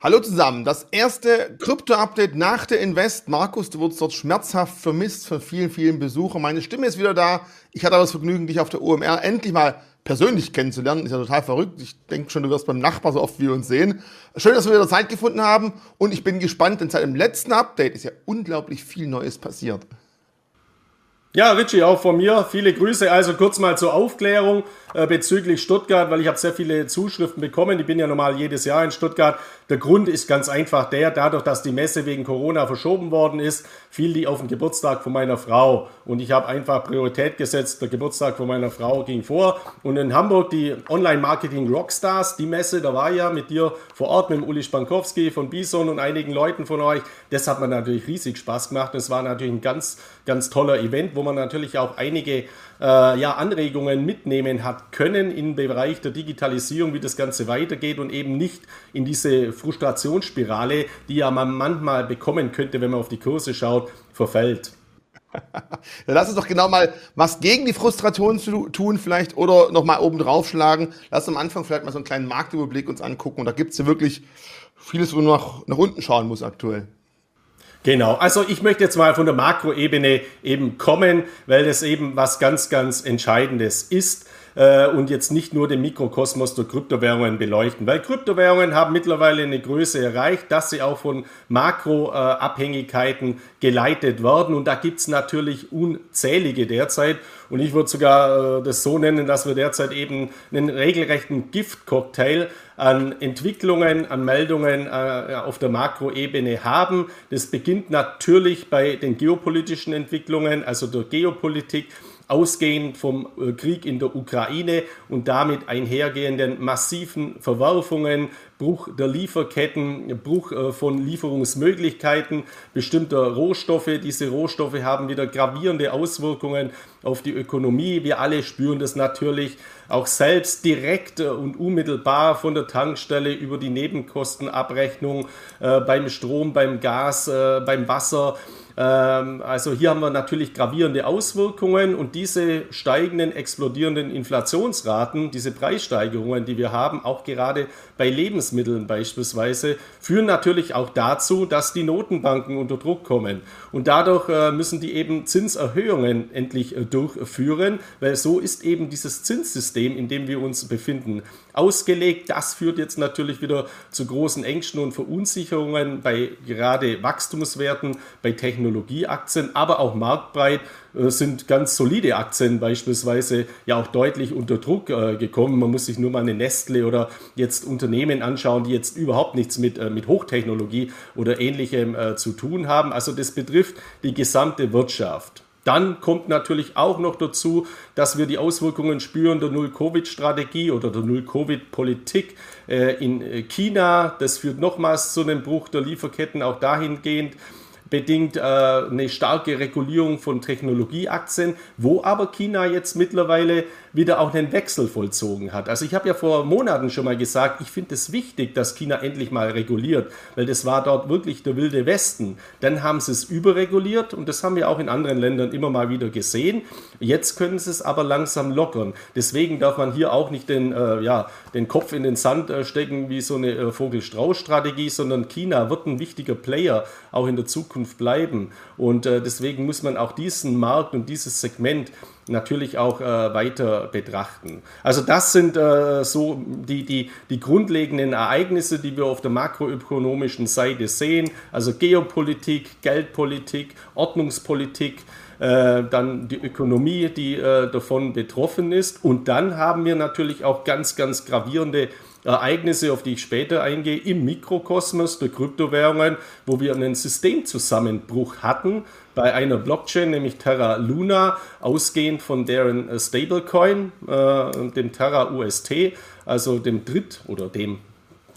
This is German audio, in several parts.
Hallo zusammen, das erste Krypto-Update nach der Invest. Markus, du wurdest dort schmerzhaft vermisst von vielen, vielen Besuchern. Meine Stimme ist wieder da. Ich hatte aber das Vergnügen, dich auf der OMR endlich mal persönlich kennenzulernen. Ist ja total verrückt. Ich denke schon, du wirst beim Nachbar so oft wie wir uns sehen. Schön, dass wir wieder Zeit gefunden haben und ich bin gespannt, denn seit dem letzten Update ist ja unglaublich viel Neues passiert. Ja, Richie, auch von mir viele Grüße. Also kurz mal zur Aufklärung äh, bezüglich Stuttgart, weil ich habe sehr viele Zuschriften bekommen. Ich bin ja normal jedes Jahr in Stuttgart. Der Grund ist ganz einfach der, dadurch, dass die Messe wegen Corona verschoben worden ist, fiel die auf den Geburtstag von meiner Frau. Und ich habe einfach Priorität gesetzt. Der Geburtstag von meiner Frau ging vor. Und in Hamburg die Online-Marketing Rockstars, die Messe, da war ja mit dir vor Ort, mit Uli Spankowski von Bison und einigen Leuten von euch. Das hat mir natürlich riesig Spaß gemacht. Es war natürlich ein ganz, ganz toller Event, wo man natürlich auch einige äh, ja, Anregungen mitnehmen hat können im Bereich der Digitalisierung, wie das Ganze weitergeht und eben nicht in diese Frustrationsspirale, die ja man manchmal bekommen könnte, wenn man auf die Kurse schaut, verfällt. Lass uns doch genau mal was gegen die Frustration zu tun vielleicht oder nochmal oben drauf schlagen. Lass uns am Anfang vielleicht mal so einen kleinen Marktüberblick uns angucken. Und da gibt es ja wirklich vieles, wo man nach, nach unten schauen muss aktuell. Genau, also ich möchte jetzt mal von der Makroebene eben kommen, weil das eben was ganz, ganz Entscheidendes ist äh, und jetzt nicht nur den Mikrokosmos der Kryptowährungen beleuchten, weil Kryptowährungen haben mittlerweile eine Größe erreicht, dass sie auch von Makroabhängigkeiten äh, geleitet werden. Und da gibt es natürlich unzählige derzeit. Und ich würde sogar äh, das so nennen, dass wir derzeit eben einen regelrechten Giftcocktail an Entwicklungen, an Meldungen äh, auf der Makroebene haben. Das beginnt natürlich bei den geopolitischen Entwicklungen, also der Geopolitik, ausgehend vom äh, Krieg in der Ukraine und damit einhergehenden massiven Verwerfungen, Bruch der Lieferketten, Bruch äh, von Lieferungsmöglichkeiten bestimmter Rohstoffe. Diese Rohstoffe haben wieder gravierende Auswirkungen auf die Ökonomie. Wir alle spüren das natürlich auch selbst direkt äh, und unmittelbar von der Tankstelle über die Nebenkostenabrechnung äh, beim Strom, beim Gas, äh, beim Wasser. Ähm, also hier haben wir natürlich gravierende Auswirkungen und diese steigenden, explodierenden Inflationsraten, diese Preissteigerungen, die wir haben, auch gerade bei Lebensmitteln beispielsweise, führen natürlich auch dazu, dass die Notenbanken unter Druck kommen. Und dadurch äh, müssen die eben Zinserhöhungen endlich äh, durchführen, weil so ist eben dieses Zinssystem, in dem wir uns befinden, ausgelegt. Das führt jetzt natürlich wieder zu großen Ängsten und Verunsicherungen bei gerade Wachstumswerten, bei Technologieaktien, aber auch marktbreit sind ganz solide Aktien beispielsweise ja auch deutlich unter Druck äh, gekommen. Man muss sich nur mal eine Nestle oder jetzt Unternehmen anschauen, die jetzt überhaupt nichts mit, äh, mit Hochtechnologie oder ähnlichem zu tun haben. Also das betrifft die gesamte Wirtschaft. Dann kommt natürlich auch noch dazu, dass wir die Auswirkungen spüren der Null-Covid-Strategie oder der Null-Covid-Politik äh, in äh, China. Das führt nochmals zu einem Bruch der Lieferketten, auch dahingehend bedingt äh, eine starke Regulierung von Technologieaktien, wo aber China jetzt mittlerweile wieder auch einen Wechsel vollzogen hat. Also ich habe ja vor Monaten schon mal gesagt, ich finde es wichtig, dass China endlich mal reguliert, weil das war dort wirklich der wilde Westen. Dann haben sie es überreguliert und das haben wir auch in anderen Ländern immer mal wieder gesehen. Jetzt können sie es aber langsam lockern. Deswegen darf man hier auch nicht den, äh, ja, den Kopf in den Sand äh, stecken wie so eine äh, Vogel-Strauß-Strategie, sondern China wird ein wichtiger Player auch in der Zukunft bleiben. Und äh, deswegen muss man auch diesen Markt und dieses Segment natürlich auch äh, weiter betrachten. Also das sind äh, so die, die, die grundlegenden Ereignisse, die wir auf der makroökonomischen Seite sehen. Also Geopolitik, Geldpolitik, Ordnungspolitik, äh, dann die Ökonomie, die äh, davon betroffen ist. Und dann haben wir natürlich auch ganz, ganz gravierende Ereignisse, auf die ich später eingehe, im Mikrokosmos der Kryptowährungen, wo wir einen Systemzusammenbruch hatten bei einer Blockchain, nämlich Terra Luna, ausgehend von deren äh, Stablecoin, äh, dem Terra UST, also dem dritt oder dem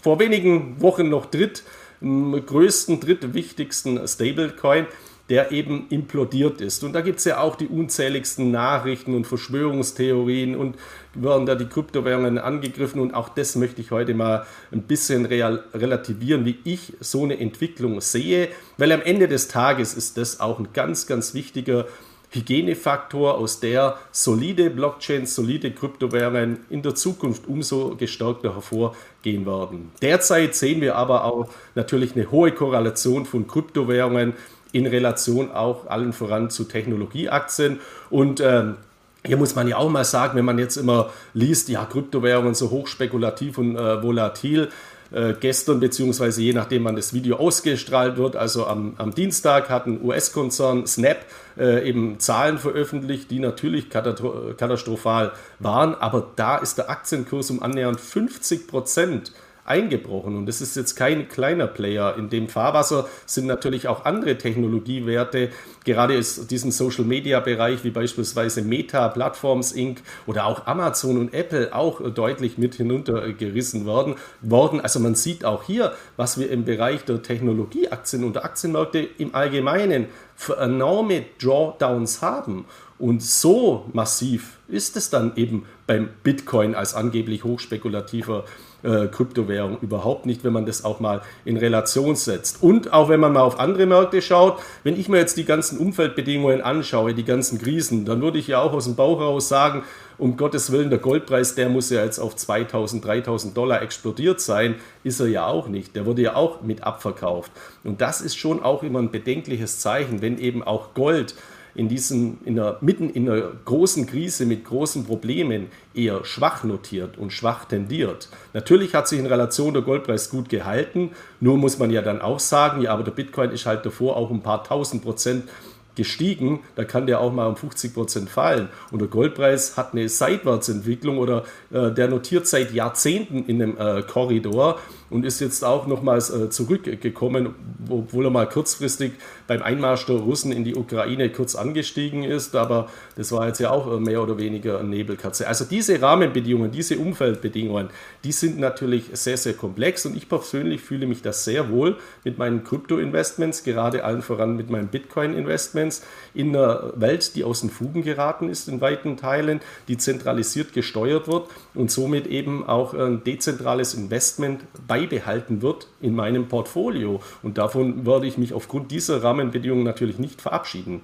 vor wenigen Wochen noch dritt größten, drittwichtigsten Stablecoin der eben implodiert ist. Und da gibt es ja auch die unzähligsten Nachrichten und Verschwörungstheorien und werden da die Kryptowährungen angegriffen. Und auch das möchte ich heute mal ein bisschen real, relativieren, wie ich so eine Entwicklung sehe. Weil am Ende des Tages ist das auch ein ganz, ganz wichtiger Hygienefaktor, aus der solide Blockchains, solide Kryptowährungen in der Zukunft umso gestärkter hervorgehen werden. Derzeit sehen wir aber auch natürlich eine hohe Korrelation von Kryptowährungen in Relation auch allen voran zu Technologieaktien. Und ähm, hier muss man ja auch mal sagen, wenn man jetzt immer liest, ja, Kryptowährungen so hochspekulativ und äh, volatil, äh, gestern, beziehungsweise je nachdem, wann das Video ausgestrahlt wird, also am, am Dienstag hat ein US-Konzern Snap äh, eben Zahlen veröffentlicht, die natürlich katastrophal waren, aber da ist der Aktienkurs um annähernd 50 Prozent eingebrochen. Und das ist jetzt kein kleiner Player. In dem Fahrwasser sind natürlich auch andere Technologiewerte, gerade ist diesen Social-Media-Bereich wie beispielsweise Meta, Platforms Inc. oder auch Amazon und Apple auch deutlich mit hinuntergerissen worden. worden. Also man sieht auch hier, was wir im Bereich der Technologieaktien und der Aktienmärkte im Allgemeinen für enorme Drawdowns haben. Und so massiv ist es dann eben beim Bitcoin als angeblich hochspekulativer äh, Kryptowährung überhaupt nicht, wenn man das auch mal in Relation setzt. Und auch wenn man mal auf andere Märkte schaut, wenn ich mir jetzt die ganzen Umfeldbedingungen anschaue, die ganzen Krisen, dann würde ich ja auch aus dem Bauch heraus sagen, um Gottes Willen, der Goldpreis, der muss ja jetzt auf 2000, 3000 Dollar explodiert sein, ist er ja auch nicht. Der wurde ja auch mit abverkauft. Und das ist schon auch immer ein bedenkliches Zeichen, wenn eben auch Gold in diesem, in der, mitten in einer großen Krise mit großen Problemen eher schwach notiert und schwach tendiert. Natürlich hat sich in Relation der Goldpreis gut gehalten, nur muss man ja dann auch sagen, ja, aber der Bitcoin ist halt davor auch ein paar tausend Prozent gestiegen, da kann der auch mal um 50 Prozent fallen. Und der Goldpreis hat eine Seitwärtsentwicklung oder äh, der notiert seit Jahrzehnten in einem äh, Korridor und ist jetzt auch nochmals äh, zurückgekommen, obwohl er mal kurzfristig beim Einmarsch der Russen in die Ukraine kurz angestiegen ist, aber das war jetzt ja auch äh, mehr oder weniger eine Nebelkatze. Also diese Rahmenbedingungen, diese Umfeldbedingungen, die sind natürlich sehr, sehr komplex und ich persönlich fühle mich das sehr wohl mit meinen Krypto-Investments, gerade allen voran mit meinen Bitcoin-Investments in einer Welt, die aus den Fugen geraten ist in weiten Teilen, die zentralisiert gesteuert wird und somit eben auch ein dezentrales Investment bei beibehalten wird in meinem Portfolio. Und davon würde ich mich aufgrund dieser Rahmenbedingungen natürlich nicht verabschieden.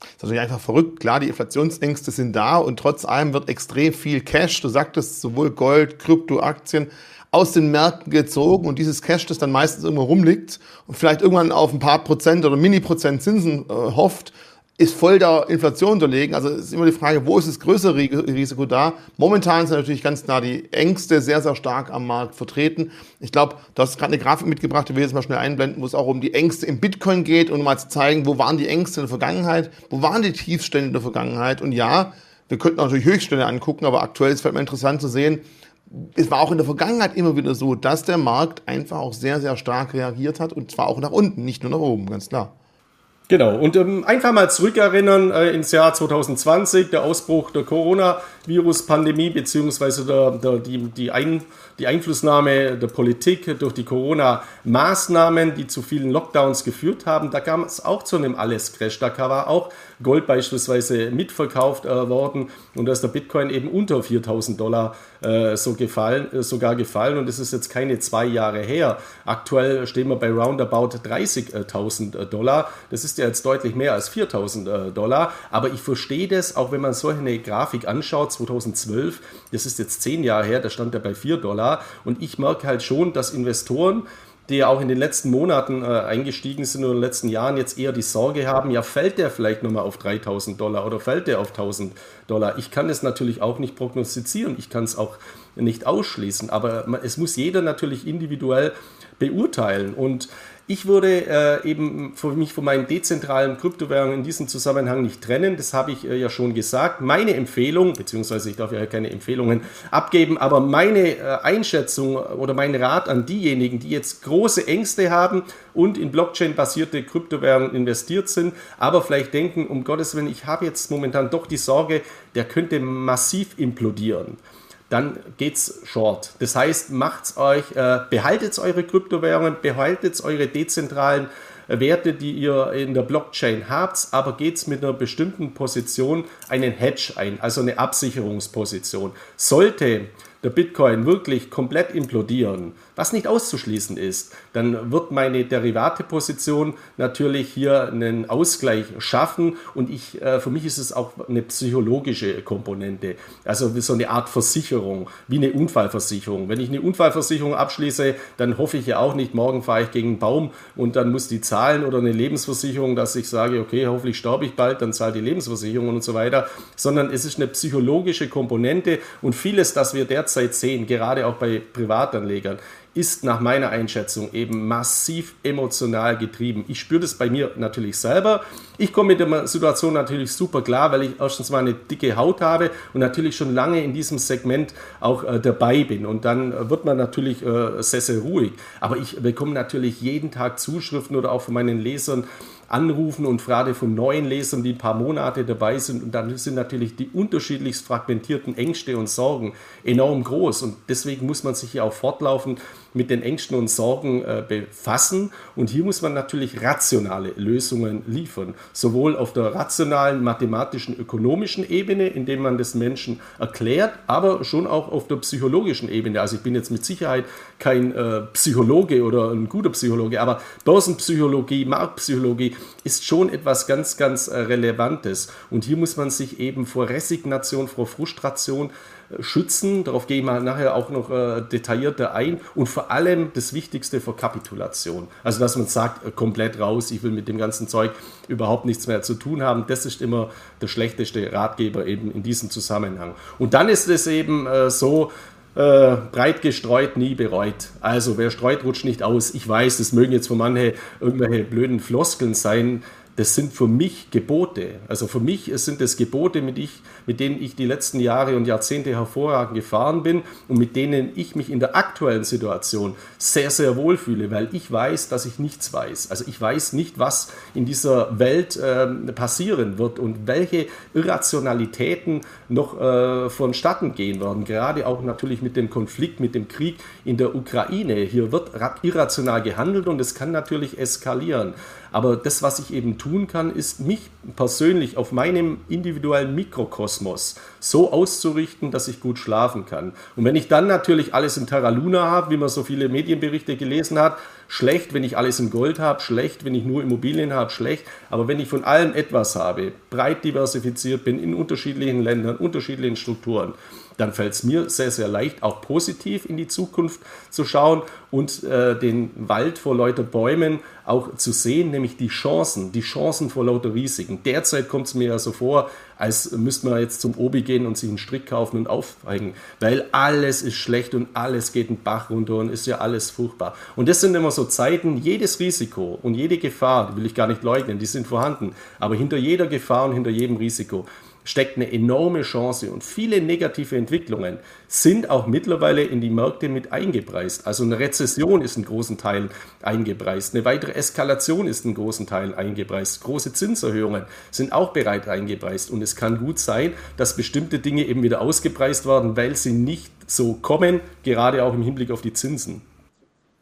Das ist natürlich einfach verrückt. Klar, die Inflationsängste sind da und trotz allem wird extrem viel Cash, du sagtest, sowohl Gold, Krypto, Aktien, aus den Märkten gezogen und dieses Cash, das dann meistens irgendwo rumliegt und vielleicht irgendwann auf ein paar Prozent oder Mini-Prozent Zinsen äh, hofft, ist voll der Inflation unterlegen. Also ist immer die Frage, wo ist das größere Risiko da? Momentan sind natürlich ganz klar die Ängste sehr, sehr stark am Markt vertreten. Ich glaube, du hast gerade eine Grafik mitgebracht, die ich jetzt mal schnell einblenden, wo es auch um die Ängste im Bitcoin geht und um mal zu zeigen, wo waren die Ängste in der Vergangenheit, wo waren die Tiefstände in der Vergangenheit. Und ja, wir könnten natürlich Höchststände angucken, aber aktuell ist es vielleicht mal interessant zu sehen, es war auch in der Vergangenheit immer wieder so, dass der Markt einfach auch sehr, sehr stark reagiert hat und zwar auch nach unten, nicht nur nach oben, ganz klar. Genau, und ähm, einfach mal zurückerinnern äh, ins Jahr 2020, der Ausbruch der Coronavirus-Pandemie, beziehungsweise der, der, die, die, Ein, die Einflussnahme der Politik durch die Corona-Maßnahmen, die zu vielen Lockdowns geführt haben. Da kam es auch zu einem Alles-Crash. Da war auch Gold beispielsweise mitverkauft äh, worden und da ist der Bitcoin eben unter 4000 Dollar äh, so gefallen, äh, sogar gefallen und es ist jetzt keine zwei Jahre her. Aktuell stehen wir bei roundabout 30.000 Dollar. Das ist ja jetzt deutlich mehr als 4000 äh, Dollar, aber ich verstehe das, auch wenn man so eine Grafik anschaut, 2012, das ist jetzt zehn Jahre her, da stand er bei 4 Dollar. Und ich merke halt schon, dass Investoren die ja auch in den letzten Monaten äh, eingestiegen sind oder in den letzten Jahren jetzt eher die Sorge haben, ja, fällt der vielleicht nochmal auf 3000 Dollar oder fällt der auf 1000 Dollar? Ich kann es natürlich auch nicht prognostizieren, ich kann es auch nicht ausschließen, aber es muss jeder natürlich individuell beurteilen. Und ich würde äh, eben für mich von meinen dezentralen Kryptowährungen in diesem Zusammenhang nicht trennen. Das habe ich äh, ja schon gesagt. Meine Empfehlung, beziehungsweise ich darf ja keine Empfehlungen abgeben, aber meine äh, Einschätzung oder mein Rat an diejenigen, die jetzt große Ängste haben und in Blockchain-basierte Kryptowährungen investiert sind, aber vielleicht denken, um Gottes Willen, ich habe jetzt momentan doch die Sorge, der könnte massiv implodieren dann geht's short. Das heißt, macht's euch, äh, behaltet eure Kryptowährungen, behaltet eure dezentralen äh, Werte, die ihr in der Blockchain habt, aber geht's mit einer bestimmten Position einen Hedge ein, also eine Absicherungsposition. Sollte der Bitcoin wirklich komplett implodieren, was nicht auszuschließen ist, dann wird meine Derivateposition natürlich hier einen Ausgleich schaffen und ich, äh, für mich ist es auch eine psychologische Komponente, also so eine Art Versicherung, wie eine Unfallversicherung. Wenn ich eine Unfallversicherung abschließe, dann hoffe ich ja auch nicht, morgen fahre ich gegen einen Baum und dann muss die zahlen oder eine Lebensversicherung, dass ich sage, okay, hoffentlich sterbe ich bald, dann zahlt die Lebensversicherung und so weiter, sondern es ist eine psychologische Komponente und vieles, das wir derzeit sehen, gerade auch bei Privatanlegern, ist nach meiner Einschätzung eben massiv emotional getrieben. Ich spüre das bei mir natürlich selber. Ich komme mit der Situation natürlich super klar, weil ich erstens mal eine dicke Haut habe und natürlich schon lange in diesem Segment auch äh, dabei bin. Und dann wird man natürlich äh, sehr, sehr ruhig. Aber ich bekomme natürlich jeden Tag Zuschriften oder auch von meinen Lesern, anrufen und gerade von neuen Lesern, die ein paar Monate dabei sind. Und dann sind natürlich die unterschiedlichst fragmentierten Ängste und Sorgen enorm groß. Und deswegen muss man sich ja auch fortlaufend mit den Ängsten und Sorgen äh, befassen. Und hier muss man natürlich rationale Lösungen liefern. Sowohl auf der rationalen, mathematischen, ökonomischen Ebene, indem man das Menschen erklärt, aber schon auch auf der psychologischen Ebene. Also ich bin jetzt mit Sicherheit kein äh, Psychologe oder ein guter Psychologe, aber Börsenpsychologie, Marktpsychologie ist schon etwas ganz, ganz äh, Relevantes. Und hier muss man sich eben vor Resignation, vor Frustration schützen. Darauf gehe ich mal nachher auch noch äh, detaillierter ein. Und vor allem das Wichtigste vor Kapitulation. Also, dass man sagt, äh, komplett raus, ich will mit dem ganzen Zeug überhaupt nichts mehr zu tun haben. Das ist immer der schlechteste Ratgeber eben in diesem Zusammenhang. Und dann ist es eben äh, so, äh, breit gestreut, nie bereut. Also wer streut, rutscht nicht aus. Ich weiß, das mögen jetzt von manche irgendwelche blöden Floskeln sein das sind für mich Gebote. Also für mich sind es Gebote, mit, ich, mit denen ich die letzten Jahre und Jahrzehnte hervorragend gefahren bin und mit denen ich mich in der aktuellen Situation sehr, sehr wohl fühle, weil ich weiß, dass ich nichts weiß. Also ich weiß nicht, was in dieser Welt äh, passieren wird und welche Irrationalitäten noch äh, vonstatten gehen werden. Gerade auch natürlich mit dem Konflikt, mit dem Krieg in der Ukraine. Hier wird irrational gehandelt und es kann natürlich eskalieren. Aber das, was ich eben tun kann, ist mich persönlich auf meinem individuellen Mikrokosmos so auszurichten, dass ich gut schlafen kann. Und wenn ich dann natürlich alles in Terra Luna habe, wie man so viele Medienberichte gelesen hat, schlecht, wenn ich alles in Gold habe, schlecht, wenn ich nur Immobilien habe, schlecht. Aber wenn ich von allem etwas habe, breit diversifiziert bin in unterschiedlichen Ländern, unterschiedlichen Strukturen, dann fällt es mir sehr, sehr leicht, auch positiv in die Zukunft zu schauen und äh, den Wald vor lauter Bäumen auch zu sehen, nämlich die Chancen, die Chancen vor lauter Risiken. Derzeit kommt es mir ja so vor, als müsste man jetzt zum Obi gehen und sich einen Strick kaufen und aufhängen, weil alles ist schlecht und alles geht einen Bach runter und ist ja alles furchtbar. Und das sind immer so Zeiten, jedes Risiko und jede Gefahr, die will ich gar nicht leugnen, die sind vorhanden, aber hinter jeder Gefahr und hinter jedem Risiko steckt eine enorme Chance und viele negative Entwicklungen sind auch mittlerweile in die Märkte mit eingepreist. Also eine Rezession ist in großen Teil eingepreist, eine weitere Eskalation ist in großen Teilen eingepreist, große Zinserhöhungen sind auch bereit eingepreist und es kann gut sein, dass bestimmte Dinge eben wieder ausgepreist werden, weil sie nicht so kommen, gerade auch im Hinblick auf die Zinsen.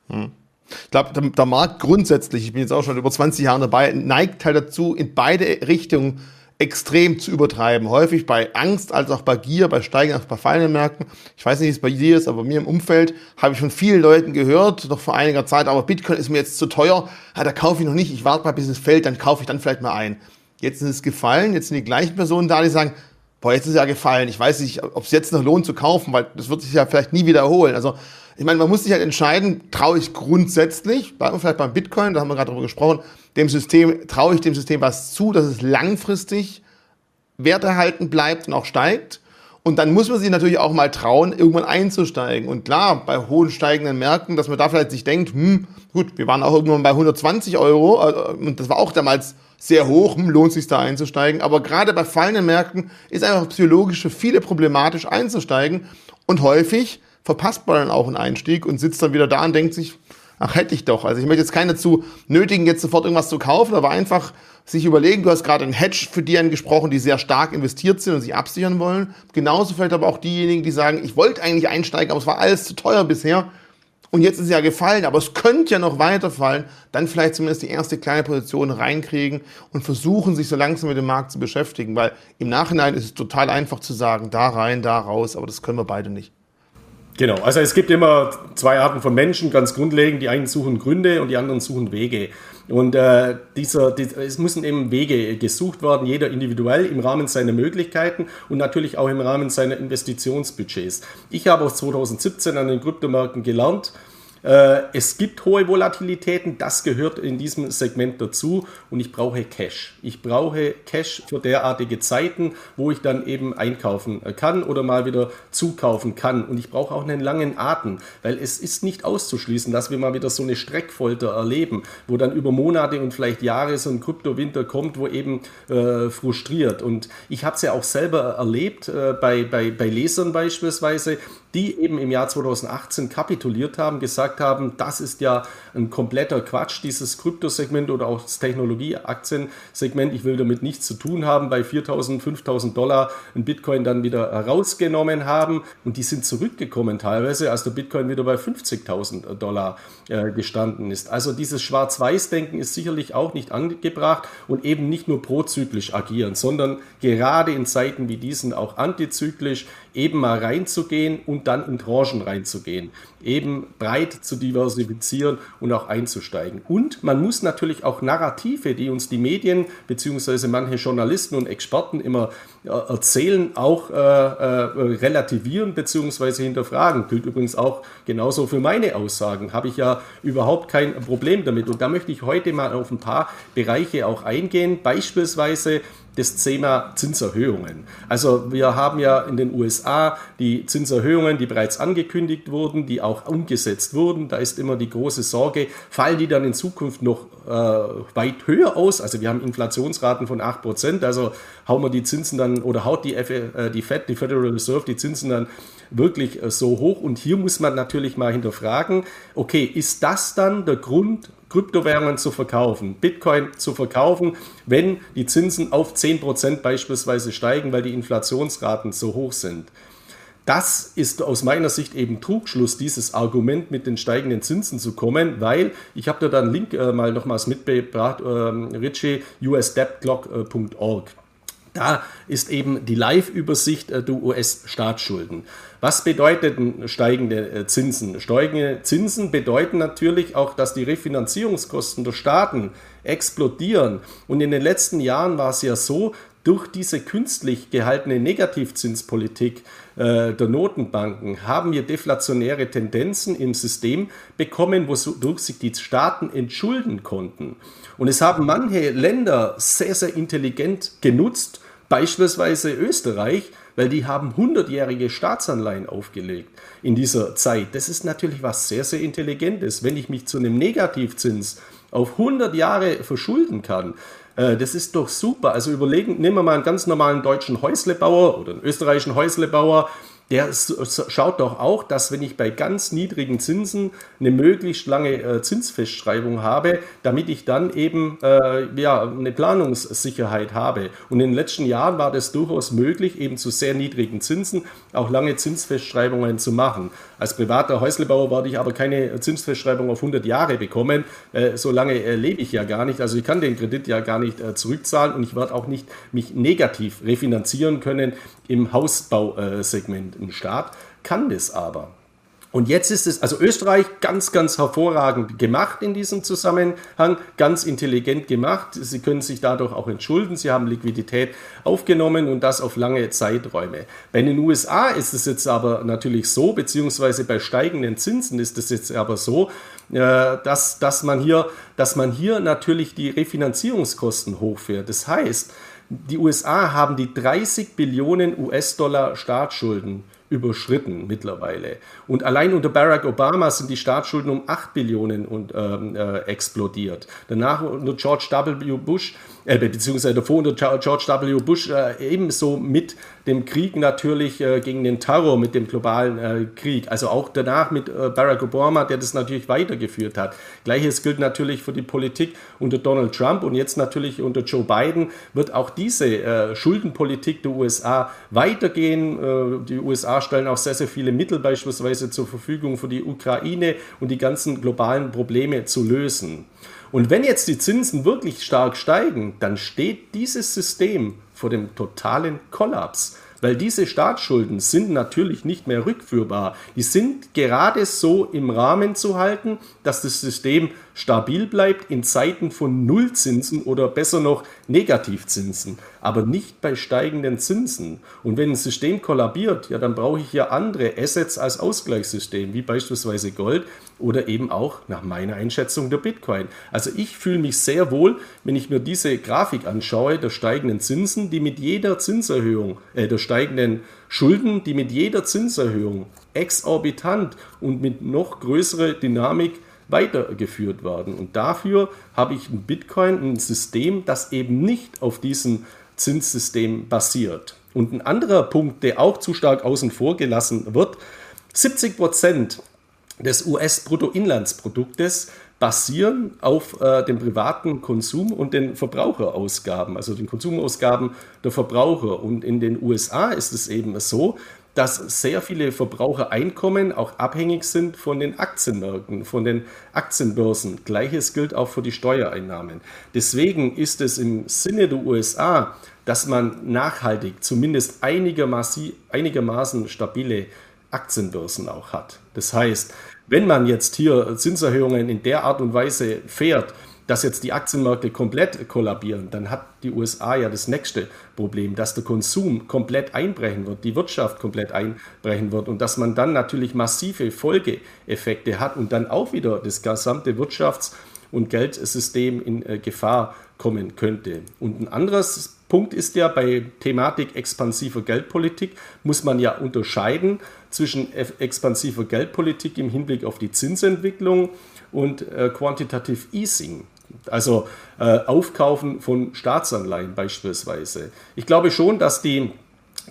Hm. Ich glaube, der, der, Markt grundsätzlich, ich bin jetzt auch schon über 20 Jahre dabei, neigt halt dazu, in beide Richtungen extrem zu übertreiben. Häufig bei Angst als auch bei Gier, bei Steigen, auch bei fallenden Märkten. Ich weiß nicht, wie es bei dir ist, aber bei mir im Umfeld habe ich von vielen Leuten gehört, noch vor einiger Zeit, aber Bitcoin ist mir jetzt zu teuer, ja, da kaufe ich noch nicht, ich warte mal, bis es fällt, dann kaufe ich dann vielleicht mal ein. Jetzt ist es gefallen, jetzt sind die gleichen Personen da, die sagen, boah, jetzt ist es ja gefallen, ich weiß nicht, ob es jetzt noch lohnt zu kaufen, weil das wird sich ja vielleicht nie wiederholen. Also ich meine, man muss sich halt entscheiden, traue ich grundsätzlich, vielleicht beim Bitcoin, da haben wir gerade drüber gesprochen, dem System, traue ich dem System was zu, dass es langfristig werterhalten bleibt und auch steigt. Und dann muss man sich natürlich auch mal trauen, irgendwann einzusteigen. Und klar, bei hohen steigenden Märkten, dass man da vielleicht sich denkt, hm, gut, wir waren auch irgendwann bei 120 Euro äh, und das war auch damals sehr hoch, hm, lohnt sich da einzusteigen. Aber gerade bei fallenden Märkten ist einfach psychologisch für viele problematisch einzusteigen. Und häufig verpasst man dann auch einen Einstieg und sitzt dann wieder da und denkt sich, ach hätte ich doch. Also ich möchte jetzt keine zu nötigen, jetzt sofort irgendwas zu kaufen, aber einfach sich überlegen, du hast gerade einen Hedge für die angesprochen, die sehr stark investiert sind und sich absichern wollen. Genauso vielleicht aber auch diejenigen, die sagen, ich wollte eigentlich einsteigen, aber es war alles zu teuer bisher. Und jetzt ist es ja gefallen, aber es könnte ja noch weiterfallen. Dann vielleicht zumindest die erste kleine Position reinkriegen und versuchen, sich so langsam mit dem Markt zu beschäftigen. Weil im Nachhinein ist es total einfach zu sagen, da rein, da raus, aber das können wir beide nicht. Genau, also es gibt immer zwei Arten von Menschen, ganz grundlegend. Die einen suchen Gründe und die anderen suchen Wege. Und äh, dieser, die, es müssen eben Wege gesucht werden, jeder individuell im Rahmen seiner Möglichkeiten und natürlich auch im Rahmen seiner Investitionsbudgets. Ich habe aus 2017 an den Kryptomärkten gelernt, es gibt hohe Volatilitäten, das gehört in diesem Segment dazu und ich brauche Cash. Ich brauche Cash für derartige Zeiten, wo ich dann eben einkaufen kann oder mal wieder zukaufen kann. Und ich brauche auch einen langen Atem, weil es ist nicht auszuschließen, dass wir mal wieder so eine Streckfolter erleben, wo dann über Monate und vielleicht Jahre so ein Kryptowinter kommt, wo eben äh, frustriert. Und ich habe es ja auch selber erlebt, äh, bei, bei, bei Lesern beispielsweise, die eben im Jahr 2018 kapituliert haben, gesagt haben, das ist ja ein kompletter Quatsch, dieses Kryptosegment oder auch das Technologieaktiensegment. Ich will damit nichts zu tun haben, bei 4.000, 5.000 Dollar ein Bitcoin dann wieder rausgenommen haben und die sind zurückgekommen teilweise, als der Bitcoin wieder bei 50.000 Dollar äh, gestanden ist. Also dieses Schwarz-Weiß-Denken ist sicherlich auch nicht angebracht und eben nicht nur prozyklisch agieren, sondern gerade in Zeiten wie diesen auch antizyklisch eben mal reinzugehen und dann in Tranchen reinzugehen, eben breit zu diversifizieren und auch einzusteigen. Und man muss natürlich auch Narrative, die uns die Medien bzw. manche Journalisten und Experten immer äh, erzählen, auch äh, äh, relativieren bzw. hinterfragen. Gilt übrigens auch genauso für meine Aussagen. Habe ich ja überhaupt kein Problem damit. Und da möchte ich heute mal auf ein paar Bereiche auch eingehen. Beispielsweise das Thema Zinserhöhungen. Also wir haben ja in den USA die Zinserhöhungen, die bereits angekündigt wurden, die auch umgesetzt wurden. Da ist immer die große Sorge, fallen die dann in Zukunft noch äh, weit höher aus? Also wir haben Inflationsraten von 8%, also hauen wir die Zinsen dann oder haut die, F äh, die Fed, die Federal Reserve, die Zinsen dann wirklich äh, so hoch. Und hier muss man natürlich mal hinterfragen, okay, ist das dann der Grund, Kryptowährungen zu verkaufen, Bitcoin zu verkaufen, wenn die Zinsen auf 10% beispielsweise steigen, weil die Inflationsraten so hoch sind. Das ist aus meiner Sicht eben Trugschluss, dieses Argument mit den steigenden Zinsen zu kommen, weil ich habe da dann Link äh, mal nochmals mitgebracht, äh, Richie, usdebtclock.org. Da ist eben die Live-Übersicht äh, der US-Staatsschulden. Was bedeuten steigende äh, Zinsen? Steigende Zinsen bedeuten natürlich auch, dass die Refinanzierungskosten der Staaten explodieren. Und in den letzten Jahren war es ja so, durch diese künstlich gehaltene Negativzinspolitik äh, der Notenbanken haben wir deflationäre Tendenzen im System bekommen, wodurch sich die Staaten entschulden konnten. Und es haben manche Länder sehr, sehr intelligent genutzt, beispielsweise Österreich, weil die haben hundertjährige Staatsanleihen aufgelegt in dieser Zeit. Das ist natürlich was sehr, sehr Intelligentes. Wenn ich mich zu einem Negativzins auf 100 Jahre verschulden kann, äh, das ist doch super. Also überlegen, nehmen wir mal einen ganz normalen deutschen Häuslebauer oder einen österreichischen Häuslebauer, der schaut doch auch, dass wenn ich bei ganz niedrigen Zinsen eine möglichst lange äh, Zinsfestschreibung habe, damit ich dann eben äh, ja, eine Planungssicherheit habe. Und in den letzten Jahren war das durchaus möglich, eben zu sehr niedrigen Zinsen auch lange Zinsfestschreibungen zu machen. Als privater Häuslebauer werde ich aber keine Zinsfestschreibung auf 100 Jahre bekommen. Äh, so lange äh, lebe ich ja gar nicht. Also ich kann den Kredit ja gar nicht äh, zurückzahlen und ich werde auch nicht mich negativ refinanzieren können im Hausbausegment im Staat, kann das aber. Und jetzt ist es, also Österreich ganz, ganz hervorragend gemacht in diesem Zusammenhang, ganz intelligent gemacht. Sie können sich dadurch auch entschulden. Sie haben Liquidität aufgenommen und das auf lange Zeiträume. Bei den USA ist es jetzt aber natürlich so, beziehungsweise bei steigenden Zinsen ist es jetzt aber so, äh, dass, dass, man hier, dass man hier natürlich die Refinanzierungskosten hochfährt. Das heißt, die USA haben die 30 Billionen US-Dollar Staatsschulden überschritten mittlerweile. Und allein unter Barack Obama sind die Staatsschulden um 8 Billionen und, ähm, äh, explodiert. Danach unter George W. Bush äh, beziehungsweise davor unter George W. Bush äh, ebenso mit dem Krieg natürlich äh, gegen den Terror, mit dem globalen äh, Krieg. Also auch danach mit äh, Barack Obama, der das natürlich weitergeführt hat. Gleiches gilt natürlich für die Politik unter Donald Trump und jetzt natürlich unter Joe Biden wird auch diese äh, Schuldenpolitik der USA weitergehen. die USA stellen auch sehr, sehr viele Mittel beispielsweise zur Verfügung für die Ukraine und die ganzen globalen Probleme zu lösen. Und wenn jetzt die Zinsen wirklich stark steigen, dann steht dieses System vor dem totalen Kollaps. Weil diese Staatsschulden sind natürlich nicht mehr rückführbar. Die sind gerade so im Rahmen zu halten, dass das System stabil bleibt in Zeiten von Nullzinsen oder besser noch Negativzinsen, aber nicht bei steigenden Zinsen. Und wenn ein System kollabiert, ja, dann brauche ich ja andere Assets als Ausgleichssystem, wie beispielsweise Gold oder eben auch nach meiner Einschätzung der Bitcoin. Also ich fühle mich sehr wohl, wenn ich mir diese Grafik anschaue, der steigenden Zinsen, die mit jeder Zinserhöhung, äh, der steigenden Schulden, die mit jeder Zinserhöhung exorbitant und mit noch größerer Dynamik weitergeführt werden. Und dafür habe ich ein Bitcoin, ein System, das eben nicht auf diesem Zinssystem basiert. Und ein anderer Punkt, der auch zu stark außen vor gelassen wird, 70 Prozent des US-Bruttoinlandsproduktes basieren auf äh, dem privaten Konsum und den Verbraucherausgaben, also den Konsumausgaben der Verbraucher. Und in den USA ist es eben so, dass sehr viele Verbrauchereinkommen auch abhängig sind von den Aktienmärkten, von den Aktienbörsen. Gleiches gilt auch für die Steuereinnahmen. Deswegen ist es im Sinne der USA, dass man nachhaltig zumindest einigermaßen, stabile Aktienbörsen auch hat. Das heißt, wenn man jetzt hier Zinserhöhungen in der Art und Weise fährt, dass jetzt die Aktienmärkte komplett kollabieren, dann hat die USA ja das nächste Problem, dass der Konsum komplett einbrechen wird, die Wirtschaft komplett einbrechen wird und dass man dann natürlich massive Folgeeffekte hat und dann auch wieder das gesamte Wirtschafts- und Geldsystem in äh, Gefahr kommen könnte. Und ein anderes Punkt ist ja bei Thematik expansiver Geldpolitik, muss man ja unterscheiden zwischen expansiver Geldpolitik im Hinblick auf die Zinsentwicklung und äh, Quantitative Easing also äh, Aufkaufen von Staatsanleihen beispielsweise. Ich glaube schon, dass die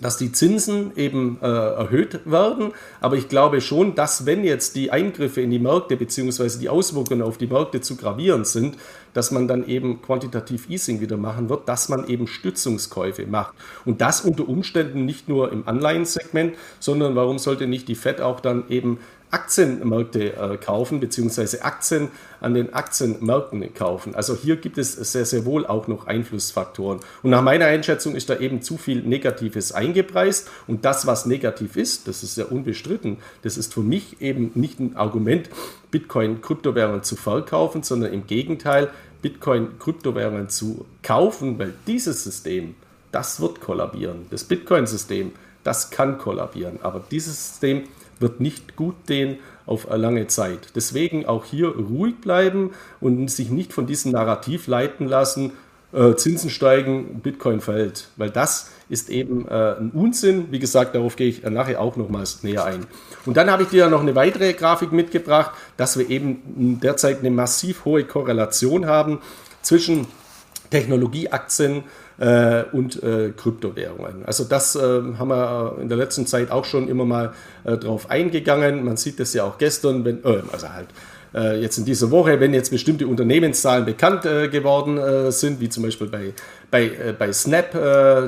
dass die Zinsen eben äh, erhöht werden. Aber ich glaube schon, dass wenn jetzt die Eingriffe in die Märkte bzw. die Auswirkungen auf die Märkte zu gravierend sind, dass man dann eben quantitativ Easing wieder machen wird, dass man eben Stützungskäufe macht. Und das unter Umständen nicht nur im Anleihensegment, sondern warum sollte nicht die Fed auch dann eben Aktienmärkte äh, kaufen, beziehungsweise Aktien an den Aktienmärkten kaufen. Also hier gibt es sehr, sehr wohl auch noch Einflussfaktoren. Und nach meiner Einschätzung ist da eben zu viel Negatives eingepreist. Und das, was negativ ist, das ist ja unbestritten, das ist für mich eben nicht ein Argument, Bitcoin-Kryptowährungen zu verkaufen, sondern im Gegenteil, Bitcoin-Kryptowährungen zu kaufen, weil dieses System, das wird kollabieren. Das Bitcoin-System, das kann kollabieren. Aber dieses System wird nicht gut gehen auf lange Zeit. Deswegen auch hier ruhig bleiben und sich nicht von diesem Narrativ leiten lassen, äh, Zinsen steigen, Bitcoin fällt, weil das ist eben äh, ein Unsinn. Wie gesagt, darauf gehe ich nachher auch nochmals näher ein. Und dann habe ich dir noch eine weitere Grafik mitgebracht, dass wir eben derzeit eine massiv hohe Korrelation haben zwischen Technologieaktien, äh, und äh, Kryptowährungen. Also das äh, haben wir in der letzten Zeit auch schon immer mal äh, drauf eingegangen. Man sieht das ja auch gestern, wenn, äh, also halt äh, jetzt in dieser Woche, wenn jetzt bestimmte Unternehmenszahlen bekannt geworden sind, wie zum Beispiel bei, bei, bei Snap,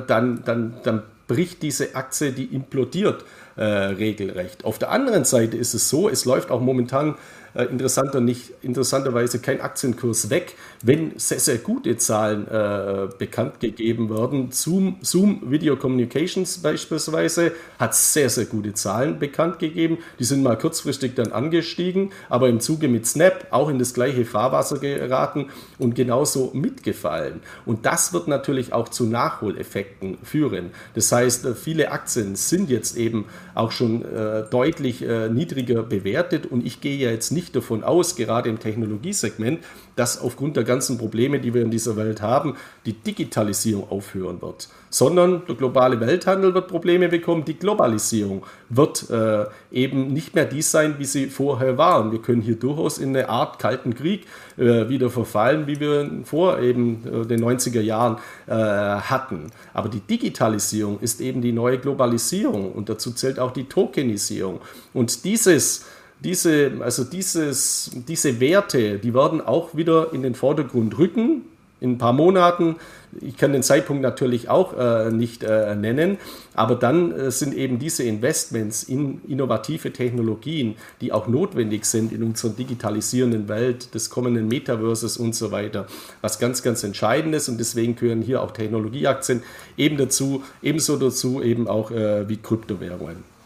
dann, dann, dann bricht diese Aktie, die implodiert regelrecht. Auf der anderen Seite ist es so, es läuft auch momentan äh, interessanter nicht, interessanterweise kein Aktienkurs weg, wenn sehr, sehr gute Zahlen äh, bekannt gegeben werden. Zoom, Zoom Video Communications beispielsweise hat sehr, sehr gute Zahlen bekannt gegeben. Die sind mal kurzfristig dann angestiegen, aber im Zuge mit Snap auch in das gleiche Fahrwasser geraten und genauso mitgefallen. Und das wird natürlich auch zu Nachholeffekten führen. Das heißt, äh, viele Aktien sind jetzt eben auch schon äh, deutlich äh, niedriger bewertet und ich gehe jetzt nicht davon aus, gerade im Technologiesegment, dass aufgrund der ganzen Probleme, die wir in dieser Welt haben, die Digitalisierung aufhören wird, sondern der globale Welthandel wird Probleme bekommen, die Globalisierung wird äh, eben nicht mehr dies sein, wie sie vorher waren. Wir können hier durchaus in eine Art kalten Krieg äh, wieder verfallen, wie wir vor eben äh, den 90er Jahren äh, hatten. Aber die Digitalisierung ist eben die neue Globalisierung und dazu zählt auch die Tokenisierung. Und dieses diese, also dieses, diese Werte, die werden auch wieder in den Vordergrund rücken. in ein paar Monaten. Ich kann den Zeitpunkt natürlich auch äh, nicht äh, nennen, aber dann äh, sind eben diese Investments in innovative Technologien, die auch notwendig sind in unserer digitalisierenden Welt des kommenden Metaverses und so weiter, was ganz, ganz Entscheidendes und deswegen gehören hier auch Technologieaktien eben dazu, ebenso dazu eben auch äh, wie Kryptowährungen.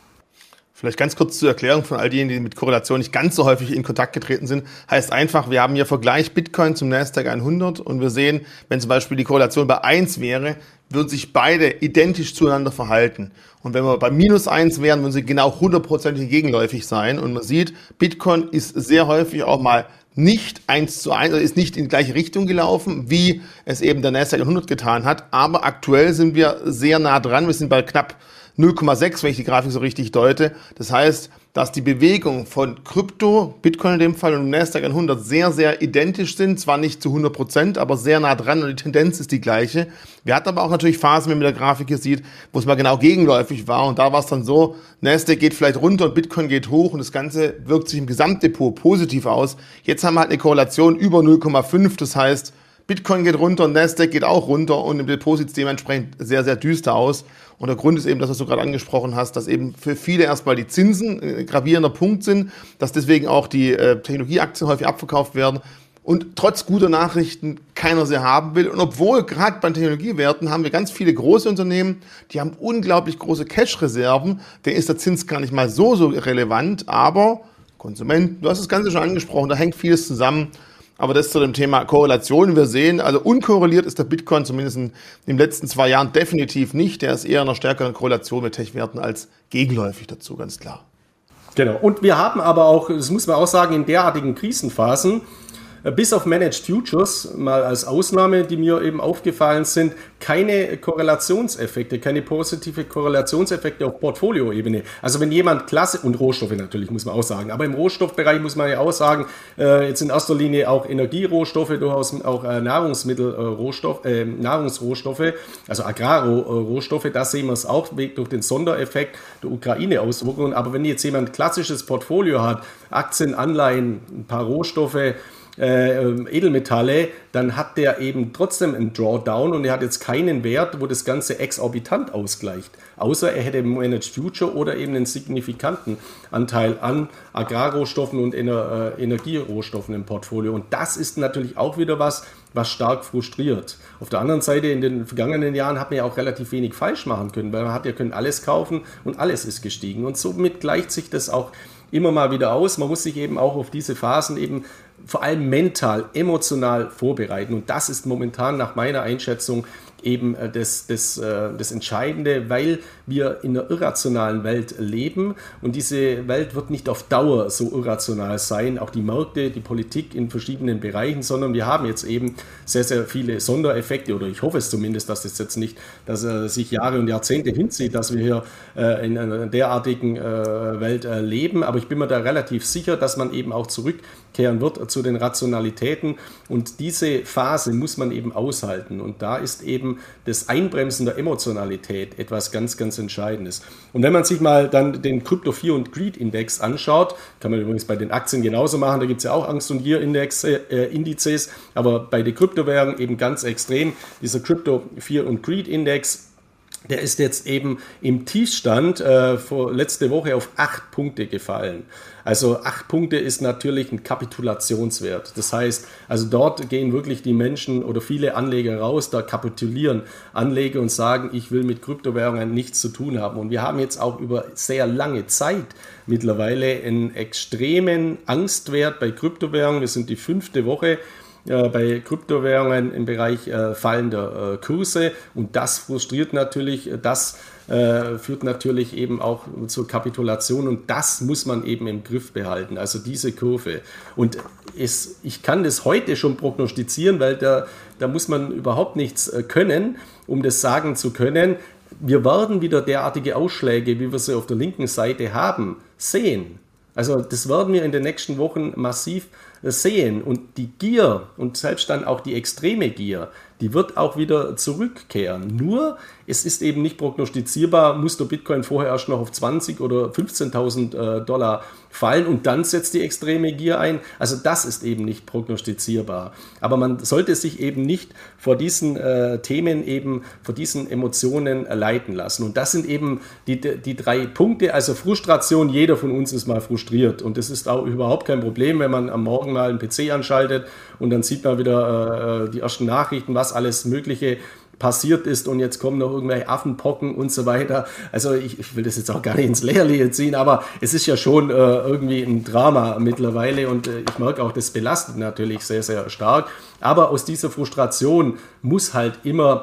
Vielleicht ganz kurz zur Erklärung von all denen, die mit Korrelation nicht ganz so häufig in Kontakt getreten sind. Heißt einfach, wir haben hier Vergleich Bitcoin zum Nasdaq 100 und wir sehen, wenn zum Beispiel die Korrelation bei 1 wäre, würden sich beide identisch zueinander verhalten. Und wenn wir bei minus 1 wären, würden sie genau hundertprozentig gegenläufig sein. Und man sieht, Bitcoin ist sehr häufig auch mal nicht eins zu eins, ist nicht in die gleiche Richtung gelaufen, wie es eben der Nasdaq 100 getan hat. Aber aktuell sind wir sehr nah dran. Wir sind bei knapp 0,6, wenn ich die Grafik so richtig deute. Das heißt, dass die Bewegung von Krypto, Bitcoin in dem Fall und Nasdaq 100 sehr, sehr identisch sind. Zwar nicht zu 100 Prozent, aber sehr nah dran und die Tendenz ist die gleiche. Wir hatten aber auch natürlich Phasen, wenn man mit der Grafik hier sieht, wo es mal genau gegenläufig war. Und da war es dann so, Nasdaq geht vielleicht runter und Bitcoin geht hoch und das Ganze wirkt sich im Gesamtdepot positiv aus. Jetzt haben wir halt eine Korrelation über 0,5. Das heißt, Bitcoin geht runter und Nasdaq geht auch runter und im Depot sieht es dementsprechend sehr, sehr düster aus. Und der Grund ist eben, das, was du gerade angesprochen hast, dass eben für viele erstmal die Zinsen ein äh, gravierender Punkt sind, dass deswegen auch die äh, Technologieaktien häufig abverkauft werden und trotz guter Nachrichten keiner sie haben will. Und obwohl gerade bei Technologiewerten haben wir ganz viele große Unternehmen, die haben unglaublich große Cash-Reserven, denen ist der Zins gar nicht mal so, so relevant, aber Konsumenten, du hast das Ganze schon angesprochen, da hängt vieles zusammen. Aber das zu dem Thema Korrelation. Wir sehen, also unkorreliert ist der Bitcoin zumindest in den letzten zwei Jahren definitiv nicht. Der ist eher in einer stärkeren Korrelation mit Tech-Werten als gegenläufig dazu, ganz klar. Genau. Und wir haben aber auch, das muss man auch sagen, in derartigen Krisenphasen bis auf Managed Futures, mal als Ausnahme, die mir eben aufgefallen sind, keine Korrelationseffekte, keine positive Korrelationseffekte auf Portfolioebene. Also wenn jemand Klasse, und Rohstoffe natürlich, muss man auch sagen, aber im Rohstoffbereich muss man ja auch sagen, äh, jetzt in erster Linie auch Energierohstoffe, durchaus auch äh, Nahrungsmittelrohstoff, äh, Nahrungsrohstoffe, also Agrarrohstoffe, da sehen wir es auch durch den Sondereffekt der Ukraine-Auswirkungen. Aber wenn jetzt jemand klassisches Portfolio hat, Aktien, Anleihen, ein paar Rohstoffe, äh, Edelmetalle, dann hat der eben trotzdem einen Drawdown und er hat jetzt keinen Wert, wo das Ganze exorbitant ausgleicht. Außer er hätte Managed Future oder eben einen signifikanten Anteil an Agrarrohstoffen und Ener äh, Energierohstoffen im Portfolio. Und das ist natürlich auch wieder was, was stark frustriert. Auf der anderen Seite, in den vergangenen Jahren hat man ja auch relativ wenig falsch machen können, weil man hat ja können alles kaufen und alles ist gestiegen. Und somit gleicht sich das auch immer mal wieder aus. Man muss sich eben auch auf diese Phasen eben vor allem mental, emotional vorbereiten. Und das ist momentan nach meiner Einschätzung eben äh, das, das, äh, das Entscheidende, weil wir in einer irrationalen Welt leben. Und diese Welt wird nicht auf Dauer so irrational sein, auch die Märkte, die Politik in verschiedenen Bereichen, sondern wir haben jetzt eben sehr, sehr viele Sondereffekte. Oder ich hoffe es zumindest, dass das jetzt nicht, dass er sich Jahre und Jahrzehnte hinzieht, dass wir hier äh, in einer derartigen Welt leben, aber ich bin mir da relativ sicher, dass man eben auch zurückkehren wird zu den Rationalitäten. Und diese Phase muss man eben aushalten. Und da ist eben das Einbremsen der Emotionalität etwas ganz, ganz Entscheidendes. Und wenn man sich mal dann den Crypto Fear und Greed Index anschaut, kann man übrigens bei den Aktien genauso machen, da gibt es ja auch Angst- und Gier-Index, äh, Indizes, aber bei den Kryptowährungen eben ganz extrem. Dieser Crypto Fear und Greed Index der ist jetzt eben im Tiefstand äh, vor letzte Woche auf acht Punkte gefallen. Also acht Punkte ist natürlich ein Kapitulationswert. Das heißt, also dort gehen wirklich die Menschen oder viele Anleger raus, da kapitulieren Anleger und sagen, ich will mit Kryptowährungen nichts zu tun haben. Und wir haben jetzt auch über sehr lange Zeit mittlerweile einen extremen Angstwert bei Kryptowährungen. Wir sind die fünfte Woche äh, bei Kryptowährungen im Bereich äh, fallender äh, Kurse und das frustriert natürlich, das äh, führt natürlich eben auch zur Kapitulation und das muss man eben im Griff behalten, also diese Kurve. Und es, ich kann das heute schon prognostizieren, weil da, da muss man überhaupt nichts äh, können, um das sagen zu können. Wir werden wieder derartige Ausschläge, wie wir sie auf der linken Seite haben, sehen. Also das werden wir in den nächsten Wochen massiv sehen. Und die Gier und selbst dann auch die extreme Gier, die wird auch wieder zurückkehren. Nur es ist eben nicht prognostizierbar, muss der Bitcoin vorher erst noch auf 20 oder 15.000 äh, Dollar fallen und dann setzt die extreme Gier ein. Also das ist eben nicht prognostizierbar. Aber man sollte sich eben nicht vor diesen äh, Themen eben, vor diesen Emotionen leiten lassen. Und das sind eben die, die drei Punkte. Also Frustration, jeder von uns ist mal frustriert. Und das ist auch überhaupt kein Problem, wenn man am Morgen mal einen PC anschaltet und dann sieht man wieder äh, die ersten Nachrichten, was alles Mögliche passiert ist und jetzt kommen noch irgendwelche Affenpocken und so weiter. Also ich, ich will das jetzt auch gar nicht ins Leerliche ziehen, aber es ist ja schon äh, irgendwie ein Drama mittlerweile und äh, ich merke auch, das belastet natürlich sehr, sehr stark. Aber aus dieser Frustration muss halt immer,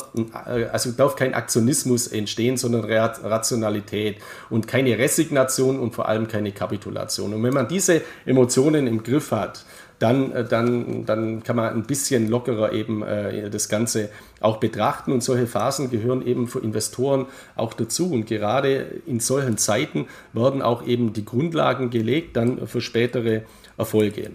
äh, also darf kein Aktionismus entstehen, sondern Rationalität und keine Resignation und vor allem keine Kapitulation. Und wenn man diese Emotionen im Griff hat, dann, äh, dann, dann kann man ein bisschen lockerer eben äh, das Ganze auch betrachten. Und solche Phasen gehören eben für Investoren auch dazu. Und gerade in solchen Zeiten werden auch eben die Grundlagen gelegt dann für spätere Erfolge.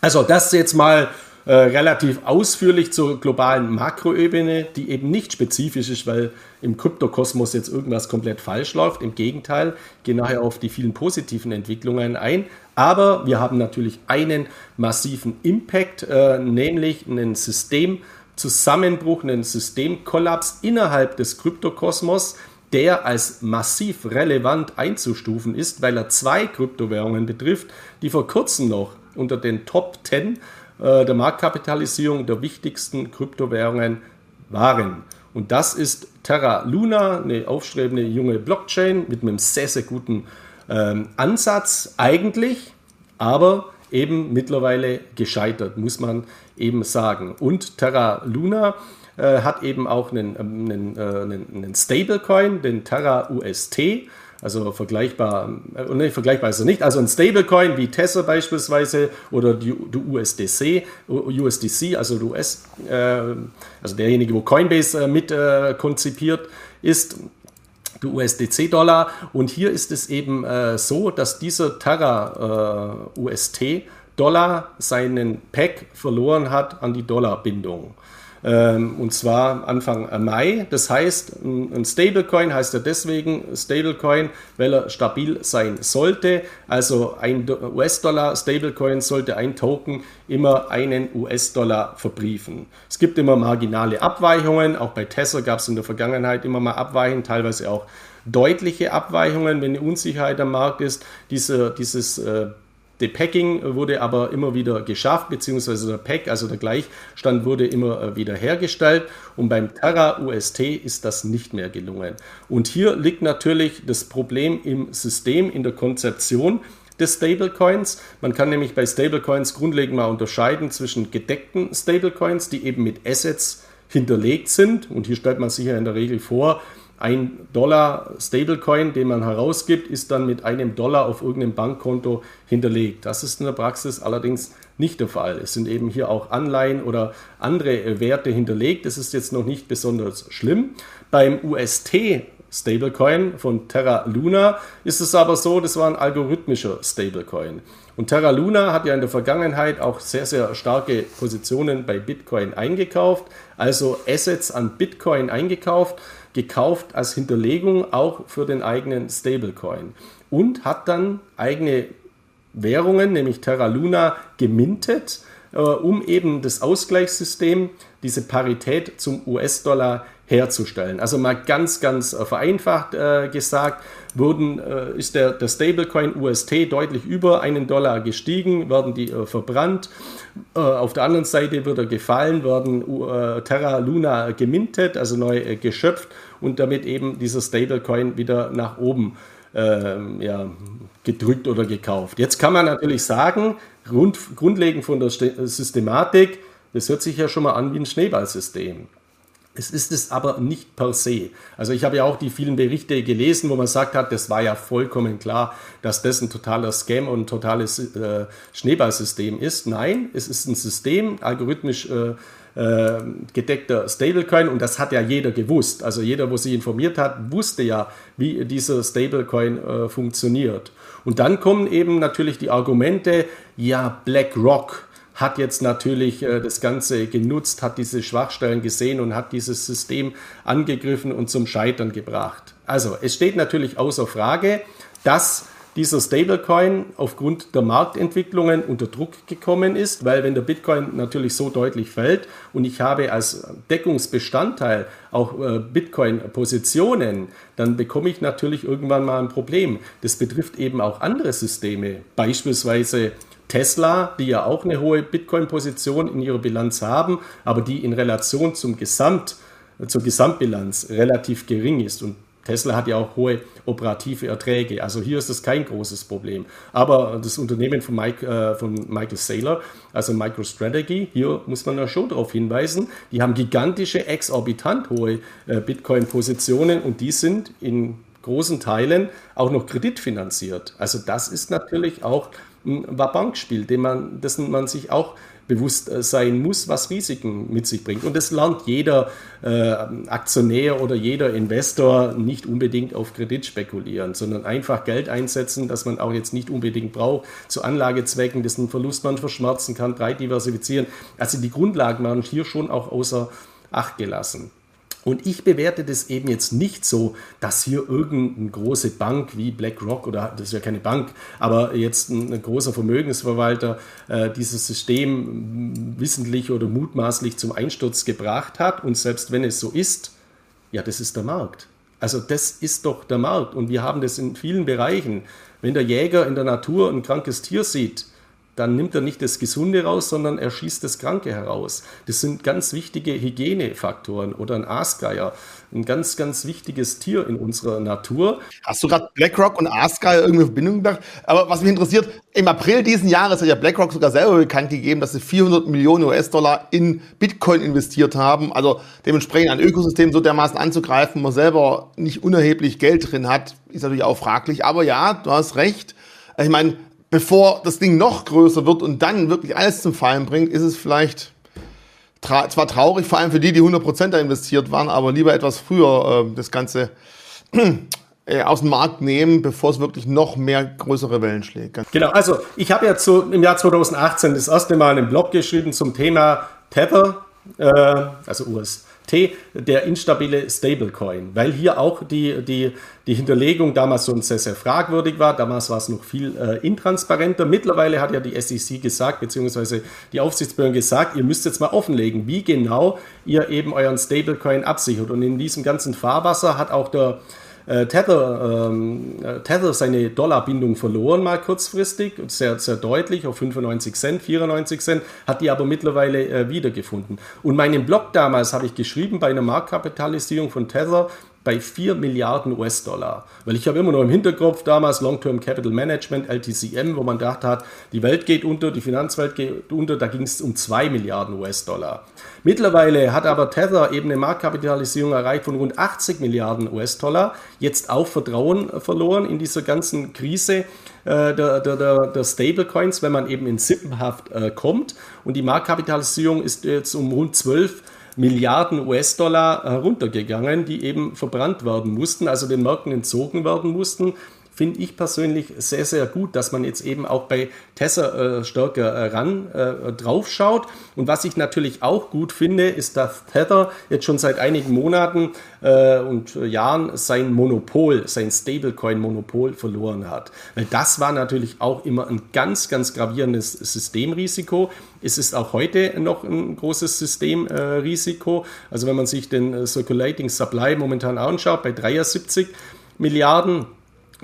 Also das jetzt mal äh, relativ ausführlich zur globalen Makroebene, die eben nicht spezifisch ist, weil im Kryptokosmos jetzt irgendwas komplett falsch läuft. Im Gegenteil, ich gehe nachher auf die vielen positiven Entwicklungen ein. Aber wir haben natürlich einen massiven Impact, äh, nämlich einen Systemzusammenbruch, einen Systemkollaps innerhalb des Kryptokosmos, der als massiv relevant einzustufen ist, weil er zwei Kryptowährungen betrifft, die vor kurzem noch unter den Top 10 äh, der Marktkapitalisierung der wichtigsten Kryptowährungen waren. Und das ist Terra Luna, eine aufstrebende junge Blockchain mit einem sehr, sehr guten ähm, Ansatz eigentlich, aber eben mittlerweile gescheitert, muss man eben sagen. Und Terra Luna äh, hat eben auch einen, ähm, einen, äh, einen, Stablecoin, den Terra UST. Also vergleichbar, äh, nee, vergleichbar ist er nicht. Also ein Stablecoin wie Tether beispielsweise oder die, die USDC, USDC, also US, äh, also derjenige, wo Coinbase äh, mit äh, konzipiert ist, USDC-Dollar. Und hier ist es eben äh, so, dass dieser Terra äh, seinen Pack verloren hat an die Dollarbindung. Ähm, und zwar Anfang Mai. Das heißt, ein Stablecoin heißt er deswegen Stablecoin, weil er stabil sein sollte. Also ein US-Dollar Stablecoin sollte ein Token immer einen US-Dollar verbriefen. Es gibt immer marginale Abweichungen. Auch bei Tesla gab es in der Vergangenheit immer mal Abweichungen, teilweise auch deutliche Abweichungen, wenn eine Unsicherheit am Markt ist. Diese, dieses äh, Depacking wurde aber immer wieder geschafft, beziehungsweise der Pack, also der Gleichstand, wurde immer äh, wieder hergestellt. Und beim Terra UST ist das nicht mehr gelungen. Und hier liegt natürlich das Problem im System, in der Konzeption des Stablecoins. Man kann nämlich bei Stablecoins grundlegend mal unterscheiden zwischen gedeckten Stablecoins, die eben mit Assets hinterlegt sind. Und hier stellt man sich ja in der Regel vor, ein Dollar Stablecoin, den man herausgibt, ist dann mit einem Dollar auf irgendeinem Bankkonto hinterlegt. Das ist in der Praxis allerdings nicht der Fall. Es sind eben hier auch Anleihen oder andere Werte hinterlegt. Das ist jetzt noch nicht besonders schlimm. Beim UST Stablecoin von Terra Luna ist es aber so, das war ein algorithmischer Stablecoin. Und Terra Luna hat ja in der Vergangenheit auch sehr, sehr starke Positionen bei Bitcoin eingekauft, also Assets an Bitcoin eingekauft gekauft als Hinterlegung auch für den eigenen Stablecoin. Und hat dann eigene Währungen, nämlich Terra Luna, gemintet, äh, um eben das Ausgleichssystem, diese Parität zum US-Dollar herzustellen. Also mal ganz, ganz äh, vereinfacht äh, gesagt, wurden, äh, ist der, der Stablecoin UST deutlich über einen Dollar gestiegen, werden die äh, verbrannt. Äh, auf der anderen Seite wird er gefallen, werden äh, Terra Luna gemintet, also neu geschöpft und damit eben dieser Stablecoin wieder nach oben ähm, ja, gedrückt oder gekauft. Jetzt kann man natürlich sagen, grund, grundlegend von der Systematik, das hört sich ja schon mal an wie ein Schneeballsystem. Es ist es aber nicht per se. Also ich habe ja auch die vielen Berichte gelesen, wo man sagt hat, das war ja vollkommen klar, dass das ein totaler Scam und ein totales äh, Schneeballsystem ist. Nein, es ist ein System, algorithmisch äh, äh, gedeckter Stablecoin und das hat ja jeder gewusst. Also jeder, wo sich informiert hat, wusste ja, wie dieser Stablecoin äh, funktioniert. Und dann kommen eben natürlich die Argumente, ja, BlackRock hat jetzt natürlich äh, das Ganze genutzt, hat diese Schwachstellen gesehen und hat dieses System angegriffen und zum Scheitern gebracht. Also es steht natürlich außer Frage, dass dieser Stablecoin aufgrund der Marktentwicklungen unter Druck gekommen ist, weil wenn der Bitcoin natürlich so deutlich fällt und ich habe als Deckungsbestandteil auch äh, Bitcoin-Positionen, dann bekomme ich natürlich irgendwann mal ein Problem. Das betrifft eben auch andere Systeme, beispielsweise Tesla, die ja auch eine hohe Bitcoin-Position in ihrer Bilanz haben, aber die in Relation zum Gesamt, zur Gesamtbilanz relativ gering ist. Und Tesla hat ja auch hohe operative Erträge. Also hier ist das kein großes Problem. Aber das Unternehmen von, Mike, äh, von Michael Saylor, also MicroStrategy, hier muss man ja schon darauf hinweisen, die haben gigantische, exorbitant hohe äh, Bitcoin-Positionen und die sind in großen Teilen auch noch kreditfinanziert. Also das ist natürlich auch ein Bankspiel, dem man, dessen man sich auch bewusst äh, sein muss, was Risiken mit sich bringt. Und das lernt jeder äh, Aktionär oder jeder Investor nicht unbedingt auf Kredit spekulieren, sondern einfach Geld einsetzen, das man auch jetzt nicht unbedingt braucht, zu Anlagezwecken, dessen Verlust man verschmerzen kann, breit diversifizieren. Also die Grundlagen waren hier schon auch außer Acht gelassen. Und ich bewerte das eben jetzt nicht so, dass hier irgendeine große Bank wie BlackRock oder das ist ja keine Bank, aber jetzt ein, großer Vermögensverwalter äh, dieses System wissentlich oder mutmaßlich zum Einsturz gebracht hat. Und selbst wenn es so ist, ja, das ist der Markt. Also das ist doch der Markt. Und wir haben das in vielen Bereichen. Wenn der Jäger in der Natur ein krankes Tier sieht, dann nimmt er nicht das Gesunde raus, sondern er schießt das Kranke heraus. Das sind ganz wichtige Hygienefaktoren oder ein Aasgeier, ein ganz, ganz wichtiges Tier in unserer Natur. Hast du gerade BlackRock und Aasgeier irgendwie in Verbindung gebracht? Aber was mich interessiert, im April diesen Jahres hat ja BlackRock sogar selber bekannt gegeben, dass sie 400 Millionen US-Dollar in Bitcoin investiert haben. Also dementsprechend ein Ökosystem so dermaßen anzugreifen, man selber nicht unerheblich Geld drin hat, ist natürlich auch fraglich. Aber ja, du hast recht. Ich meine, bevor das Ding noch größer wird und dann wirklich alles zum Fallen bringt, ist es vielleicht tra zwar traurig, vor allem für die, die 100% da investiert waren, aber lieber etwas früher äh, das Ganze äh, aus dem Markt nehmen, bevor es wirklich noch mehr größere Wellen schlägt. Genau, also ich habe ja zu, im Jahr 2018 das erste Mal einen Blog geschrieben zum Thema Tether, äh, also US T, der instabile Stablecoin, weil hier auch die, die, die Hinterlegung damals schon sehr, sehr fragwürdig war. Damals war es noch viel äh, intransparenter. Mittlerweile hat ja die SEC gesagt, beziehungsweise die Aufsichtsbehörden gesagt, ihr müsst jetzt mal offenlegen, wie genau ihr eben euren Stablecoin absichert. Und in diesem ganzen Fahrwasser hat auch der äh, Tether, ähm, äh, Tether seine Dollarbindung verloren, mal kurzfristig, sehr, sehr deutlich auf 95 Cent, 94 Cent, hat die aber mittlerweile äh, wiedergefunden. Und meinen Blog damals habe ich geschrieben, bei einer Marktkapitalisierung von Tether bei 4 Milliarden US-Dollar. Weil ich habe immer noch im Hinterkopf damals Long-Term Capital Management, LTCM, wo man gedacht hat, die Welt geht unter, die Finanzwelt geht unter, da ging es um 2 Milliarden US-Dollar. Mittlerweile hat aber Tether eben eine Marktkapitalisierung erreicht von rund 80 Milliarden US-Dollar, jetzt auch Vertrauen verloren in dieser ganzen Krise äh, der, der, der, Stablecoins, wenn man eben in Sippenhaft äh, kommt. Und die Marktkapitalisierung ist jetzt um rund 12 Milliarden US-Dollar heruntergegangen, die eben verbrannt werden mussten, also den Märkten entzogen werden mussten finde ich persönlich sehr, sehr gut, dass man jetzt eben auch bei Tesla äh, stärker äh, ran äh, drauf schaut. Und was ich natürlich auch gut finde, ist, dass Tether jetzt schon seit einigen Monaten äh, und Jahren sein Monopol, sein Stablecoin-Monopol verloren hat. Weil das war natürlich auch immer ein ganz, ganz gravierendes Systemrisiko. Es ist auch heute noch ein großes Systemrisiko. Also wenn man sich den äh, Circulating Supply momentan anschaut, bei 73 Milliarden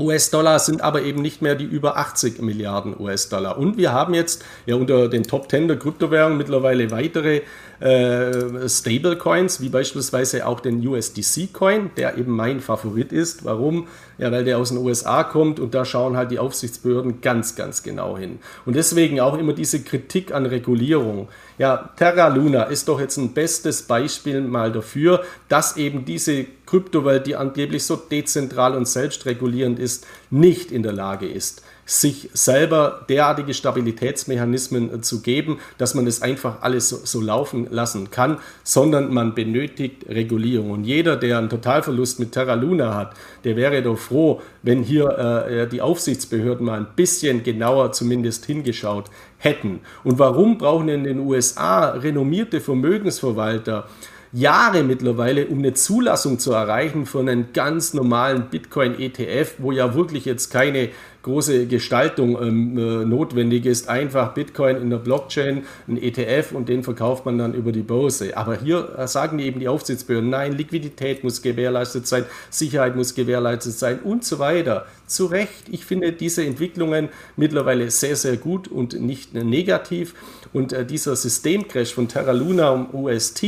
US-Dollar sind aber eben nicht mehr die über 80 Milliarden US-Dollar. Und wir haben jetzt ja unter den Top 10 der Kryptowährungen mittlerweile weitere äh, Stablecoins, wie beispielsweise auch den USDC-Coin, der eben mein Favorit ist. Warum? Ja, weil der aus den USA kommt und da schauen halt die Aufsichtsbehörden ganz, ganz genau hin. Und deswegen auch immer diese Kritik an Regulierung. Ja, Terra Luna ist doch jetzt ein bestes Beispiel mal dafür, dass eben diese Kryptowelt, die angeblich so dezentral und selbstregulierend ist, nicht in der Lage ist, sich selber derartige Stabilitätsmechanismen äh, zu geben, dass man es einfach alles so, so, laufen lassen kann, sondern man benötigt Regulierung. Und jeder, der einen Totalverlust mit Terra Luna hat, der wäre doch froh, wenn hier äh, die Aufsichtsbehörden mal ein bisschen genauer zumindest hingeschaut hätten. Und warum brauchen in den USA renommierte Vermögensverwalter Jahre mittlerweile, um eine Zulassung zu erreichen für einen ganz normalen Bitcoin-ETF, wo ja wirklich jetzt keine große Gestaltung ähm, äh, notwendig ist. Einfach Bitcoin in der Blockchain, ein ETF und den verkauft man dann über die Börse. Aber hier äh, sagen eben die Aufsichtsbehörden, nein, Liquidität muss gewährleistet sein, Sicherheit muss gewährleistet sein und so weiter. Zu Recht, ich finde diese Entwicklungen mittlerweile sehr, sehr gut und nicht negativ. Und äh, dieser Systemcrash von Terra Luna und UST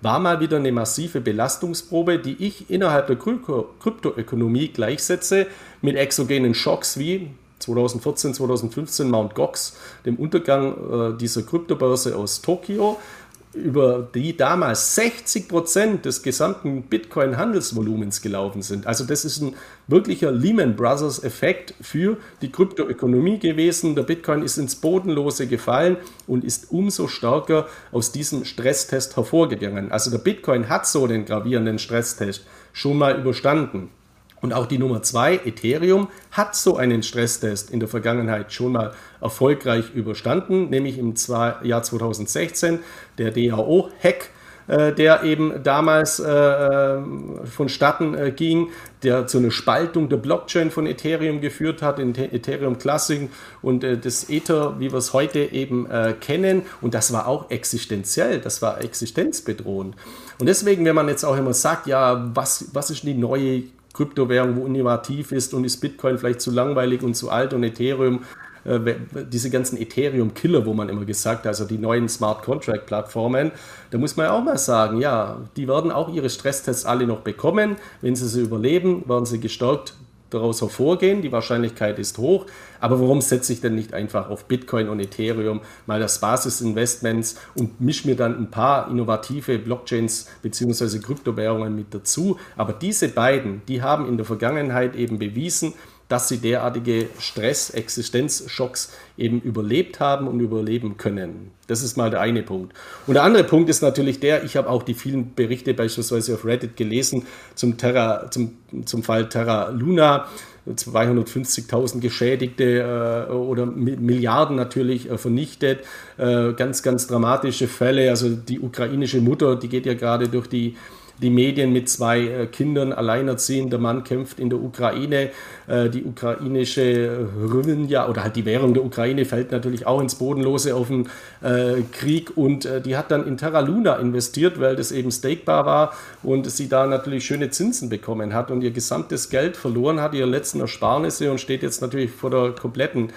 war mal wieder eine massive Belastungsprobe, die ich innerhalb der Kryptoökonomie gleichsetze mit exogenen Schocks wie 2014, 2015 Mt. Gox, dem Untergang äh, dieser Kryptobörse aus Tokio, über die damals 60 Prozent des gesamten Bitcoin-Handelsvolumens gelaufen sind. Also das ist ein wirklicher Lehman Brothers-Effekt für die Kryptoökonomie gewesen. Der Bitcoin ist ins Bodenlose gefallen und ist umso stärker aus diesem Stresstest hervorgegangen. Also der Bitcoin hat so den gravierenden Stresstest schon mal überstanden. Und auch die Nummer zwei, Ethereum, hat so einen Stresstest in der Vergangenheit schon mal erfolgreich überstanden, nämlich im Jahr 2016 der DAO-Hack, äh, der eben damals äh, äh, vonstatten äh, ging, der zu einer Spaltung der Blockchain von Ethereum geführt hat, in Ethereum Classic und äh, das Ether, wie wir es heute eben äh, kennen. Und das war auch existenziell, das war existenzbedrohend. Und deswegen, wenn man jetzt auch immer sagt, ja, was, was ist die neue Kryptowährung, wo innovativ ist und ist Bitcoin vielleicht zu langweilig und zu alt und Ethereum, äh, diese ganzen Ethereum-Killer, wo man immer gesagt hat, also die neuen Smart Contract-Plattformen, da muss man ja auch mal sagen, ja, die werden auch ihre Stresstests alle noch bekommen. Wenn sie sie überleben, werden sie gestärkt daraus hervorgehen. Die Wahrscheinlichkeit ist hoch. Aber warum setze ich denn nicht einfach auf Bitcoin und Ethereum mal das Basisinvestments und mische mir dann ein paar innovative Blockchains bzw. Kryptowährungen mit dazu? Aber diese beiden, die haben in der Vergangenheit eben bewiesen, dass sie derartige Stress, Existenzschocks eben überlebt haben und überleben können. Das ist mal der eine Punkt. Und der andere Punkt ist natürlich der, ich habe auch die vielen Berichte beispielsweise auf Reddit gelesen zum, Terra, zum, zum Fall Terra Luna. 250.000 Geschädigte äh, oder Milliarden natürlich äh, vernichtet. Äh, ganz, ganz dramatische Fälle. Also die ukrainische Mutter, die geht ja gerade durch die die Medien mit zwei äh, Kindern, alleinerziehender Mann kämpft in der Ukraine. Äh, die ukrainische Hryvnia oder halt die Währung der Ukraine fällt natürlich auch ins Bodenlose auf den äh, Krieg und die hat dann in Terra Luna investiert, weil das eben stakebar war und sie da natürlich schöne Zinsen bekommen hat und ihr gesamtes Geld verloren hat, ihre letzten Ersparnisse und steht jetzt natürlich vor der kompletten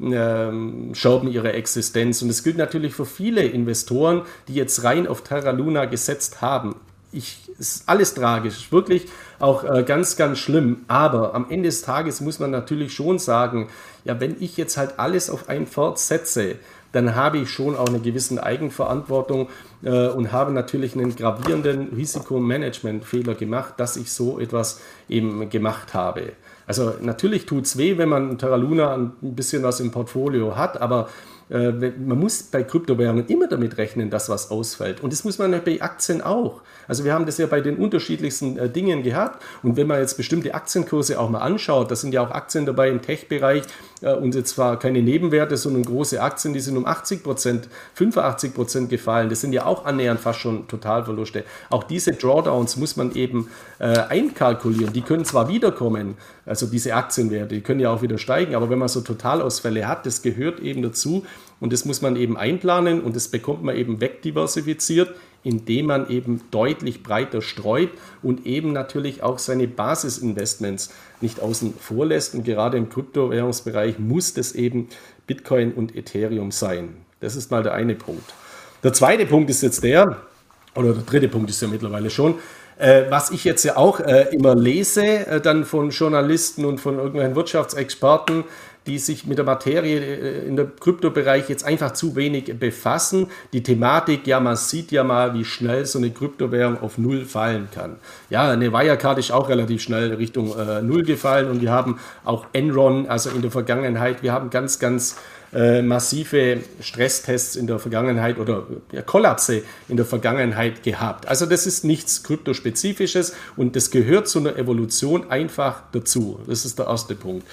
ähm, Scherben ihrer Existenz. Und es gilt natürlich für viele Investoren, die jetzt rein auf Terra Luna gesetzt haben ich, ist alles tragisch, wirklich auch äh, ganz, ganz schlimm. Aber am Ende des Tages muss man natürlich schon sagen, ja, wenn ich jetzt halt alles auf ein Pferd setze, dann habe ich schon auch eine gewisse Eigenverantwortung äh, und habe natürlich einen gravierenden Risikomanagementfehler gemacht, dass ich so etwas eben gemacht habe. Also natürlich tut es weh, wenn man Terra Luna ein bisschen was im Portfolio hat, aber äh, man muss bei Kryptowährungen immer damit rechnen, dass was ausfällt. Und das muss man bei Aktien auch. Also wir haben das ja bei den unterschiedlichsten äh, Dingen gehabt. Und wenn man jetzt bestimmte Aktienkurse auch mal anschaut, da sind ja auch Aktien dabei im Tech-Bereich und jetzt zwar keine Nebenwerte, sondern große Aktien, die sind um 80 Prozent, 85 Prozent gefallen. Das sind ja auch annähernd fast schon Totalverluste. Auch diese Drawdowns muss man eben äh, einkalkulieren. Die können zwar wiederkommen, also diese Aktienwerte, die können ja auch wieder steigen, aber wenn man so Totalausfälle hat, das gehört eben dazu und das muss man eben einplanen und das bekommt man eben wegdiversifiziert indem man eben deutlich breiter streut und eben natürlich auch seine Basisinvestments nicht außen vor lässt. Und gerade im Kryptowährungsbereich muss das eben Bitcoin und Ethereum sein. Das ist mal der eine Punkt. Der zweite Punkt ist jetzt der, oder der dritte Punkt ist ja mittlerweile schon, äh, was ich jetzt ja auch äh, immer lese, äh, dann von Journalisten und von irgendwelchen Wirtschaftsexperten, die sich mit der Materie äh, in der Kryptobereich jetzt einfach zu wenig befassen. Die Thematik, ja, man sieht ja mal, wie schnell so eine Kryptowährung auf Null fallen kann. Ja, eine Wirecard ist auch relativ schnell Richtung äh, Null gefallen und wir haben auch Enron, also in der Vergangenheit, wir haben ganz, ganz äh, massive Stresstests in der Vergangenheit oder ja, Kollapse in der Vergangenheit gehabt. Also das ist nichts kryptospezifisches und das gehört zu einer Evolution einfach dazu. Das ist der erste Punkt.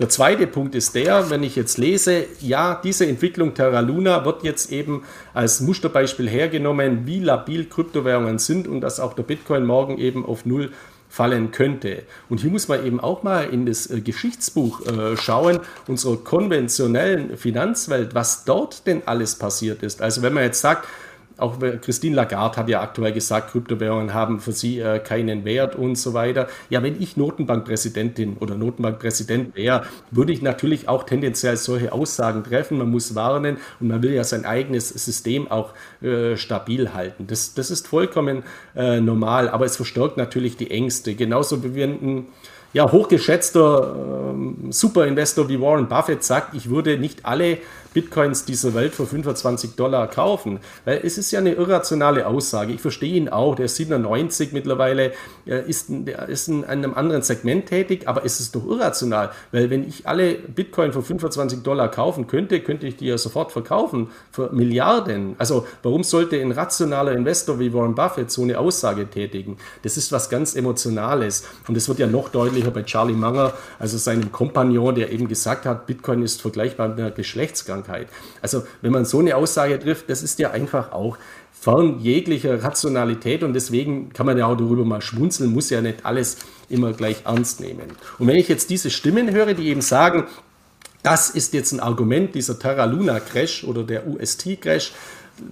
Der zweite Punkt ist der, wenn ich jetzt lese, ja, diese Entwicklung Terra Luna wird jetzt eben als Musterbeispiel hergenommen, wie labil Kryptowährungen sind und dass auch der Bitcoin morgen eben auf Null fallen könnte. Und hier muss man eben auch mal in das äh, Geschichtsbuch äh, schauen, unserer konventionellen Finanzwelt, was dort denn alles passiert ist. Also wenn man jetzt sagt, auch Christine Lagarde hat ja aktuell gesagt, Kryptowährungen haben für sie äh, keinen Wert und so weiter. Ja, wenn ich Notenbankpräsidentin oder Notenbankpräsident wäre, würde ich natürlich auch tendenziell solche Aussagen treffen. Man muss warnen und man will ja sein eigenes System auch äh, stabil halten. Das, das ist vollkommen äh, normal, aber es verstärkt natürlich die Ängste. Genauso wie wenn ein ja, hochgeschätzter ähm, Superinvestor wie Warren Buffett sagt, ich würde nicht alle Bitcoins dieser Welt für 25 Dollar kaufen. Weil es ist ja eine irrationale Aussage. Ich verstehe ihn auch. Der ist 97 mittlerweile, ist, der ist in einem anderen Segment tätig, aber es ist doch irrational. Weil wenn ich alle Bitcoin für 25 Dollar kaufen könnte, könnte ich die ja sofort verkaufen für Milliarden. Also warum sollte ein rationaler Investor wie Warren Buffett so eine Aussage tätigen? Das ist was ganz Emotionales. Und es wird ja noch deutlicher bei Charlie Munger, also seinem Kompagnon, der eben gesagt hat, Bitcoin ist vergleichbar mit einer Geschlechtskrankheit. Krankheit. Also wenn man so eine Aussage trifft, das ist ja einfach auch fern jeglicher Rationalität und deswegen kann man ja auch darüber mal schmunzeln, muss ja nicht alles immer gleich ernst nehmen. Und wenn ich jetzt diese Stimmen höre, die eben sagen, das ist jetzt ein Argument, dieser Terra Luna Crash oder der UST Crash,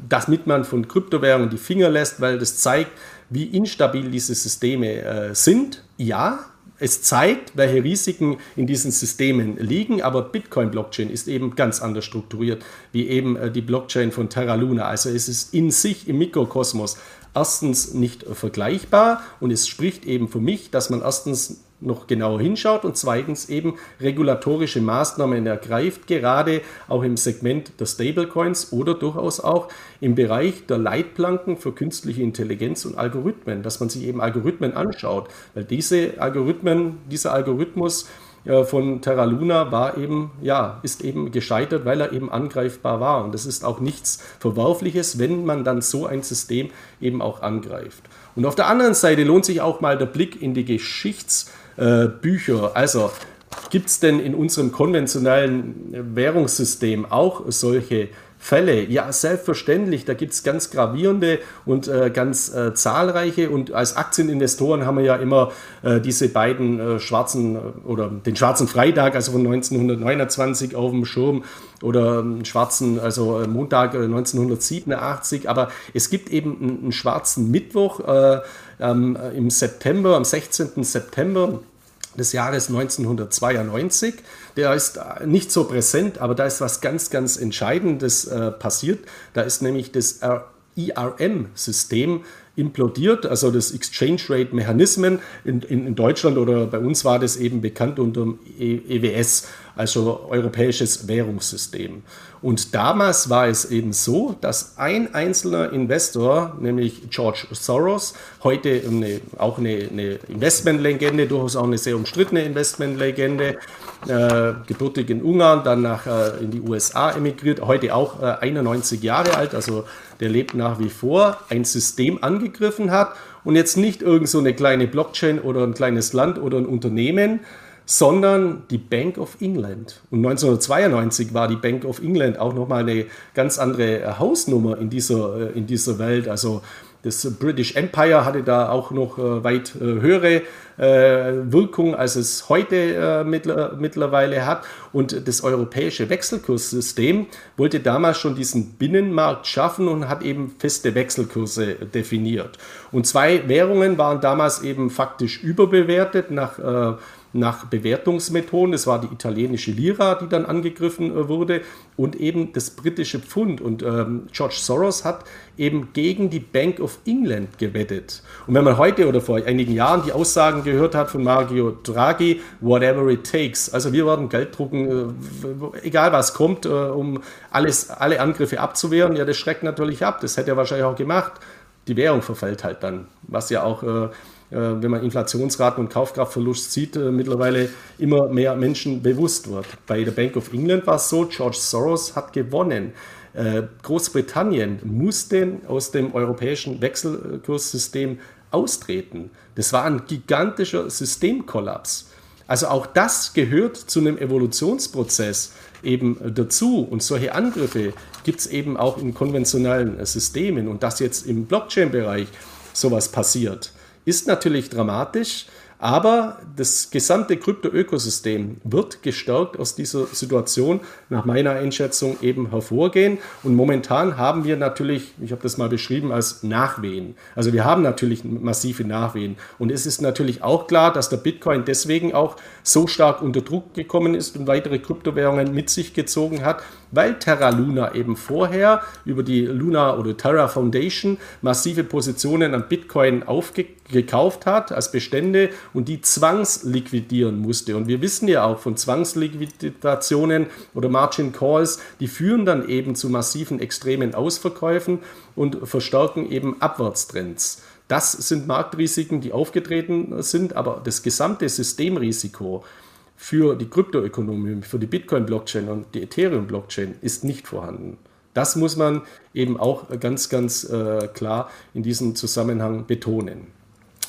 damit man von Kryptowährungen die Finger lässt, weil das zeigt, wie instabil diese Systeme äh, sind. Ja, es zeigt, welche Risiken in diesen Systemen liegen, aber Bitcoin-Blockchain ist eben ganz anders strukturiert wie eben äh, die Blockchain von Terra Luna. Also es ist in sich im Mikrokosmos erstens nicht vergleichbar und es spricht eben für mich, dass man erstens noch genauer hinschaut und zweitens eben regulatorische Maßnahmen ergreift, gerade auch im Segment der Stablecoins oder durchaus auch im Bereich der Leitplanken für künstliche Intelligenz und Algorithmen, dass man sich eben Algorithmen anschaut, weil diese Algorithmen, dieser Algorithmus äh, von Terra Luna war eben, ja, ist eben gescheitert, weil er eben angreifbar war. Und das ist auch nichts Verwerfliches, wenn man dann so ein System eben auch angreift. Und auf der anderen Seite lohnt sich auch mal der Blick in die Geschichts- äh, Bücher. Also gibt es denn in unserem konventionellen Währungssystem auch solche Fälle? Ja, selbstverständlich. Da gibt es ganz gravierende und äh, ganz äh, zahlreiche. Und als Aktieninvestoren haben wir ja immer äh, diese beiden äh, schwarzen oder den schwarzen Freitag, also von 1929 auf dem Schirm oder einen schwarzen, also äh, Montag 1987. Aber es gibt eben einen, einen schwarzen Mittwoch ähm, im September, am 16. September des Jahres 1992. Der ist äh, nicht so präsent, aber da ist was ganz, ganz Entscheidendes äh, passiert. Da ist nämlich das IRM-System implodiert, also das Exchange Rate Mechanismen. In, in, in, Deutschland oder bei uns war das eben bekannt unter EWS, also Europäisches Währungssystem. Und damals war es eben so, dass ein einzelner Investor, nämlich George Soros, heute eine, auch eine, eine Investmentlegende, durchaus auch eine sehr umstrittene Investmentlegende, äh, gebürtig in Ungarn, dann nach, äh, in die USA emigriert, heute auch äh, 91 Jahre alt, also der lebt nach wie vor, ein System angegriffen hat und jetzt nicht irgend so eine kleine Blockchain oder ein kleines Land oder ein Unternehmen, sondern die Bank of England. Und 1992 war die Bank of England auch nochmal eine ganz andere äh, Hausnummer in dieser, äh, in dieser Welt. Also das British Empire hatte da auch noch äh, weit höhere Wirkung, als es heute mittlerweile hat. Und das europäische Wechselkurssystem wollte damals schon diesen Binnenmarkt schaffen und hat eben feste Wechselkurse definiert. Und zwei Währungen waren damals eben faktisch überbewertet nach nach Bewertungsmethoden. Das war die italienische Lira, die dann angegriffen äh, wurde und eben das britische Pfund. Und ähm, George Soros hat eben gegen die Bank of England gewettet. Und wenn man heute oder vor einigen Jahren die Aussagen gehört hat von Mario Draghi, whatever it takes, also wir werden Geld drucken, äh, egal was kommt, äh, um alles, alle Angriffe abzuwehren, ja, das schreckt natürlich ab. Das hätte er wahrscheinlich auch gemacht. Die Währung verfällt halt dann, was ja auch äh, wenn man Inflationsraten und Kaufkraftverlust sieht, äh, mittlerweile immer mehr Menschen bewusst wird. Bei der Bank of England war es so, George Soros hat gewonnen. Äh, Großbritannien musste aus dem europäischen Wechselkurssystem austreten. Das war ein gigantischer Systemkollaps. Also auch das gehört zu einem Evolutionsprozess eben dazu. Und solche Angriffe gibt es eben auch in konventionellen Systemen. Und dass jetzt im Blockchain-Bereich sowas passiert, ist natürlich dramatisch, aber das gesamte Krypto-Ökosystem wird gestärkt aus dieser Situation nach meiner Einschätzung eben hervorgehen. Und momentan haben wir natürlich, ich habe das mal beschrieben als Nachwehen. Also wir haben natürlich massive Nachwehen. Und es ist natürlich auch klar, dass der Bitcoin deswegen auch so stark unter Druck gekommen ist und weitere Kryptowährungen mit sich gezogen hat, weil Terra Luna eben vorher über die Luna oder Terra Foundation massive Positionen an Bitcoin aufgekauft hat als Bestände und die zwangsliquidieren musste. Und wir wissen ja auch von Zwangsliquidationen oder Margin Calls, die führen dann eben zu massiven extremen Ausverkäufen und verstärken eben Abwärtstrends. Das sind Marktrisiken, die aufgetreten sind, aber das gesamte Systemrisiko für die Kryptoökonomie, für die Bitcoin-Blockchain und die Ethereum-Blockchain ist nicht vorhanden. Das muss man eben auch ganz, ganz äh, klar in diesem Zusammenhang betonen.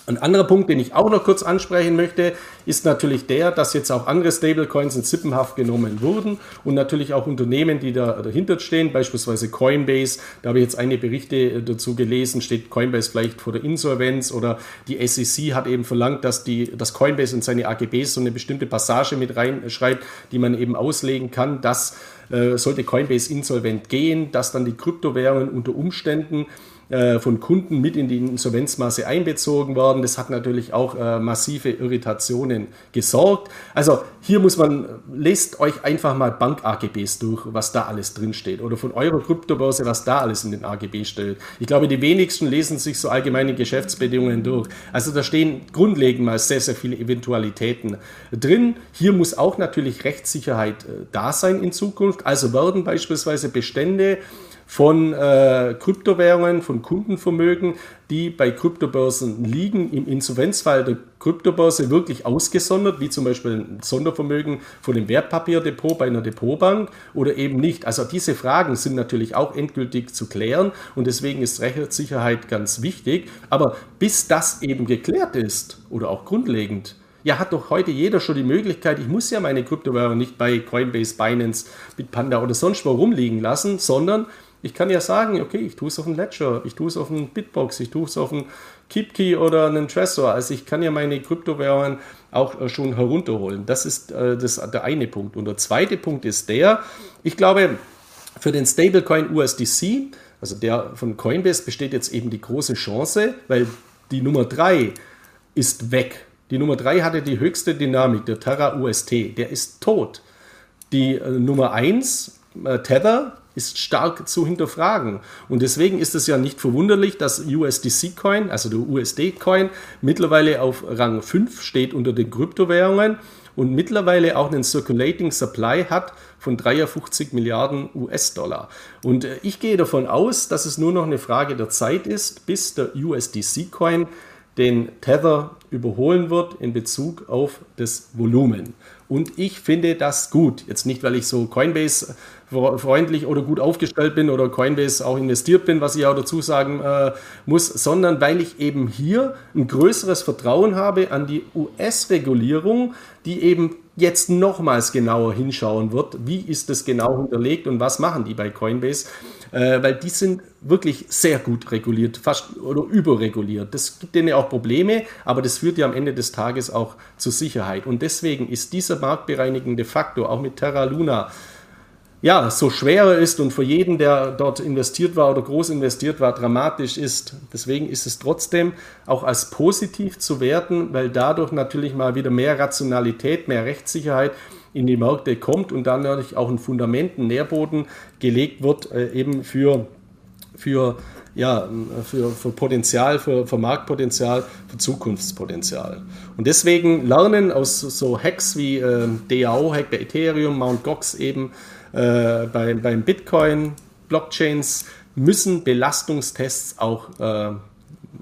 Ein anderer Punkt, den ich auch noch kurz ansprechen möchte, ist natürlich der, dass jetzt auch andere Stablecoins in Zippenhaft genommen wurden und natürlich auch Unternehmen, die da dahinter stehen, beispielsweise Coinbase. Da habe ich jetzt einige Berichte dazu gelesen, steht Coinbase vielleicht vor der Insolvenz oder die SEC hat eben verlangt, dass, die, dass Coinbase in seine AGBs so eine bestimmte Passage mit reinschreibt, die man eben auslegen kann, dass äh, sollte Coinbase insolvent gehen, dass dann die Kryptowährungen unter Umständen äh, von Kunden mit in die Insolvenzmasse einbezogen worden. Das hat natürlich auch äh, massive Irritationen gesorgt. Also hier muss man, lest euch einfach mal Bank-AGBs durch, was da alles drinsteht. Oder von eurer Kryptobörse, was da alles in den AGB steht. Ich glaube, die wenigsten lesen sich so allgemeine Geschäftsbedingungen durch. Also da stehen grundlegend mal sehr, sehr viele Eventualitäten drin. Hier muss auch natürlich Rechtssicherheit äh, da sein in Zukunft. Also werden beispielsweise Bestände von äh, Kryptowährungen, von Kundenvermögen, die bei Kryptobörsen liegen, im Insolvenzfall der Kryptobörse wirklich ausgesondert, wie zum Beispiel ein Sondervermögen von dem Wertpapierdepot bei einer Depotbank oder eben nicht. Also diese Fragen sind natürlich auch endgültig zu klären und deswegen ist Rechtssicherheit ganz wichtig. Aber bis das eben geklärt ist oder auch grundlegend, ja, hat doch heute jeder schon die Möglichkeit, ich muss ja meine Kryptowährung nicht bei Coinbase, Binance, Bitpanda oder sonst wo rumliegen lassen, sondern ich kann ja sagen, okay, ich tue es auf einen Ledger, ich tue es auf einen Bitbox, ich tue es auf einen KeepKey oder einen Trezor. Also ich kann ja meine Kryptowährungen auch äh, schon herunterholen. Das ist äh, das, der eine Punkt. Und der zweite Punkt ist der, ich glaube, für den Stablecoin USDC, also der von Coinbase, besteht jetzt eben die große Chance, weil die Nummer 3 ist weg. Die Nummer 3 hatte die höchste Dynamik, der Terra UST, der ist tot. Die äh, Nummer 1, äh, Tether, ist stark zu hinterfragen. Und deswegen ist es ja nicht verwunderlich, dass USDC-Coin, also der USD-Coin, mittlerweile auf Rang 5 steht unter den Kryptowährungen und mittlerweile auch einen Circulating Supply hat von 53 Milliarden US-Dollar. Und äh, ich gehe davon aus, dass es nur noch eine Frage der Zeit ist, bis der USDC-Coin den Tether überholen wird in Bezug auf das Volumen. Und ich finde das gut. Jetzt nicht, weil ich so Coinbase freundlich oder gut aufgestellt bin oder Coinbase auch investiert bin, was ich auch dazu sagen äh, muss, sondern weil ich eben hier ein größeres Vertrauen habe an die US-Regulierung, die eben jetzt nochmals genauer hinschauen wird, wie ist das genau hinterlegt und was machen die bei Coinbase, äh, weil die sind wirklich sehr gut reguliert, fast oder überreguliert. Das gibt denen auch Probleme, aber das führt ja am Ende des Tages auch zur Sicherheit. Und deswegen ist dieser marktbereinigende Faktor auch mit Terra Luna ja, so schwerer ist und für jeden, der dort investiert war oder groß investiert war, dramatisch ist. Deswegen ist es trotzdem auch als positiv zu werten, weil dadurch natürlich mal wieder mehr Rationalität, mehr Rechtssicherheit in die Märkte kommt und dann natürlich auch ein Fundament, ein Nährboden gelegt wird, äh, eben für, für, ja, für, für Potenzial, für, für Marktpotenzial, für Zukunftspotenzial. Und deswegen lernen aus so Hacks wie äh, DAO-Hack bei Ethereum, Mt. Gox eben, äh, bei, beim Bitcoin, Blockchains müssen Belastungstests auch äh,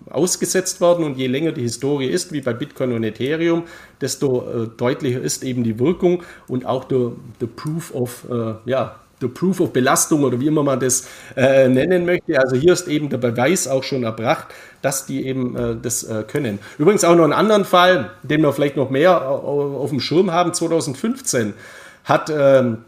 ausgesetzt werden und je länger die Historie ist, wie bei Bitcoin und Ethereum, desto äh, deutlicher ist eben die Wirkung und auch der, Proof of, äh, ja, der Proof of Belastung oder wie immer man das äh, nennen möchte. Also hier ist eben der Beweis auch schon erbracht, dass die eben äh, das äh, können. Übrigens auch noch einen anderen Fall, den wir vielleicht noch mehr auf dem Schirm haben. 2015 hat ähm,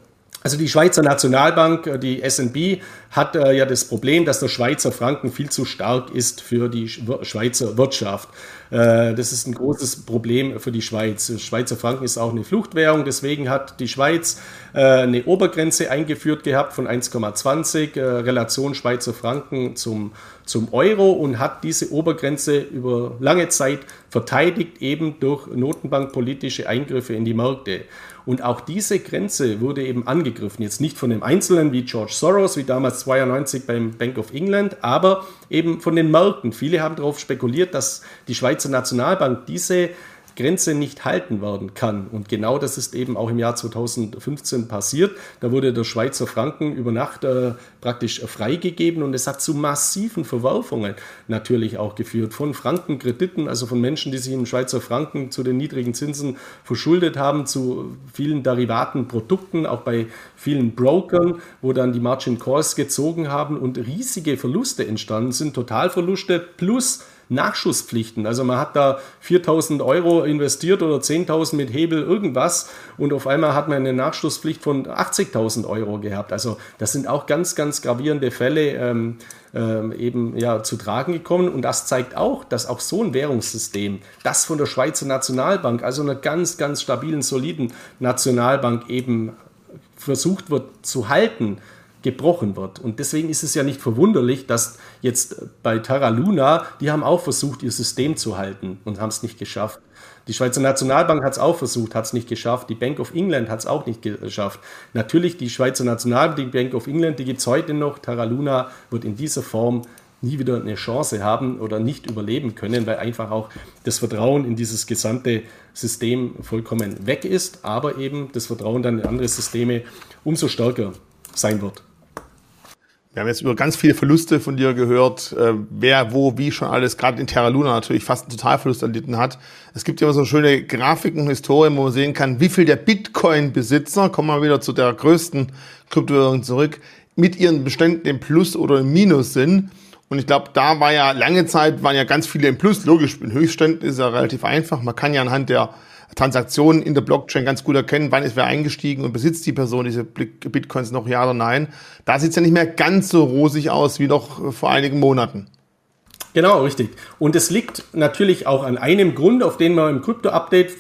also die Schweizer Nationalbank, äh, die SNB, hat äh, ja das Problem, dass der Schweizer Franken viel zu stark ist für die Schweizer Wirtschaft. Äh, das ist ein großes Problem für die Schweiz. Schweizer Franken ist auch eine Fluchtwährung, deswegen hat die Schweiz äh, eine Obergrenze eingeführt gehabt von 1,20 äh, Relation Schweizer Franken zum, zum Euro und hat diese Obergrenze über lange Zeit verteidigt, eben durch notenbankpolitische Eingriffe in die Märkte. Und auch diese Grenze wurde eben angegriffen. Jetzt nicht von dem Einzelnen wie George Soros, wie damals 92 beim Bank of England, aber eben von den Märkten. Viele haben darauf spekuliert, dass die Schweizer Nationalbank diese Grenze nicht halten werden kann. Und genau das ist eben auch im Jahr 2015 passiert. Da wurde der Schweizer Franken über Nacht äh, praktisch freigegeben und es hat zu massiven Verwerfungen natürlich auch geführt. Von Frankenkrediten, also von Menschen, die sich im Schweizer Franken zu den niedrigen Zinsen verschuldet haben, zu vielen derivaten Produkten, auch bei vielen Brokern, wo dann die Margin Calls gezogen haben und riesige Verluste entstanden sind, Totalverluste plus Nachschusspflichten. Also man hat da 4000 Euro investiert oder 10.000 mit Hebel irgendwas und auf einmal hat man eine Nachschusspflicht von 80.000 Euro gehabt. Also das sind auch ganz, ganz gravierende Fälle ähm, ähm, eben ja, zu tragen gekommen und das zeigt auch, dass auch so ein Währungssystem, das von der Schweizer Nationalbank, also einer ganz, ganz stabilen, soliden Nationalbank eben versucht wird zu halten, gebrochen wird. Und deswegen ist es ja nicht verwunderlich, dass jetzt bei Terra Luna, die haben auch versucht, ihr System zu halten und haben es nicht geschafft. Die Schweizer Nationalbank hat es auch versucht, hat es nicht geschafft. Die Bank of England hat es auch nicht geschafft. Natürlich die Schweizer Nationalbank, die Bank of England, die gibt es heute noch. Terra Luna wird in dieser Form nie wieder eine Chance haben oder nicht überleben können, weil einfach auch das Vertrauen in dieses gesamte System vollkommen weg ist, aber eben das Vertrauen dann in andere Systeme umso stärker sein wird. Wir haben jetzt über ganz viele Verluste von dir gehört, äh, wer, wo, wie schon alles, gerade in Terra Luna natürlich fast einen Totalverlust erlitten hat. Es gibt ja immer so schöne Grafiken, Historien, wo man sehen kann, wie viel der Bitcoin-Besitzer, kommen wir wieder zu der größten Kryptowährung zurück, mit ihren Beständen im Plus oder im Minus sind. Und ich glaube, da war ja lange Zeit, waren ja ganz viele im Plus. Logisch, in Höchstständen ist ja relativ einfach. Man kann ja anhand der Transaktionen in der Blockchain ganz gut erkennen, wann ist wer eingestiegen und besitzt die Person diese Bitcoins noch ja oder nein. Da sieht es ja nicht mehr ganz so rosig aus wie noch vor einigen Monaten. Genau, richtig. Und es liegt natürlich auch an einem Grund, auf den wir im Krypto-Update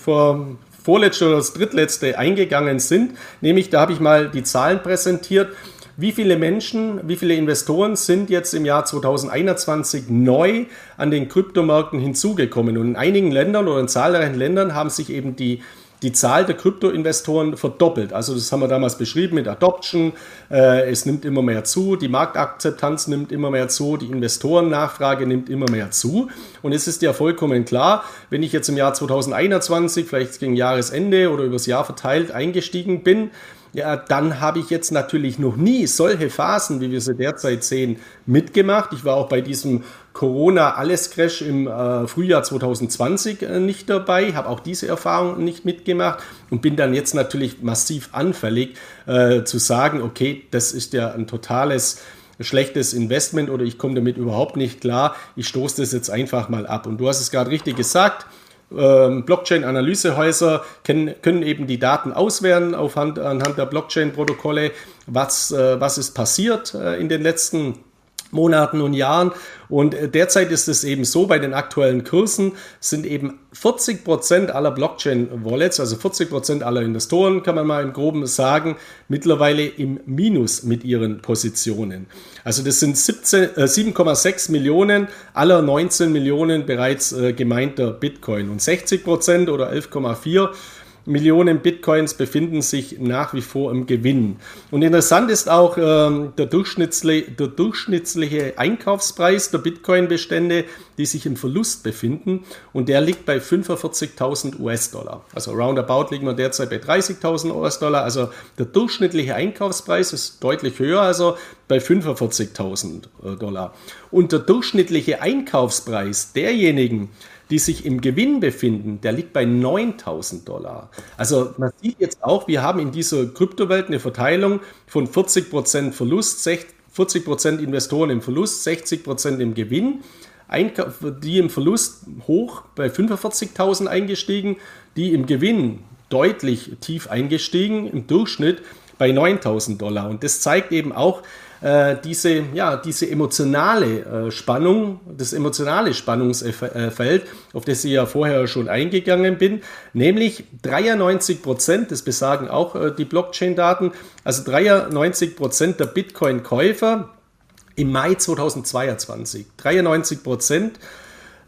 vor vorletzte oder das drittletzte eingegangen sind. Nämlich, da habe ich mal die Zahlen präsentiert. Wie viele Menschen, wie viele Investoren sind jetzt im Jahr 2021 neu an den Kryptomärkten hinzugekommen? Und in einigen Ländern oder in zahlreichen Ländern haben sich eben die die Zahl der Kryptoinvestoren verdoppelt. Also das haben wir damals beschrieben mit Adoption. Äh, es nimmt immer mehr zu, die Marktakzeptanz nimmt immer mehr zu, die Investorennachfrage nimmt immer mehr zu. Und es ist ja vollkommen klar, wenn ich jetzt im Jahr 2021, vielleicht gegen Jahresende oder übers Jahr verteilt eingestiegen bin, ja, dann habe ich jetzt natürlich noch nie solche Phasen, wie wir sie derzeit sehen, mitgemacht. Ich war auch bei diesem Corona-Alles-Crash im äh, Frühjahr 2020 äh, nicht dabei, habe auch diese Erfahrung nicht mitgemacht und bin dann jetzt natürlich massiv anfällig äh, zu sagen, okay, das ist ja ein totales schlechtes Investment oder ich komme damit überhaupt nicht klar, ich stoße das jetzt einfach mal ab. Und du hast es gerade richtig gesagt, Blockchain-Analysehäuser können, eben die Daten auswerten anhand der Blockchain-Protokolle, was, äh, was ist passiert äh, in den letzten Monaten und Jahren. Und äh, derzeit ist es eben so, bei den aktuellen Kursen sind eben 40 Prozent aller Blockchain-Wallets, also 40 Prozent aller Investoren, kann man mal im Groben sagen, mittlerweile im Minus mit ihren Positionen. Also das sind 7,6 äh, Millionen aller 19 Millionen bereits äh, gemeinter Bitcoin und 60 Prozent oder 11,4 Millionen Bitcoins befinden sich nach wie vor im Gewinn. Und interessant ist auch ähm, der, durchschnittliche, der durchschnittliche Einkaufspreis der Bitcoin-Bestände, die sich im Verlust befinden. Und der liegt bei 45.000 US-Dollar. Also roundabout liegen wir derzeit bei 30.000 US-Dollar. Also der durchschnittliche Einkaufspreis ist deutlich höher, also bei 45.000 äh, Dollar. Und der durchschnittliche Einkaufspreis derjenigen, die sich im Gewinn befinden, der liegt bei 9000 Dollar. Also man sieht jetzt auch, wir haben in dieser Kryptowelt eine Verteilung von 40% Verlust, 40% Investoren im Verlust, 60% im Gewinn. Die im Verlust hoch bei 45.000 eingestiegen, die im Gewinn deutlich tief eingestiegen, im Durchschnitt bei 9000 Dollar. Und das zeigt eben auch, äh, diese, ja, diese emotionale äh, Spannung, das emotionale Spannungsfeld, auf das ich ja vorher schon eingegangen bin, nämlich 93 Prozent, das besagen auch äh, die Blockchain-Daten, also 93 Prozent der Bitcoin-Käufer im Mai 2022, 93 Prozent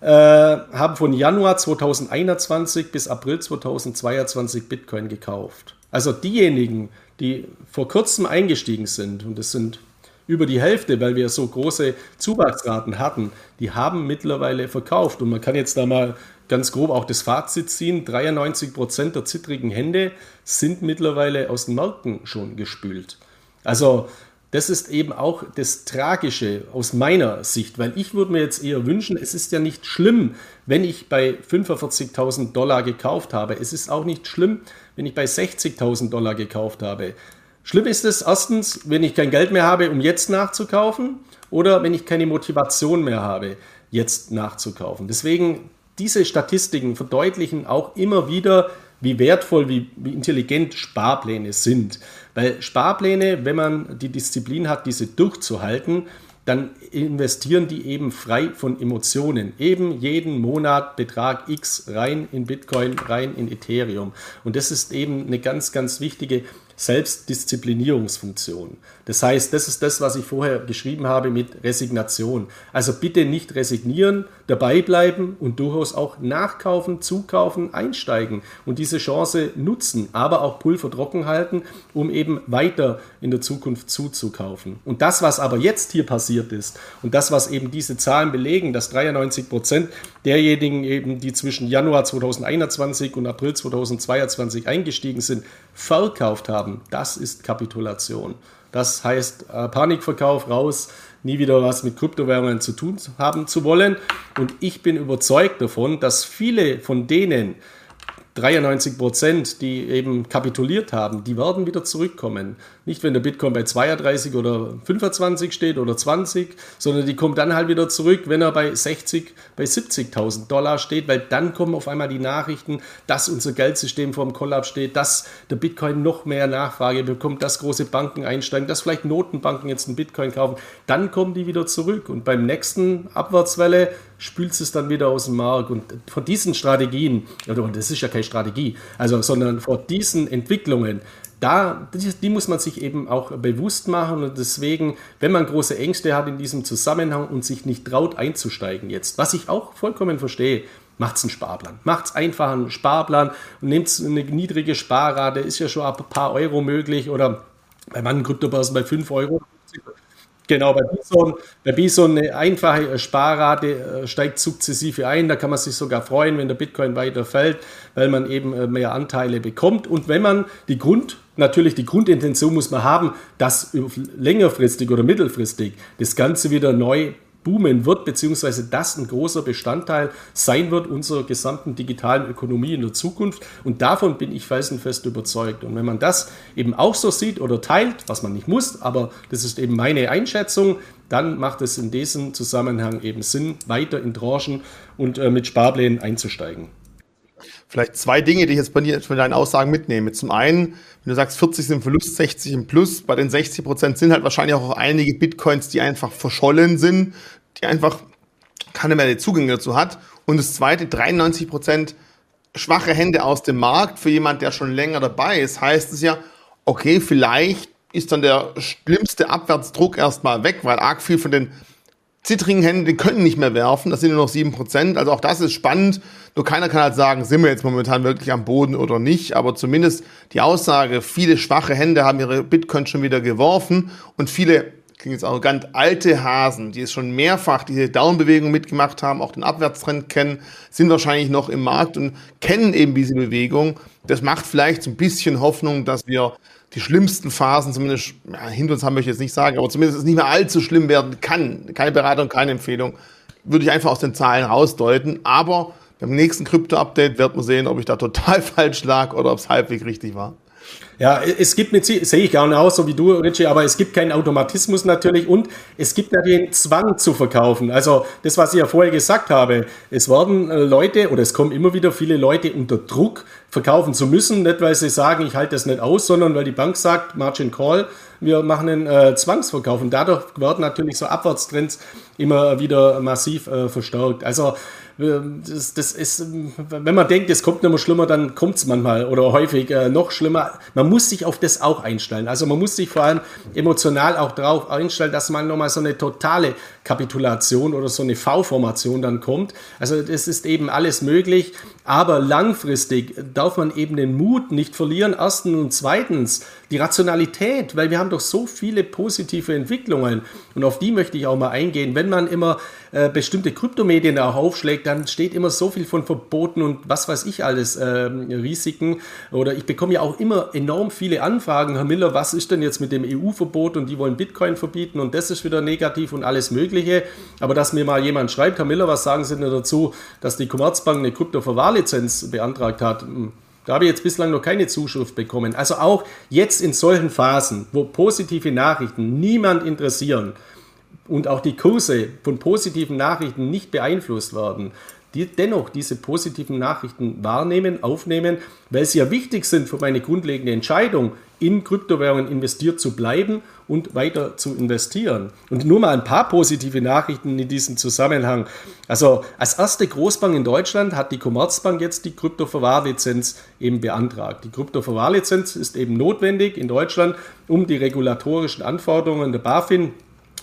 äh, haben von Januar 2021 bis April 2022 Bitcoin gekauft. Also diejenigen, die vor kurzem eingestiegen sind, und das sind über die Hälfte, weil wir so große Zuwachsraten hatten, die haben mittlerweile verkauft. Und man kann jetzt da mal ganz grob auch das Fazit ziehen, 93 Prozent der zittrigen Hände sind mittlerweile aus den Märkten schon gespült. Also das ist eben auch das Tragische aus meiner Sicht, weil ich würde mir jetzt eher wünschen, es ist ja nicht schlimm, wenn ich bei 45.000 Dollar gekauft habe. Es ist auch nicht schlimm, wenn ich bei 60.000 Dollar gekauft habe. Schlimm ist es erstens, wenn ich kein Geld mehr habe, um jetzt nachzukaufen oder wenn ich keine Motivation mehr habe, jetzt nachzukaufen. Deswegen, diese Statistiken verdeutlichen auch immer wieder, wie wertvoll, wie, wie intelligent Sparpläne sind. Weil Sparpläne, wenn man die Disziplin hat, diese durchzuhalten, dann investieren die eben frei von Emotionen. Eben jeden Monat Betrag X rein in Bitcoin, rein in Ethereum. Und das ist eben eine ganz, ganz wichtige Selbstdisziplinierungsfunktion. Das heißt, das ist das, was ich vorher geschrieben habe mit Resignation. Also bitte nicht resignieren, dabei bleiben und durchaus auch nachkaufen, zukaufen, einsteigen und diese Chance nutzen, aber auch Pulver trocken halten, um eben weiter in der Zukunft zuzukaufen. Und das, was aber jetzt hier passiert ist und das, was eben diese Zahlen belegen, dass 93 Prozent derjenigen eben, die zwischen Januar 2021 und April 2022 eingestiegen sind, verkauft haben, das ist Kapitulation. Das heißt äh, Panikverkauf raus, nie wieder was mit Kryptowährungen zu tun haben zu wollen. Und ich bin überzeugt davon, dass viele von denen, 93 Prozent, die eben kapituliert haben, die werden wieder zurückkommen. Nicht, wenn der Bitcoin bei 32 oder 25 steht oder 20, sondern die kommen dann halt wieder zurück, wenn er bei 60, bei 70.000 Dollar steht, weil dann kommen auf einmal die Nachrichten, dass unser Geldsystem vor dem Kollaps steht, dass der Bitcoin noch mehr Nachfrage bekommt, dass große Banken einsteigen, dass vielleicht Notenbanken jetzt einen Bitcoin kaufen. Dann kommen die wieder zurück und beim nächsten Abwärtswelle spült es dann wieder aus dem Markt. Und von diesen Strategien, und das ist ja keine Strategie, also, sondern vor diesen Entwicklungen, da, die, die, muss man sich eben auch bewusst machen und deswegen, wenn man große Ängste hat in diesem Zusammenhang und sich nicht traut einzusteigen jetzt, was ich auch vollkommen verstehe, macht einen Sparplan. Macht einfach einen Sparplan und nehmt eine niedrige Sparrate, ist ja schon ein paar Euro möglich oder bei manchen Kryptobörsen bei 5 Euro. Genau, bei Bison, bei Bison eine einfache Sparrate äh, steigt sukzessive ein. Da kann man sich sogar freuen, wenn der Bitcoin weiter fällt, weil man eben äh, mehr Anteile bekommt. Und wenn man die Grund, natürlich die Grundintention muss man haben, dass längerfristig oder mittelfristig das Ganze wieder neu boomen wird, beziehungsweise das ein großer Bestandteil sein wird unserer gesamten digitalen Ökonomie in der Zukunft. Und davon bin ich felsenfest überzeugt. Und wenn man das eben auch so sieht oder teilt, was man nicht muss, aber das ist eben meine Einschätzung, dann macht es in diesem Zusammenhang eben Sinn, weiter in Tranchen und äh, mit Sparplänen einzusteigen. Vielleicht zwei Dinge, die ich jetzt bei dir von deinen Aussagen mitnehme. Zum einen, wenn du sagst, 40 sind Verlust, 60 im Plus, bei den 60 Prozent sind halt wahrscheinlich auch einige Bitcoins, die einfach verschollen sind, die einfach keine mehr Zugänge dazu hat. Und das zweite, 93 Prozent schwache Hände aus dem Markt. Für jemand, der schon länger dabei ist, heißt es ja, okay, vielleicht ist dann der schlimmste Abwärtsdruck erstmal weg, weil arg viel von den zittrigen Händen, die können nicht mehr werfen, das sind nur noch 7%. Also auch das ist spannend. Nur keiner kann halt sagen, sind wir jetzt momentan wirklich am Boden oder nicht. Aber zumindest die Aussage, viele schwache Hände haben ihre Bitcoin schon wieder geworfen und viele klingt jetzt arrogant, alte Hasen, die es schon mehrfach diese Downbewegung mitgemacht haben, auch den Abwärtstrend kennen, sind wahrscheinlich noch im Markt und kennen eben diese Bewegung. Das macht vielleicht so ein bisschen Hoffnung, dass wir die schlimmsten Phasen zumindest ja, hinter uns haben möchte ich jetzt nicht sagen, aber zumindest es nicht mehr allzu schlimm werden kann. Keine Beratung, keine Empfehlung. Würde ich einfach aus den Zahlen rausdeuten. Aber beim nächsten Krypto-Update wird man sehen, ob ich da total falsch lag oder ob es halbwegs richtig war. Ja, es gibt mit, sehe ich gar nicht aus, so wie du, Richie, aber es gibt keinen Automatismus natürlich und es gibt natürlich einen Zwang zu verkaufen. Also das, was ich ja vorher gesagt habe, es werden äh, Leute oder es kommen immer wieder viele Leute unter Druck, verkaufen zu müssen, nicht weil sie sagen, ich halte das nicht aus, sondern weil die Bank sagt, Margin Call, wir machen einen äh, Zwangsverkauf und dadurch werden natürlich so Abwärtstrends immer wieder massiv äh, verstärkt. Also das, das ist, wenn man denkt, es kommt nicht mehr schlimmer, dann kommt es manchmal oder häufig äh, noch schlimmer. Man muss sich auf das auch einstellen. Also man muss sich vor allem emotional auch darauf einstellen, dass man nochmal so eine totale Kapitulation oder so eine V-Formation dann kommt. Also das ist eben alles möglich, aber langfristig darf man eben den Mut nicht verlieren. Erstens und zweitens die Rationalität, weil wir haben doch so viele positive Entwicklungen und auf die möchte ich auch mal eingehen. Wenn man immer äh, bestimmte Kryptomedien auch aufschlägt, dann steht immer so viel von Verboten und was weiß ich alles, äh, Risiken. Oder ich bekomme ja auch immer enorm viele Anfragen, Herr Miller, was ist denn jetzt mit dem EU-Verbot und die wollen Bitcoin verbieten und das ist wieder negativ und alles Mögliche. Aber dass mir mal jemand schreibt, Herr Miller, was sagen Sie denn dazu, dass die Commerzbank eine Kryptoverwahrlizenz beantragt hat? Da habe ich jetzt bislang noch keine Zuschrift bekommen. Also auch jetzt in solchen Phasen, wo positive Nachrichten niemand interessieren, und auch die Kurse von positiven Nachrichten nicht beeinflusst werden, die dennoch diese positiven Nachrichten wahrnehmen, aufnehmen, weil sie ja wichtig sind für meine grundlegende Entscheidung, in Kryptowährungen investiert zu bleiben und weiter zu investieren. Und nur mal ein paar positive Nachrichten in diesem Zusammenhang. Also als erste Großbank in Deutschland hat die Commerzbank jetzt die Kryptoverwahrlizenz eben beantragt. Die Kryptoverwahrlizenz ist eben notwendig in Deutschland, um die regulatorischen Anforderungen der BaFin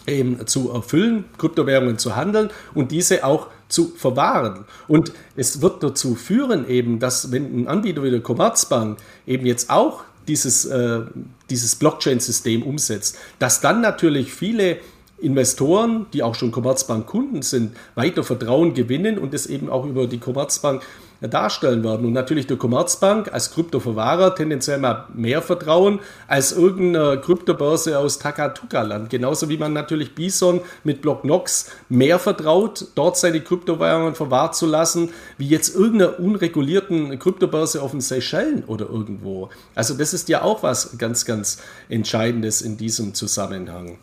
eben zu erfüllen, Kryptowährungen zu handeln und diese auch zu verwahren. Und es wird dazu führen eben, dass wenn ein Anbieter wie der Commerzbank eben jetzt auch dieses, äh, dieses Blockchain-System umsetzt, dass dann natürlich viele Investoren, die auch schon Commerzbank-Kunden sind, weiter Vertrauen gewinnen und es eben auch über die Commerzbank darstellen werden. Und natürlich der Commerzbank als Kryptoverwahrer tendenziell mal mehr Vertrauen als irgendeine Kryptobörse aus Takatuka-Land. Genauso wie man natürlich Bison mit Block Nox mehr vertraut, dort seine Kryptowährungen verwahrt zu lassen, wie jetzt irgendeiner unregulierten Kryptobörse auf den Seychellen oder irgendwo. Also das ist ja auch was ganz, ganz Entscheidendes in diesem Zusammenhang.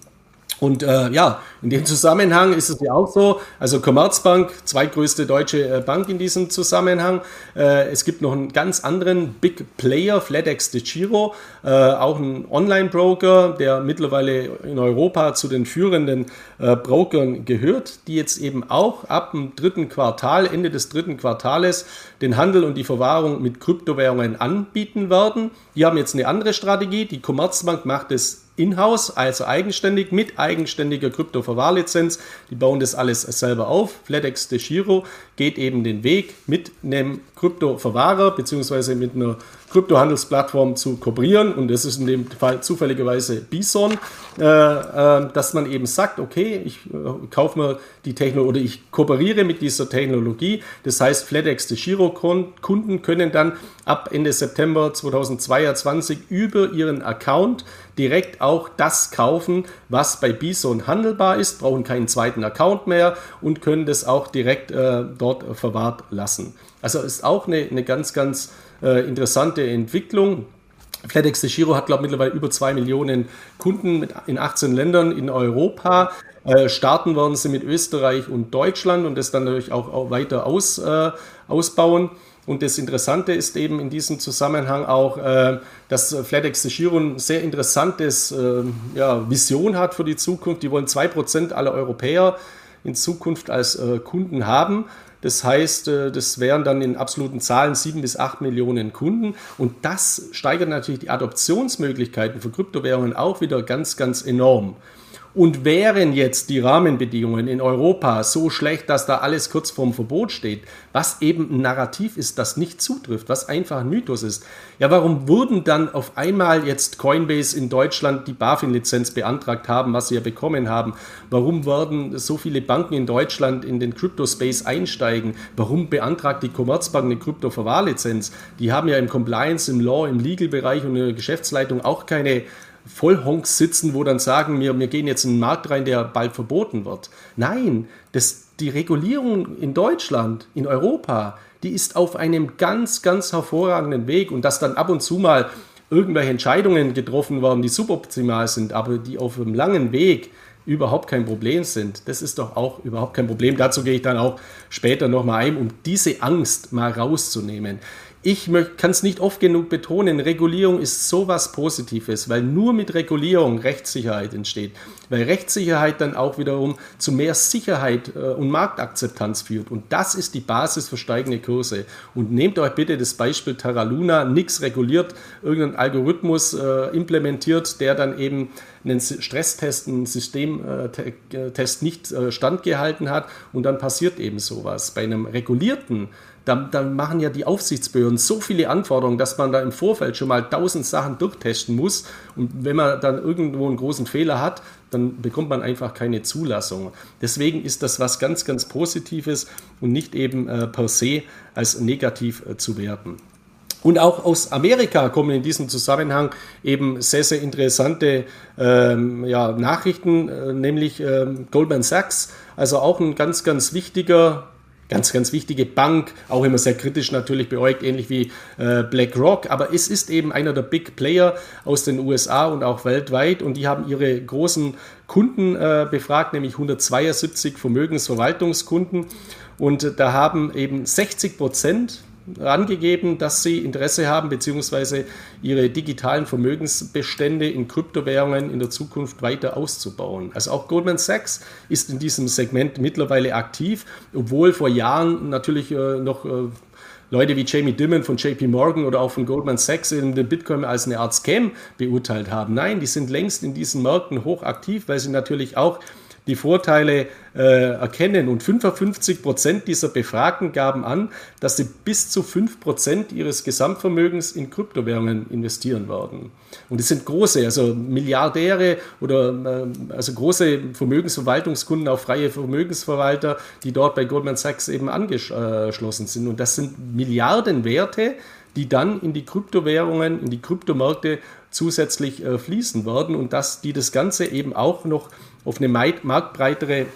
Und äh, ja, in dem Zusammenhang ist es ja auch so, also Commerzbank, zweitgrößte deutsche äh, Bank in diesem Zusammenhang. Äh, es gibt noch einen ganz anderen Big Player, FlatEx de Giro, äh, auch ein Online-Broker, der mittlerweile in Europa zu den führenden äh, Brokern gehört, die jetzt eben auch ab dem dritten Quartal, Ende des dritten Quartales, den Handel und die Verwahrung mit Kryptowährungen anbieten werden. Die haben jetzt eine andere Strategie. Die Commerzbank macht es in-house, also eigenständig mit eigenständiger Krypto-Verwahrlizenz. Die bauen das alles selber auf. FlatEx de Giro geht eben den Weg mit einem Krypto-Verwahrer bzw. mit einer Kryptohandelsplattform zu kooperieren und das ist in dem Fall zufälligerweise Bison, äh, äh, dass man eben sagt, okay, ich äh, kaufe mir die Technologie oder ich kooperiere mit dieser Technologie. Das heißt, FlatEx de Giro Kunden können dann ab Ende September 2022 über ihren Account direkt auch das kaufen, was bei Bison handelbar ist, brauchen keinen zweiten Account mehr und können das auch direkt äh, dort verwahrt lassen. Also ist auch eine, eine ganz, ganz äh, interessante Entwicklung. FedEx de Giro hat, glaube ich, mittlerweile über zwei Millionen Kunden in 18 Ländern in Europa. Äh, starten werden sie mit Österreich und Deutschland und das dann natürlich auch, auch weiter aus, äh, ausbauen. Und das Interessante ist eben in diesem Zusammenhang auch, äh, dass FlatEx Giro ein sehr interessantes äh, ja, Vision hat für die Zukunft. Die wollen 2% aller Europäer in Zukunft als äh, Kunden haben. Das heißt, das wären dann in absoluten Zahlen sieben bis acht Millionen Kunden. Und das steigert natürlich die Adoptionsmöglichkeiten für Kryptowährungen auch wieder ganz, ganz enorm. Und wären jetzt die Rahmenbedingungen in Europa so schlecht, dass da alles kurz vorm Verbot steht, was eben ein Narrativ ist, das nicht zutrifft, was einfach ein Mythos ist, ja, warum wurden dann auf einmal jetzt Coinbase in Deutschland die BaFin-Lizenz beantragt haben, was sie ja bekommen haben? Warum werden so viele Banken in Deutschland in den Crypto-Space einsteigen? Warum beantragt die Commerzbank eine Krypto-Verwahrlizenz? Die haben ja im Compliance, im Law, im Legal-Bereich und in der Geschäftsleitung auch keine Vollhonks sitzen, wo dann sagen, wir, wir gehen jetzt in einen Markt rein, der bald verboten wird. Nein, das, die Regulierung in Deutschland, in Europa, die ist auf einem ganz, ganz hervorragenden Weg und dass dann ab und zu mal irgendwelche Entscheidungen getroffen werden, die suboptimal sind, aber die auf einem langen Weg überhaupt kein Problem sind. Das ist doch auch überhaupt kein Problem. Dazu gehe ich dann auch später nochmal ein, um diese Angst mal rauszunehmen ich kann es nicht oft genug betonen, Regulierung ist sowas Positives, weil nur mit Regulierung Rechtssicherheit entsteht. Weil Rechtssicherheit dann auch wiederum zu mehr Sicherheit äh, und Marktakzeptanz führt. Und das ist die Basis für steigende Kurse. Und nehmt euch bitte das Beispiel Terra Luna, nichts reguliert, irgendein Algorithmus äh, implementiert, der dann eben einen Stresstest, einen Systemtest nicht äh, standgehalten hat und dann passiert eben sowas. Bei einem regulierten da, da, machen ja die Aufsichtsbehörden so viele Anforderungen, dass man da im Vorfeld schon mal tausend Sachen durchtesten muss. Und wenn man dann irgendwo einen großen Fehler hat, dann bekommt man einfach keine Zulassung. Deswegen ist das was ganz, ganz Positives und nicht eben äh, per se als negativ äh, zu werten. Und auch aus Amerika kommen in diesem Zusammenhang eben sehr, sehr interessante ähm, ja, Nachrichten, äh, nämlich ähm, Goldman Sachs, also auch ein ganz, ganz wichtiger ganz, ganz wichtige Bank, auch immer sehr kritisch natürlich beäugt, ähnlich wie äh, BlackRock. Aber es ist eben einer der Big Player aus den USA und auch weltweit und die haben ihre großen Kunden äh, befragt, nämlich 172 Vermögensverwaltungskunden. Und da haben eben 60 Prozent angegeben, dass sie Interesse haben, beziehungsweise ihre digitalen Vermögensbestände in Kryptowährungen in der Zukunft weiter auszubauen. Also auch Goldman Sachs ist in diesem Segment mittlerweile aktiv, obwohl vor Jahren natürlich äh, noch äh, Leute wie Jamie Dimon von JP Morgan oder auch von Goldman Sachs in den Bitcoin als eine Art Scam beurteilt haben. Nein, die sind längst in diesen Märkten hochaktiv, weil sie natürlich auch die Vorteile äh, erkennen. Und 55 Prozent dieser Befragten gaben an, dass sie bis zu 5 Prozent ihres Gesamtvermögens in Kryptowährungen investieren werden. Und es sind große, also Milliardäre oder äh, also große Vermögensverwaltungskunden, auch freie Vermögensverwalter, die dort bei Goldman Sachs eben angeschlossen sind. Und das sind Milliardenwerte, die dann in die Kryptowährungen, in die Kryptomärkte zusätzlich äh, fließen werden und dass die das Ganze eben auch noch auf eine marktbreitere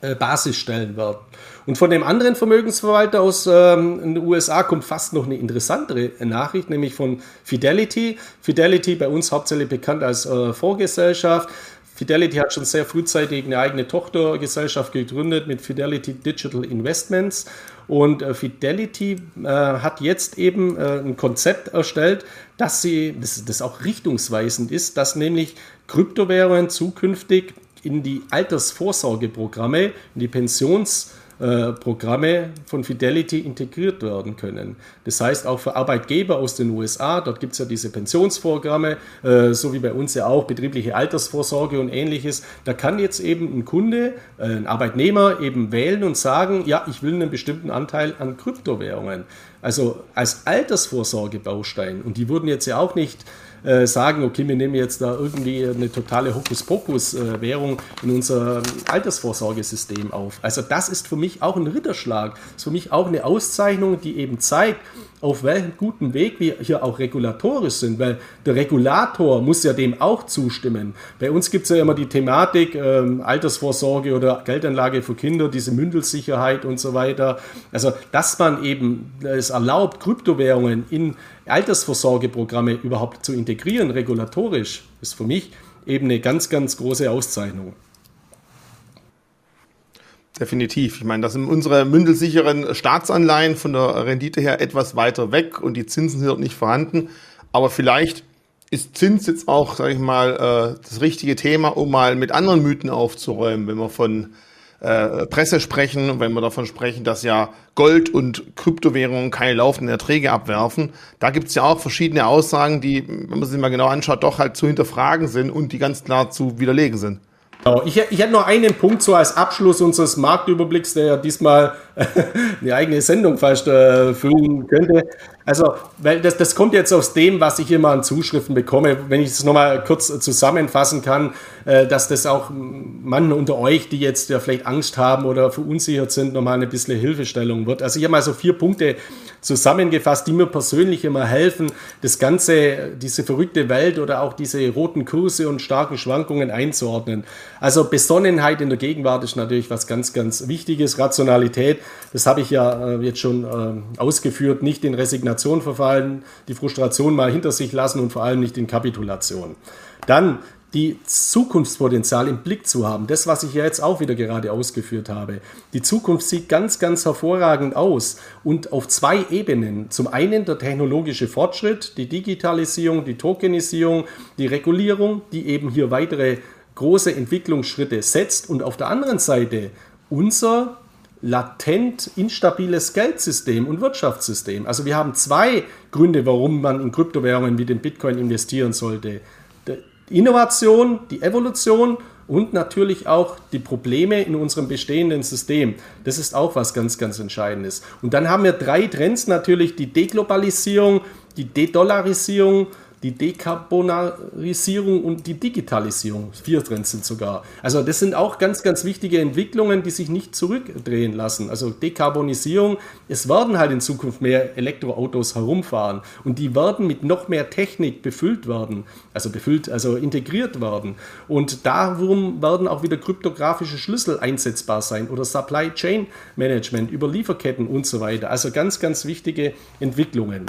äh, Basis stellen werden. Und von dem anderen Vermögensverwalter aus ähm, den USA kommt fast noch eine interessantere Nachricht, nämlich von Fidelity. Fidelity bei uns hauptsächlich bekannt als äh, Vorgesellschaft. Fidelity hat schon sehr frühzeitig eine eigene Tochtergesellschaft gegründet mit Fidelity Digital Investments. Und äh, Fidelity äh, hat jetzt eben äh, ein Konzept erstellt, dass sie, das, das auch richtungsweisend ist, dass nämlich Kryptowährungen zukünftig in die Altersvorsorgeprogramme, in die Pensionsprogramme von Fidelity integriert werden können. Das heißt auch für Arbeitgeber aus den USA, dort gibt es ja diese Pensionsprogramme, äh, so wie bei uns ja auch betriebliche Altersvorsorge und ähnliches. Da kann jetzt eben ein Kunde, äh, ein Arbeitnehmer eben wählen und sagen, ja, ich will einen bestimmten Anteil an Kryptowährungen. Also als Altersvorsorgebaustein. Und die wurden jetzt ja auch nicht äh, sagen, okay, wir nehmen jetzt da irgendwie eine totale Hokuspokus-Währung in unser Altersvorsorgesystem auf. Also das ist für mich auch ein Ritterschlag. Ist für mich auch eine Auszeichnung, die eben zeigt, auf welchem guten Weg wir hier auch regulatorisch sind, weil der Regulator muss ja dem auch zustimmen. Bei uns gibt es ja immer die Thematik ähm, Altersvorsorge oder Geldanlage für Kinder, diese Mündelsicherheit und so weiter. Also, dass man eben es erlaubt, Kryptowährungen in Altersvorsorgeprogramme überhaupt zu integrieren, regulatorisch, ist für mich eben eine ganz, ganz große Auszeichnung. Definitiv. Ich meine, das sind unsere mündelsicheren Staatsanleihen von der Rendite her etwas weiter weg und die Zinsen sind dort nicht vorhanden. Aber vielleicht ist Zins jetzt auch, sage ich mal, äh, das richtige Thema, um mal mit anderen Mythen aufzuräumen, wenn wir von äh, Presse sprechen, wenn wir davon sprechen, dass ja Gold und Kryptowährungen keine laufenden Erträge abwerfen. Da gibt es ja auch verschiedene Aussagen, die, wenn man sich mal genau anschaut, doch halt zu hinterfragen sind und die ganz klar zu widerlegen sind. Genau. Ich, ich hätte noch einen Punkt so als Abschluss unseres Marktüberblicks, der ja diesmal eine eigene Sendung fast äh, füllen könnte. Also, weil das, das kommt jetzt aus dem, was ich immer an Zuschriften bekomme, wenn ich es nochmal kurz zusammenfassen kann, äh, dass das auch Mann unter euch, die jetzt ja vielleicht Angst haben oder verunsichert sind, nochmal eine bisschen Hilfestellung wird. Also ich habe mal so vier Punkte zusammengefasst, die mir persönlich immer helfen, das Ganze, diese verrückte Welt oder auch diese roten Kurse und starken Schwankungen einzuordnen. Also Besonnenheit in der Gegenwart ist natürlich was ganz, ganz Wichtiges. Rationalität, das habe ich ja äh, jetzt schon äh, ausgeführt, nicht in Resignation verfallen, die Frustration mal hinter sich lassen und vor allem nicht in Kapitulation. Dann die Zukunftspotenzial im Blick zu haben. Das, was ich ja jetzt auch wieder gerade ausgeführt habe. Die Zukunft sieht ganz, ganz hervorragend aus und auf zwei Ebenen. Zum einen der technologische Fortschritt, die Digitalisierung, die Tokenisierung, die Regulierung, die eben hier weitere große Entwicklungsschritte setzt und auf der anderen Seite unser latent instabiles Geldsystem und Wirtschaftssystem. Also wir haben zwei Gründe, warum man in Kryptowährungen wie den Bitcoin investieren sollte. Innovation, die Evolution und natürlich auch die Probleme in unserem bestehenden System. Das ist auch was ganz, ganz Entscheidendes. Und dann haben wir drei Trends natürlich, die Deglobalisierung, die Dedollarisierung die Dekarbonarisierung und die Digitalisierung. Vier Trends sind sogar. Also das sind auch ganz, ganz wichtige Entwicklungen, die sich nicht zurückdrehen lassen. Also Dekarbonisierung, es werden halt in Zukunft mehr Elektroautos herumfahren und die werden mit noch mehr Technik befüllt werden, also befüllt, also integriert werden. Und darum werden auch wieder kryptografische Schlüssel einsetzbar sein oder Supply Chain Management über Lieferketten und so weiter. Also ganz, ganz wichtige Entwicklungen.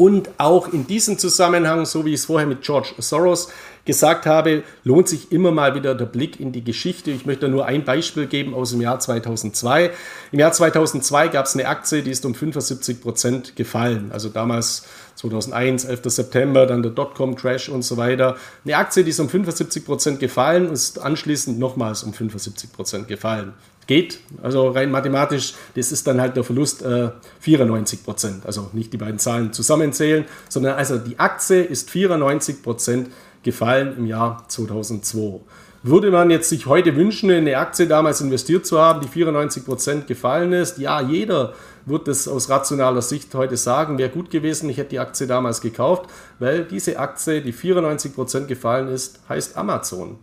Und auch in diesem Zusammenhang, so wie ich es vorher mit George Soros gesagt habe, lohnt sich immer mal wieder der Blick in die Geschichte. Ich möchte nur ein Beispiel geben aus dem Jahr 2002. Im Jahr 2002 gab es eine Aktie, die ist um 75 Prozent gefallen. Also damals 2001, 11. September, dann der Dotcom-Crash und so weiter. Eine Aktie, die ist um 75 Prozent gefallen und ist anschließend nochmals um 75 Prozent gefallen geht. Also rein mathematisch, das ist dann halt der Verlust äh, 94 Prozent. Also nicht die beiden Zahlen zusammenzählen, sondern also die Aktie ist 94 Prozent gefallen im Jahr 2002. Würde man jetzt sich heute wünschen, in eine Aktie damals investiert zu haben, die 94 Prozent gefallen ist? Ja, jeder wird das aus rationaler Sicht heute sagen, wäre gut gewesen, ich hätte die Aktie damals gekauft, weil diese Aktie, die 94 Prozent gefallen ist, heißt Amazon.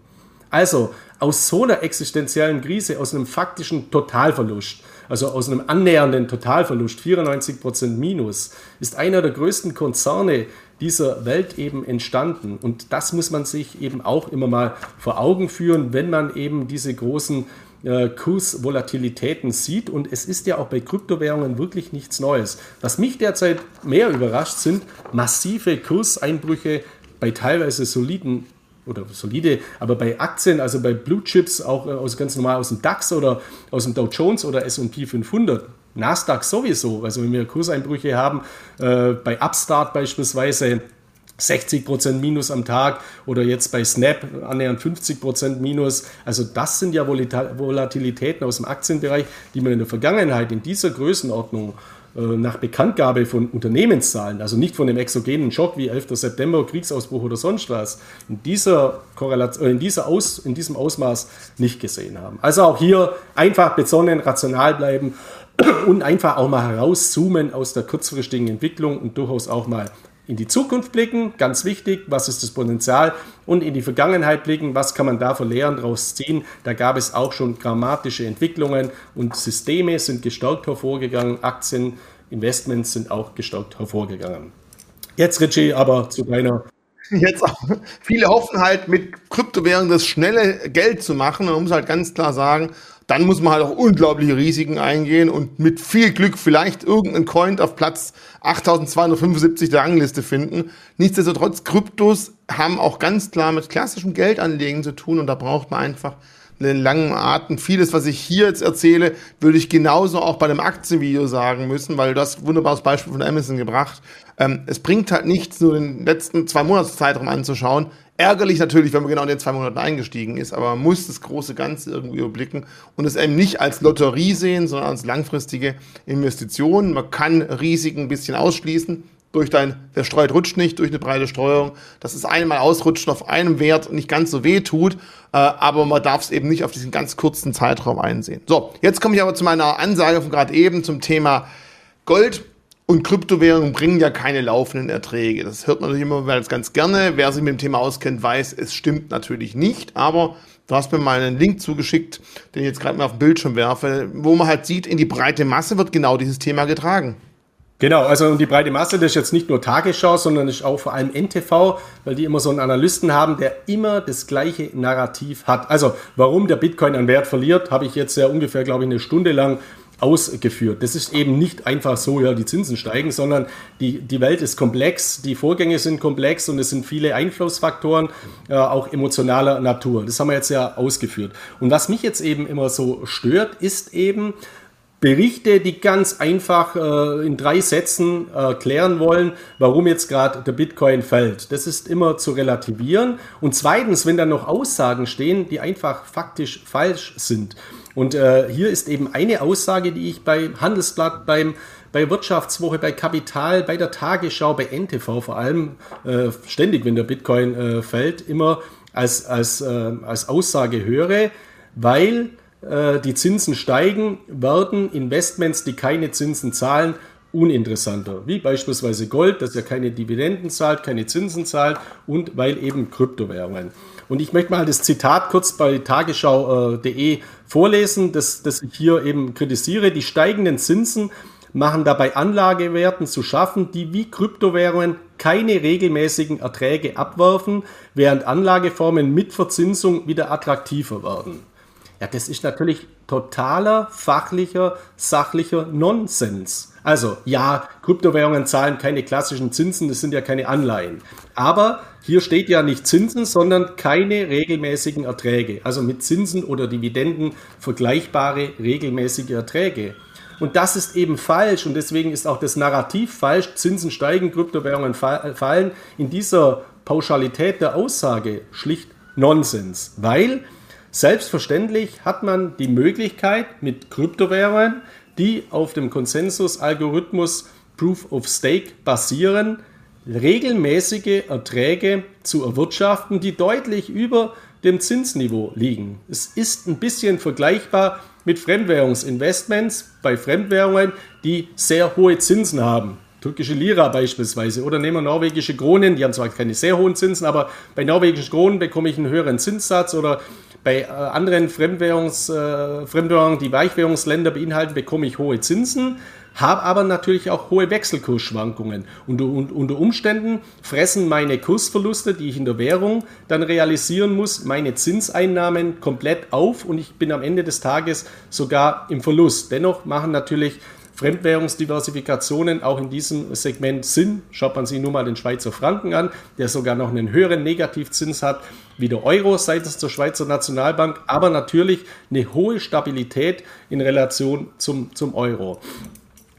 Also aus so einer existenziellen Krise, aus einem faktischen Totalverlust, also aus einem annähernden Totalverlust, 94% Minus, ist einer der größten Konzerne dieser Welt eben entstanden. Und das muss man sich eben auch immer mal vor Augen führen, wenn man eben diese großen äh, Kursvolatilitäten sieht. Und es ist ja auch bei Kryptowährungen wirklich nichts Neues. Was mich derzeit mehr überrascht, sind massive Kurseinbrüche bei teilweise soliden oder solide, aber bei Aktien, also bei Blue Chips, auch äh, aus, ganz normal aus dem DAX oder aus dem Dow Jones oder S&P 500, Nasdaq sowieso, also wenn wir Kurseinbrüche haben, äh, bei Upstart beispielsweise 60% Minus am Tag oder jetzt bei Snap annähernd 50% Minus. Also das sind ja Volatilitäten aus dem Aktienbereich, die man in der Vergangenheit in dieser Größenordnung äh, nach Bekanntgabe von Unternehmenszahlen, also nicht von dem exogenen Schock wie 11. September, Kriegsausbruch oder sonst was, in, dieser Korrelation, äh, in, dieser Aus, in diesem Ausmaß nicht gesehen haben. Also auch hier einfach besonnen, rational bleiben und einfach auch mal herauszoomen aus der kurzfristigen Entwicklung und durchaus auch mal in die Zukunft blicken, ganz wichtig, was ist das Potenzial und in die Vergangenheit blicken, was kann man da für Lehren daraus ziehen. Da gab es auch schon grammatische Entwicklungen und Systeme sind gestärkt hervorgegangen, Aktien, Investments sind auch gestärkt hervorgegangen. Jetzt, Richie, aber zu deiner Jetzt auch. Viele hoffen halt mit Kryptowährungen das schnelle Geld zu machen. Man muss halt ganz klar sagen, dann muss man halt auch unglaubliche Risiken eingehen und mit viel Glück vielleicht irgendeinen Coin auf Platz 8275 der Rangliste finden. Nichtsdestotrotz, Kryptos haben auch ganz klar mit klassischem Geldanlegen zu tun und da braucht man einfach den langen Atem. Vieles, was ich hier jetzt erzähle, würde ich genauso auch bei dem Aktienvideo sagen müssen, weil du hast ein wunderbares Beispiel von Amazon gebracht. Ähm, es bringt halt nichts, nur den letzten zwei Monatszeitraum anzuschauen. Ärgerlich natürlich, wenn man genau in den zwei Monaten eingestiegen ist, aber man muss das große Ganze irgendwie überblicken und es eben nicht als Lotterie sehen, sondern als langfristige Investition. Man kann Risiken ein bisschen ausschließen durch dein, der streut rutscht nicht durch eine breite Streuung. Das ist einmal ausrutschen auf einem Wert nicht ganz so weh tut, äh, aber man darf es eben nicht auf diesen ganz kurzen Zeitraum einsehen. So, jetzt komme ich aber zu meiner Ansage von gerade eben zum Thema Gold. Und Kryptowährungen bringen ja keine laufenden Erträge. Das hört man natürlich immer ganz gerne. Wer sich mit dem Thema auskennt, weiß, es stimmt natürlich nicht. Aber du hast mir mal einen Link zugeschickt, den ich jetzt gerade mal auf dem Bildschirm werfe, wo man halt sieht, in die breite Masse wird genau dieses Thema getragen. Genau, also die breite Masse, das ist jetzt nicht nur Tagesschau, sondern ist auch vor allem NTV, weil die immer so einen Analysten haben, der immer das gleiche Narrativ hat. Also warum der Bitcoin an Wert verliert, habe ich jetzt ja ungefähr, glaube ich, eine Stunde lang ausgeführt. Das ist eben nicht einfach so, ja, die Zinsen steigen, sondern die, die Welt ist komplex, die Vorgänge sind komplex und es sind viele Einflussfaktoren, äh, auch emotionaler Natur. Das haben wir jetzt ja ausgeführt. Und was mich jetzt eben immer so stört, ist eben, Berichte, die ganz einfach äh, in drei Sätzen erklären wollen, warum jetzt gerade der Bitcoin fällt. Das ist immer zu relativieren. Und zweitens, wenn dann noch Aussagen stehen, die einfach faktisch falsch sind. Und äh, hier ist eben eine Aussage, die ich bei Handelsblatt, beim bei Wirtschaftswoche, bei Kapital, bei der Tagesschau, bei NTV vor allem, äh, ständig, wenn der Bitcoin äh, fällt, immer als, als, äh, als Aussage höre, weil äh, die Zinsen steigen, werden Investments, die keine Zinsen zahlen, uninteressanter. Wie beispielsweise Gold, das ja keine Dividenden zahlt, keine Zinsen zahlt und weil eben Kryptowährungen. Und ich möchte mal das Zitat kurz bei tagesschau.de vorlesen, das, das ich hier eben kritisiere. Die steigenden Zinsen machen dabei Anlagewerten zu schaffen, die wie Kryptowährungen keine regelmäßigen Erträge abwerfen, während Anlageformen mit Verzinsung wieder attraktiver werden. Ja, das ist natürlich totaler fachlicher, sachlicher Nonsens. Also ja, Kryptowährungen zahlen keine klassischen Zinsen, das sind ja keine Anleihen. Aber hier steht ja nicht Zinsen, sondern keine regelmäßigen Erträge. Also mit Zinsen oder Dividenden vergleichbare regelmäßige Erträge. Und das ist eben falsch und deswegen ist auch das Narrativ falsch. Zinsen steigen, Kryptowährungen fallen. In dieser Pauschalität der Aussage schlicht Nonsens, weil Selbstverständlich hat man die Möglichkeit mit Kryptowährungen, die auf dem Konsensus-Algorithmus Proof of Stake basieren, regelmäßige Erträge zu erwirtschaften, die deutlich über dem Zinsniveau liegen. Es ist ein bisschen vergleichbar mit Fremdwährungsinvestments bei Fremdwährungen, die sehr hohe Zinsen haben. Türkische Lira beispielsweise oder nehmen wir norwegische Kronen, die haben zwar keine sehr hohen Zinsen, aber bei norwegischen Kronen bekomme ich einen höheren Zinssatz oder bei äh, anderen Fremdwährungs, äh, Fremdwährungen, die Weichwährungsländer beinhalten, bekomme ich hohe Zinsen, habe aber natürlich auch hohe Wechselkursschwankungen. Und unter Umständen fressen meine Kursverluste, die ich in der Währung dann realisieren muss, meine Zinseinnahmen komplett auf und ich bin am Ende des Tages sogar im Verlust. Dennoch machen natürlich Fremdwährungsdiversifikationen auch in diesem Segment Sinn. Schaut man sich nur mal den Schweizer Franken an, der sogar noch einen höheren Negativzins hat wie der Euro seitens der Schweizer Nationalbank, aber natürlich eine hohe Stabilität in Relation zum, zum Euro.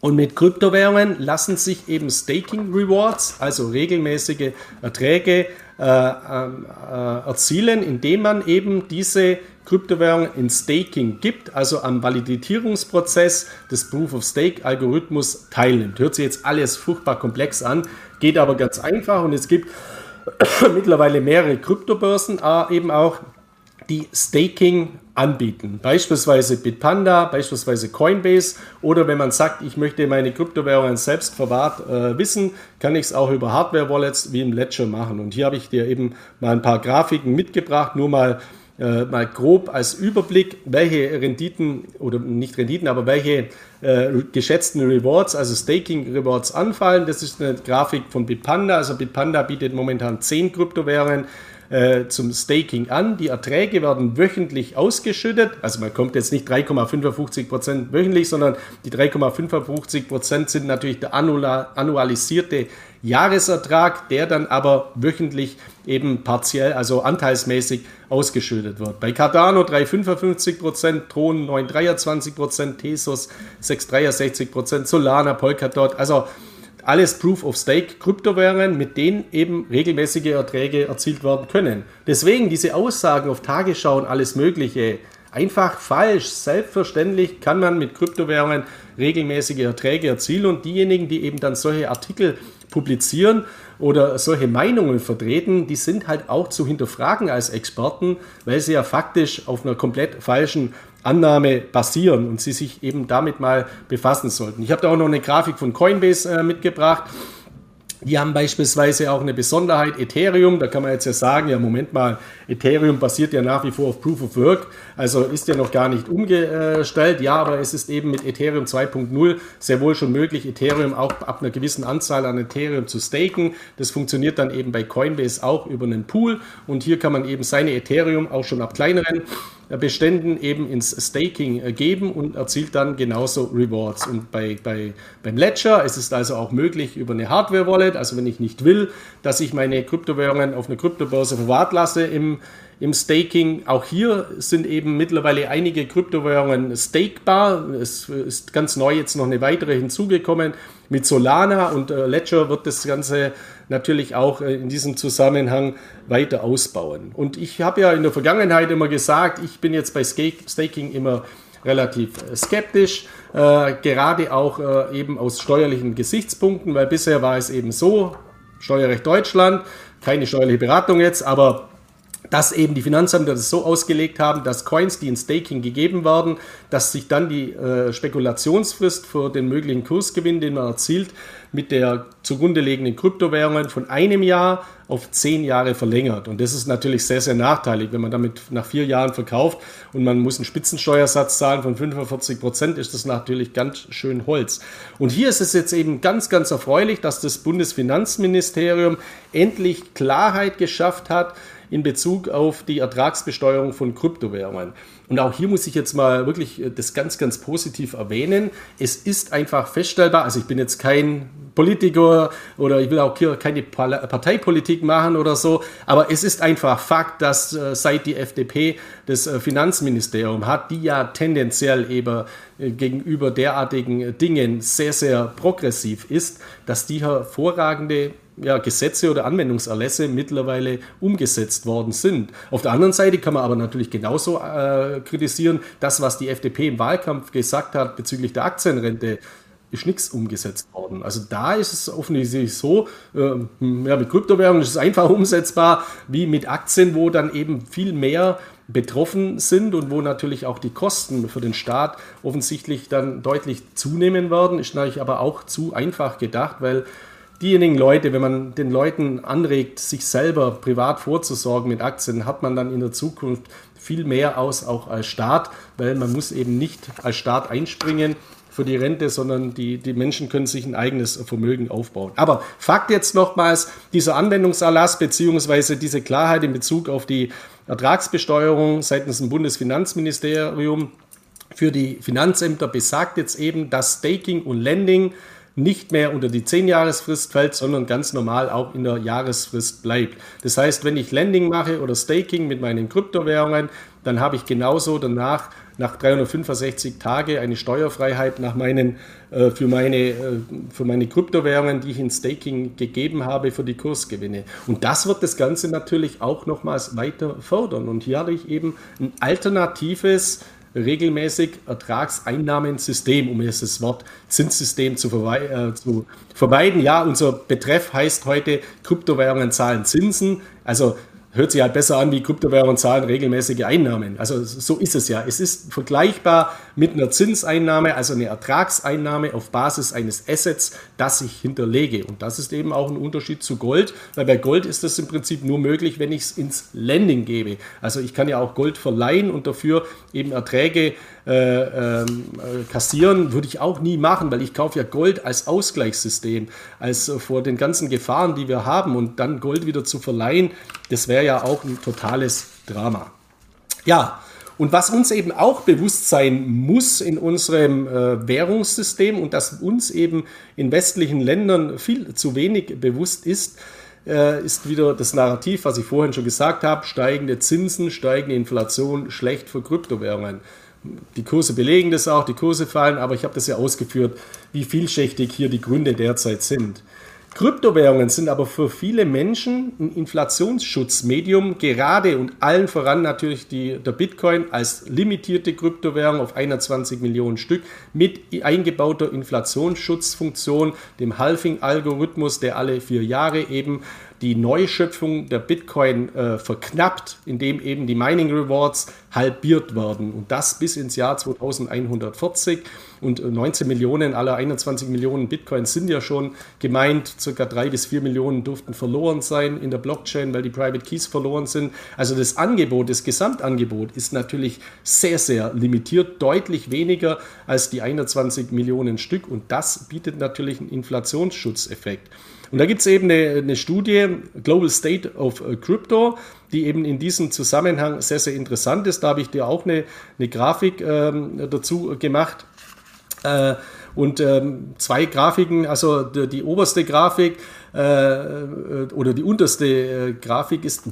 Und mit Kryptowährungen lassen sich eben Staking Rewards, also regelmäßige Erträge, äh, äh, erzielen, indem man eben diese Kryptowährungen in Staking gibt, also am Validierungsprozess des Proof of Stake Algorithmus teilnimmt. Hört sich jetzt alles furchtbar komplex an, geht aber ganz einfach und es gibt mittlerweile mehrere Kryptobörsen, äh, eben auch die Staking anbieten. Beispielsweise Bitpanda, beispielsweise Coinbase oder wenn man sagt, ich möchte meine Kryptowährungen selbst verwahrt äh, wissen, kann ich es auch über Hardware-Wallets wie im Ledger machen. Und hier habe ich dir eben mal ein paar Grafiken mitgebracht, nur mal äh, mal grob als Überblick, welche Renditen oder nicht Renditen, aber welche äh, geschätzten Rewards, also Staking Rewards anfallen. Das ist eine Grafik von Bitpanda. Also Bitpanda bietet momentan 10 Kryptowährungen äh, zum Staking an. Die Erträge werden wöchentlich ausgeschüttet. Also man kommt jetzt nicht 3,55% wöchentlich, sondern die 3,55% sind natürlich der annualisierte Jahresertrag, der dann aber wöchentlich eben partiell, also anteilsmäßig ausgeschüttet wird. Bei Cardano 3,55%, Tron 9,23%, Tesos 6,63%, Solana, Polkadot, also alles Proof of Stake Kryptowährungen, mit denen eben regelmäßige Erträge erzielt werden können. Deswegen diese Aussagen auf Tagesschau und alles Mögliche, einfach falsch. Selbstverständlich kann man mit Kryptowährungen regelmäßige Erträge erzielen und diejenigen, die eben dann solche Artikel publizieren oder solche Meinungen vertreten, die sind halt auch zu hinterfragen als Experten, weil sie ja faktisch auf einer komplett falschen Annahme basieren und sie sich eben damit mal befassen sollten. Ich habe da auch noch eine Grafik von Coinbase äh, mitgebracht. Die haben beispielsweise auch eine Besonderheit, Ethereum, da kann man jetzt ja sagen, ja Moment mal, Ethereum basiert ja nach wie vor auf Proof of Work, also ist ja noch gar nicht umgestellt, ja, aber es ist eben mit Ethereum 2.0 sehr wohl schon möglich, Ethereum auch ab einer gewissen Anzahl an Ethereum zu staken. Das funktioniert dann eben bei Coinbase auch über einen Pool und hier kann man eben seine Ethereum auch schon ab kleineren Beständen eben ins Staking äh, geben und erzielt dann genauso Rewards. Und bei, bei, beim Ledger ist es also auch möglich über eine Hardware-Wallet, also wenn ich nicht will, dass ich meine Kryptowährungen auf einer Kryptobörse verwahrt lasse im, im Staking. Auch hier sind eben mittlerweile einige Kryptowährungen stakebar. Es ist ganz neu jetzt noch eine weitere hinzugekommen. Mit Solana und äh, Ledger wird das Ganze natürlich auch äh, in diesem Zusammenhang weiter ausbauen. Und ich habe ja in der Vergangenheit immer gesagt, ich bin jetzt bei Staking immer relativ äh, skeptisch, äh, gerade auch äh, eben aus steuerlichen Gesichtspunkten, weil bisher war es eben so, Steuerrecht Deutschland, keine steuerliche Beratung jetzt, aber dass eben die Finanzämter das so ausgelegt haben, dass Coins, die in Staking gegeben werden, dass sich dann die äh, Spekulationsfrist für den möglichen Kursgewinn, den man erzielt, mit der zugrunde liegenden Kryptowährungen von einem Jahr auf zehn Jahre verlängert. Und das ist natürlich sehr, sehr nachteilig. Wenn man damit nach vier Jahren verkauft und man muss einen Spitzensteuersatz zahlen von 45 Prozent, ist das natürlich ganz schön Holz. Und hier ist es jetzt eben ganz, ganz erfreulich, dass das Bundesfinanzministerium endlich Klarheit geschafft hat, in Bezug auf die Ertragsbesteuerung von Kryptowährungen. Und auch hier muss ich jetzt mal wirklich äh, das ganz, ganz positiv erwähnen. Es ist einfach feststellbar, also ich bin jetzt kein Politiker oder ich will auch hier keine Parteipolitik machen oder so, aber es ist einfach Fakt, dass äh, seit die FDP das äh, Finanzministerium hat, die ja tendenziell eben gegenüber derartigen Dingen sehr, sehr progressiv ist, dass die hervorragende ja, Gesetze oder Anwendungserlässe mittlerweile umgesetzt worden sind. Auf der anderen Seite kann man aber natürlich genauso äh, kritisieren, das, was die FDP im Wahlkampf gesagt hat bezüglich der Aktienrente, ist nichts umgesetzt worden. Also da ist es offensichtlich so, äh, ja, mit Kryptowährungen ist es einfach umsetzbar wie mit Aktien, wo dann eben viel mehr betroffen sind und wo natürlich auch die Kosten für den Staat offensichtlich dann deutlich zunehmen werden, ist natürlich aber auch zu einfach gedacht, weil diejenigen Leute, wenn man den Leuten anregt, sich selber privat vorzusorgen mit Aktien, hat man dann in der Zukunft viel mehr aus, auch als Staat, weil man muss eben nicht als Staat einspringen für die Rente, sondern die, die Menschen können sich ein eigenes Vermögen aufbauen. Aber Fakt jetzt nochmals, dieser Anwendungserlass bzw. diese Klarheit in Bezug auf die Ertragsbesteuerung seitens dem Bundesfinanzministerium für die Finanzämter besagt jetzt eben, dass Staking und Lending nicht mehr unter die 10-Jahresfrist fällt, sondern ganz normal auch in der Jahresfrist bleibt. Das heißt, wenn ich Lending mache oder Staking mit meinen Kryptowährungen, dann habe ich genauso danach nach 365 Tage eine Steuerfreiheit nach meinen, äh, für, meine, äh, für meine Kryptowährungen, die ich in Staking gegeben habe, für die Kursgewinne. Und das wird das Ganze natürlich auch nochmals weiter fördern. Und hier habe ich eben ein alternatives regelmäßig Ertragseinnahmensystem, um jetzt das Wort Zinssystem zu, äh, zu vermeiden. Ja, unser Betreff heißt heute Kryptowährungen zahlen Zinsen. Also hört sich halt besser an wie Kryptowährungen zahlen regelmäßige Einnahmen. Also so ist es ja. Es ist vergleichbar mit einer Zinseinnahme, also eine Ertragseinnahme auf Basis eines Assets, das ich hinterlege. Und das ist eben auch ein Unterschied zu Gold, weil bei Gold ist das im Prinzip nur möglich, wenn ich es ins Lending gebe. Also ich kann ja auch Gold verleihen und dafür eben Erträge äh, ähm, kassieren, würde ich auch nie machen, weil ich kaufe ja Gold als Ausgleichssystem, als äh, vor den ganzen Gefahren, die wir haben und dann Gold wieder zu verleihen, das wäre ja auch ein totales Drama. Ja, Und was uns eben auch bewusst sein muss in unserem äh, Währungssystem und das uns eben in westlichen Ländern viel zu wenig bewusst ist, äh, ist wieder das Narrativ, was ich vorhin schon gesagt habe, steigende Zinsen, steigende Inflation, schlecht für Kryptowährungen. Die Kurse belegen das auch, die Kurse fallen, aber ich habe das ja ausgeführt, wie vielschichtig hier die Gründe derzeit sind. Kryptowährungen sind aber für viele Menschen ein Inflationsschutzmedium, gerade und allen voran natürlich die, der Bitcoin als limitierte Kryptowährung auf 21 Millionen Stück mit eingebauter Inflationsschutzfunktion, dem Halving-Algorithmus, der alle vier Jahre eben die Neuschöpfung der Bitcoin äh, verknappt, indem eben die Mining Rewards halbiert werden. Und das bis ins Jahr 2140. Und 19 äh, Millionen aller 21 Millionen Bitcoins sind ja schon gemeint. Circa drei bis vier Millionen durften verloren sein in der Blockchain, weil die Private Keys verloren sind. Also das Angebot, das Gesamtangebot ist natürlich sehr, sehr limitiert, deutlich weniger als die 21 Millionen Stück. Und das bietet natürlich einen Inflationsschutzeffekt. Und da gibt es eben eine, eine, Studie, Global State of äh, Crypto, die eben in diesem Zusammenhang sehr, sehr interessant ist. Da habe ich dir auch eine, eine Grafik ähm, dazu gemacht. Äh, und ähm, zwei Grafiken, also die, die oberste Grafik äh, äh oder die unterste äh, Grafik ist, äh,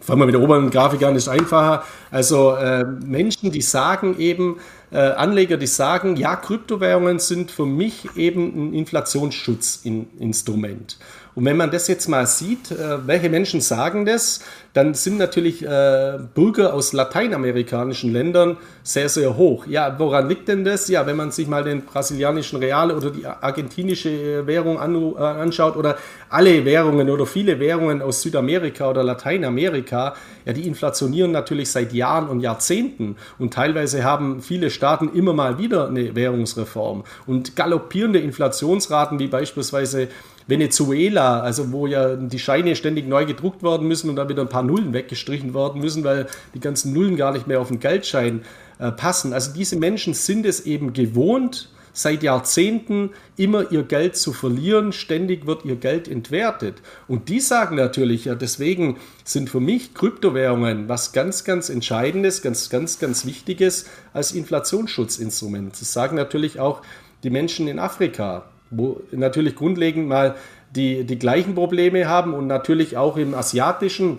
fangen wir mit der oberen Grafik an, ist einfacher. Also äh, Menschen, die sagen eben, äh, Anleger, die sagen, ja, Kryptowährungen sind für mich eben ein Inflationsschutzinstrument. Und wenn man das jetzt mal sieht, äh, welche Menschen sagen das, dann sind natürlich äh, Bürger aus lateinamerikanischen Ländern sehr, sehr hoch. Ja, woran liegt denn das? Ja, wenn man sich mal den brasilianischen Real oder die argentinische äh, Währung an, äh, anschaut oder alle Währungen oder viele Währungen aus Südamerika oder Lateinamerika, ja, die inflationieren natürlich seit Jahren und Jahrzehnten. Und teilweise haben viele Staaten immer mal wieder eine Währungsreform. Und galoppierende Inflationsraten wie beispielsweise Venezuela, also wo ja die Scheine ständig neu gedruckt werden müssen und dann wieder ein paar Nullen weggestrichen werden müssen, weil die ganzen Nullen gar nicht mehr auf den Geldschein äh, passen. Also diese Menschen sind es eben gewohnt, seit Jahrzehnten immer ihr Geld zu verlieren. Ständig wird ihr Geld entwertet. Und die sagen natürlich, ja, deswegen sind für mich Kryptowährungen was ganz, ganz Entscheidendes, ganz, ganz, ganz Wichtiges als Inflationsschutzinstrument. Das sagen natürlich auch die Menschen in Afrika wo natürlich grundlegend mal die, die gleichen Probleme haben und natürlich auch im asiatischen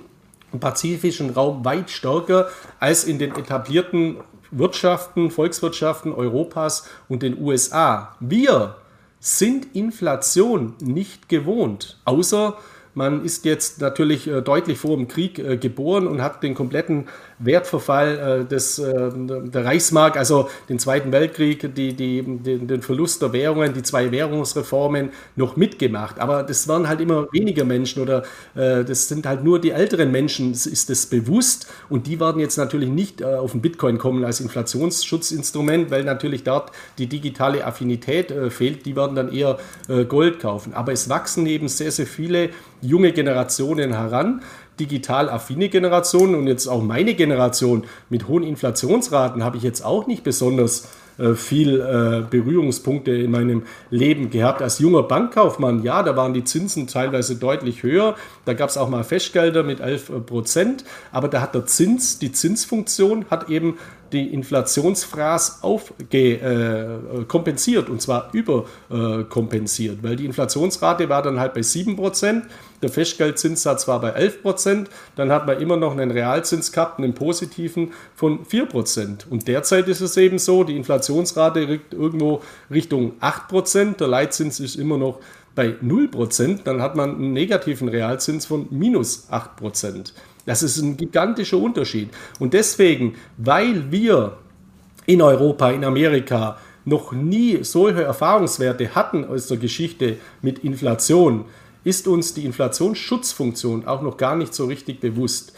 und pazifischen Raum weit stärker als in den etablierten Wirtschaften, Volkswirtschaften Europas und den USA. Wir sind Inflation nicht gewohnt, außer man ist jetzt natürlich äh, deutlich vor dem Krieg äh, geboren und hat den kompletten Wertverfall äh, des, der Reichsmark, also den Zweiten Weltkrieg, die, die, den, Verlust der Währungen, die zwei Währungsreformen noch mitgemacht. Aber das waren halt immer weniger Menschen oder das sind halt nur die älteren Menschen, ist das bewusst. Und die werden jetzt natürlich nicht auf den Bitcoin kommen als Inflationsschutzinstrument, weil natürlich dort die digitale Affinität fehlt. Die werden dann eher Gold kaufen. Aber es wachsen eben sehr, sehr viele junge Generationen heran, digital affine Generationen und jetzt auch meine Generation mit hohen Inflationsraten habe ich jetzt auch nicht besonders äh, viel äh, Berührungspunkte in meinem Leben gehabt. Als junger Bankkaufmann, ja, da waren die Zinsen teilweise deutlich höher. Da gab es auch mal Festgelder mit 11 äh, Prozent. Aber da hat der Zins, die Zinsfunktion, hat eben die Inflationsfraß aufkompensiert äh, und zwar überkompensiert, weil die Inflationsrate war dann halt bei 7%, der Festgeldzinssatz war bei 11%, dann hat man immer noch einen Realzins gehabt, einen positiven von 4%. Und derzeit ist es eben so, die Inflationsrate rückt irgendwo Richtung 8%, der Leitzins ist immer noch bei 0%, dann hat man einen negativen Realzins von minus 8%. Das ist ein gigantischer Unterschied. Und deswegen, weil wir in Europa, in Amerika noch nie solche Erfahrungswerte hatten aus der Geschichte mit Inflation, ist uns die Inflationsschutzfunktion auch noch gar nicht so richtig bewusst.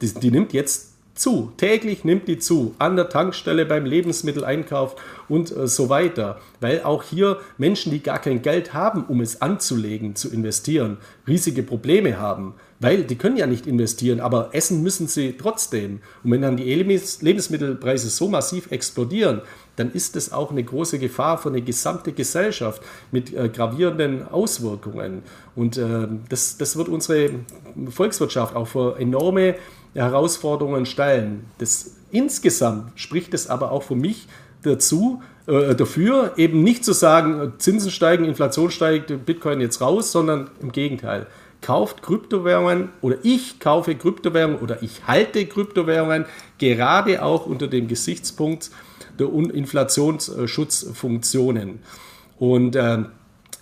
Die, die nimmt jetzt zu. Täglich nimmt die zu. An der Tankstelle, beim Lebensmitteleinkauf und äh, so weiter. Weil auch hier Menschen, die gar kein Geld haben, um es anzulegen, zu investieren, riesige Probleme haben. Weil die können ja nicht investieren, aber essen müssen sie trotzdem. Und wenn dann die Lebensmittelpreise so massiv explodieren, dann ist es auch eine große Gefahr für eine gesamte Gesellschaft mit äh, gravierenden Auswirkungen. Und äh, das, das wird unsere Volkswirtschaft auch vor enorme Herausforderungen stellen. Das insgesamt spricht es aber auch für mich dazu, äh, dafür, eben nicht zu sagen, Zinsen steigen, Inflation steigt, Bitcoin jetzt raus, sondern im Gegenteil. Kauft Kryptowährungen oder ich kaufe Kryptowährungen oder ich halte Kryptowährungen gerade auch unter dem Gesichtspunkt der Inflationsschutzfunktionen. Und äh,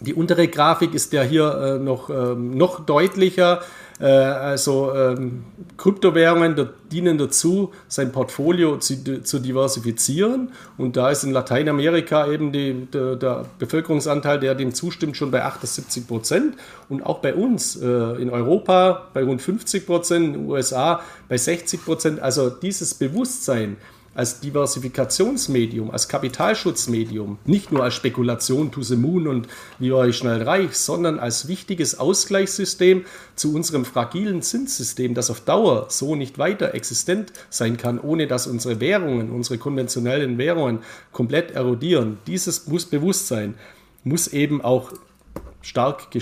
die untere Grafik ist ja hier äh, noch, äh, noch deutlicher. Äh, also ähm, Kryptowährungen dienen dazu, sein Portfolio zu, zu, diversifizieren. Und da ist in Lateinamerika eben die, der, der, Bevölkerungsanteil, der dem zustimmt, schon bei 78 Prozent. Und auch bei uns äh, in Europa bei rund 50 Prozent, in den USA bei 60 Prozent. Also dieses Bewusstsein, als Diversifikationsmedium, als Kapitalschutzmedium, nicht nur als Spekulation to the moon und wie war ich schnell reich, sondern als wichtiges Ausgleichssystem zu unserem fragilen Zinssystem, das auf Dauer so nicht weiter existent sein kann, ohne dass unsere Währungen, unsere konventionellen Währungen komplett erodieren. Dieses muss bewusst sein, muss eben auch stark äh,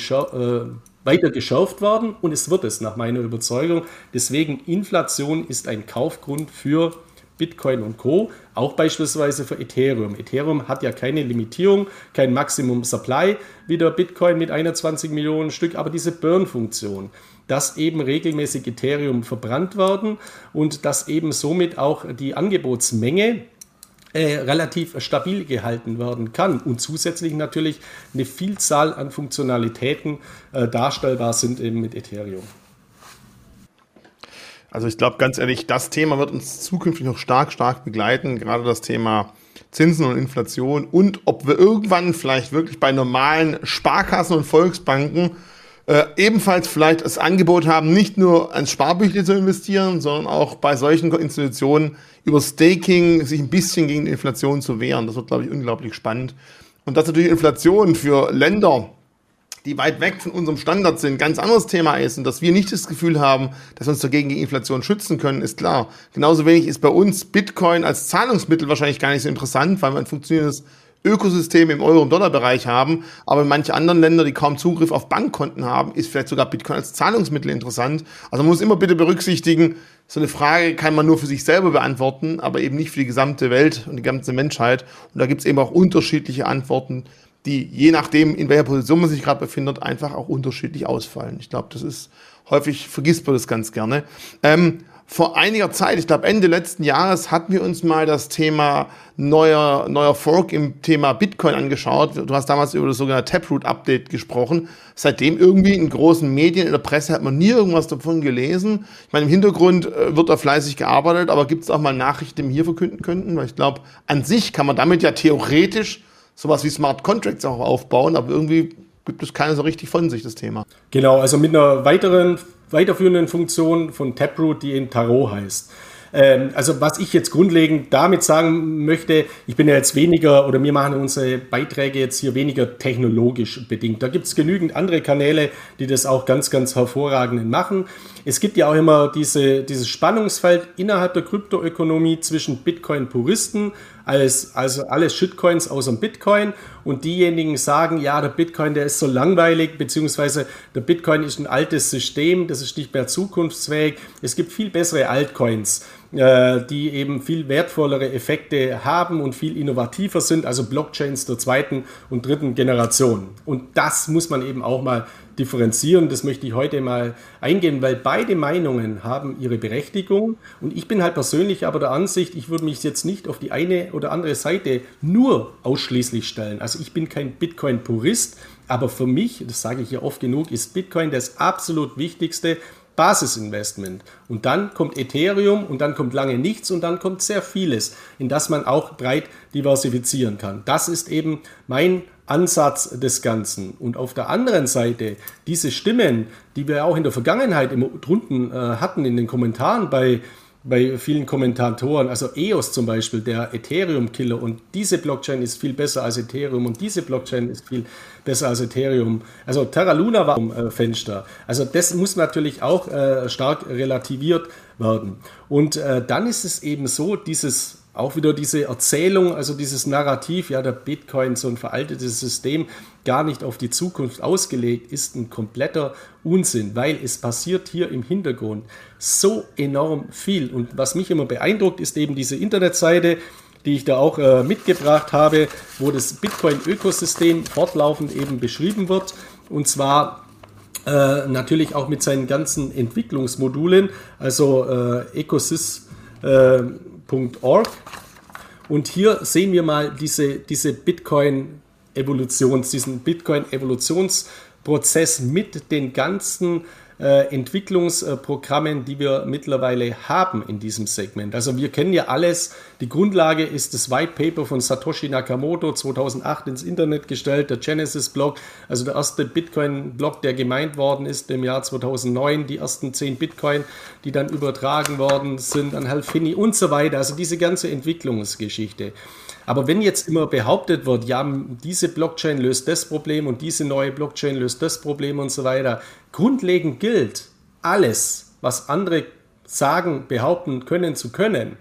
weiter geschärft werden und es wird es nach meiner Überzeugung. Deswegen Inflation ist ein Kaufgrund für Bitcoin und Co. Auch beispielsweise für Ethereum. Ethereum hat ja keine Limitierung, kein Maximum Supply wie der Bitcoin mit 21 Millionen Stück, aber diese Burn-Funktion, dass eben regelmäßig Ethereum verbrannt werden und dass eben somit auch die Angebotsmenge äh, relativ stabil gehalten werden kann und zusätzlich natürlich eine Vielzahl an Funktionalitäten äh, darstellbar sind eben mit Ethereum. Also ich glaube ganz ehrlich, das Thema wird uns zukünftig noch stark, stark begleiten, gerade das Thema Zinsen und Inflation und ob wir irgendwann vielleicht wirklich bei normalen Sparkassen und Volksbanken äh, ebenfalls vielleicht das Angebot haben, nicht nur ans Sparbüchle zu investieren, sondern auch bei solchen Institutionen über Staking sich ein bisschen gegen die Inflation zu wehren. Das wird, glaube ich, unglaublich spannend. Und dass natürlich Inflation für Länder die weit weg von unserem Standard sind, ganz anderes Thema ist und dass wir nicht das Gefühl haben, dass wir uns dagegen gegen Inflation schützen können, ist klar. Genauso wenig ist bei uns Bitcoin als Zahlungsmittel wahrscheinlich gar nicht so interessant, weil wir ein funktionierendes Ökosystem im Euro- und Dollarbereich haben, aber in manchen anderen Ländern, die kaum Zugriff auf Bankkonten haben, ist vielleicht sogar Bitcoin als Zahlungsmittel interessant. Also man muss immer bitte berücksichtigen, so eine Frage kann man nur für sich selber beantworten, aber eben nicht für die gesamte Welt und die ganze Menschheit. Und da gibt es eben auch unterschiedliche Antworten die je nachdem, in welcher Position man sich gerade befindet, einfach auch unterschiedlich ausfallen. Ich glaube, das ist häufig vergisst man das ganz gerne. Ähm, vor einiger Zeit, ich glaube Ende letzten Jahres, hatten wir uns mal das Thema neuer, neuer Fork im Thema Bitcoin angeschaut. Du hast damals über das sogenannte Taproot-Update gesprochen. Seitdem irgendwie in großen Medien, in der Presse hat man nie irgendwas davon gelesen. Ich meine, im Hintergrund äh, wird da fleißig gearbeitet, aber gibt es auch mal Nachrichten, die wir hier verkünden könnten? Weil ich glaube, an sich kann man damit ja theoretisch sowas wie Smart Contracts auch aufbauen, aber irgendwie gibt es keine so richtig von sich, das Thema. Genau, also mit einer weiteren, weiterführenden Funktion von Taproot, die in Tarot heißt. Ähm, also was ich jetzt grundlegend damit sagen möchte, ich bin ja jetzt weniger oder wir machen unsere Beiträge jetzt hier weniger technologisch bedingt. Da gibt es genügend andere Kanäle, die das auch ganz, ganz hervorragend machen. Es gibt ja auch immer diese, dieses Spannungsfeld innerhalb der Kryptoökonomie zwischen Bitcoin-Puristen alles, also alles Shitcoins außer Bitcoin und diejenigen sagen, ja, der Bitcoin, der ist so langweilig, beziehungsweise der Bitcoin ist ein altes System, das ist nicht mehr zukunftsfähig. Es gibt viel bessere Altcoins, äh, die eben viel wertvollere Effekte haben und viel innovativer sind, also Blockchains der zweiten und dritten Generation. Und das muss man eben auch mal differenzieren. Das möchte ich heute mal eingehen, weil beide Meinungen haben ihre Berechtigung. Und ich bin halt persönlich aber der Ansicht, ich würde mich jetzt nicht auf die eine oder andere Seite nur ausschließlich stellen. Also ich bin kein Bitcoin-Purist, aber für mich, das sage ich ja oft genug, ist Bitcoin das absolut wichtigste Basisinvestment. Und dann kommt Ethereum und dann kommt lange nichts und dann kommt sehr vieles, in das man auch breit diversifizieren kann. Das ist eben mein Ansatz des Ganzen. Und auf der anderen Seite diese Stimmen, die wir auch in der Vergangenheit immer drunten äh, hatten in den Kommentaren bei bei vielen Kommentatoren, also EOS zum Beispiel, der Ethereum-Killer und diese Blockchain ist viel besser als Ethereum und diese Blockchain ist viel besser als Ethereum. Also Terra Luna war im äh, Fenster. Also das muss natürlich auch äh, stark relativiert werden. Und äh, dann ist es eben so, dieses auch wieder diese Erzählung, also dieses Narrativ, ja, der Bitcoin, so ein veraltetes System, gar nicht auf die Zukunft ausgelegt, ist ein kompletter Unsinn, weil es passiert hier im Hintergrund so enorm viel. Und was mich immer beeindruckt, ist eben diese Internetseite, die ich da auch äh, mitgebracht habe, wo das Bitcoin-Ökosystem fortlaufend eben beschrieben wird. Und zwar äh, natürlich auch mit seinen ganzen Entwicklungsmodulen, also äh, ecosys.org. Äh, und hier sehen wir mal diese, diese Bitcoin-Evolutions, diesen Bitcoin-Evolutionsprozess mit den ganzen Entwicklungsprogrammen, die wir mittlerweile haben in diesem Segment. Also wir kennen ja alles. Die Grundlage ist das White Paper von Satoshi Nakamoto 2008 ins Internet gestellt, der Genesis-Block, also der erste Bitcoin-Block, der gemeint worden ist im Jahr 2009, die ersten 10 Bitcoin, die dann übertragen worden sind an Halfini und so weiter. Also diese ganze Entwicklungsgeschichte. Aber wenn jetzt immer behauptet wird, ja, diese Blockchain löst das Problem und diese neue Blockchain löst das Problem und so weiter, grundlegend gilt, alles, was andere sagen, behaupten können zu können,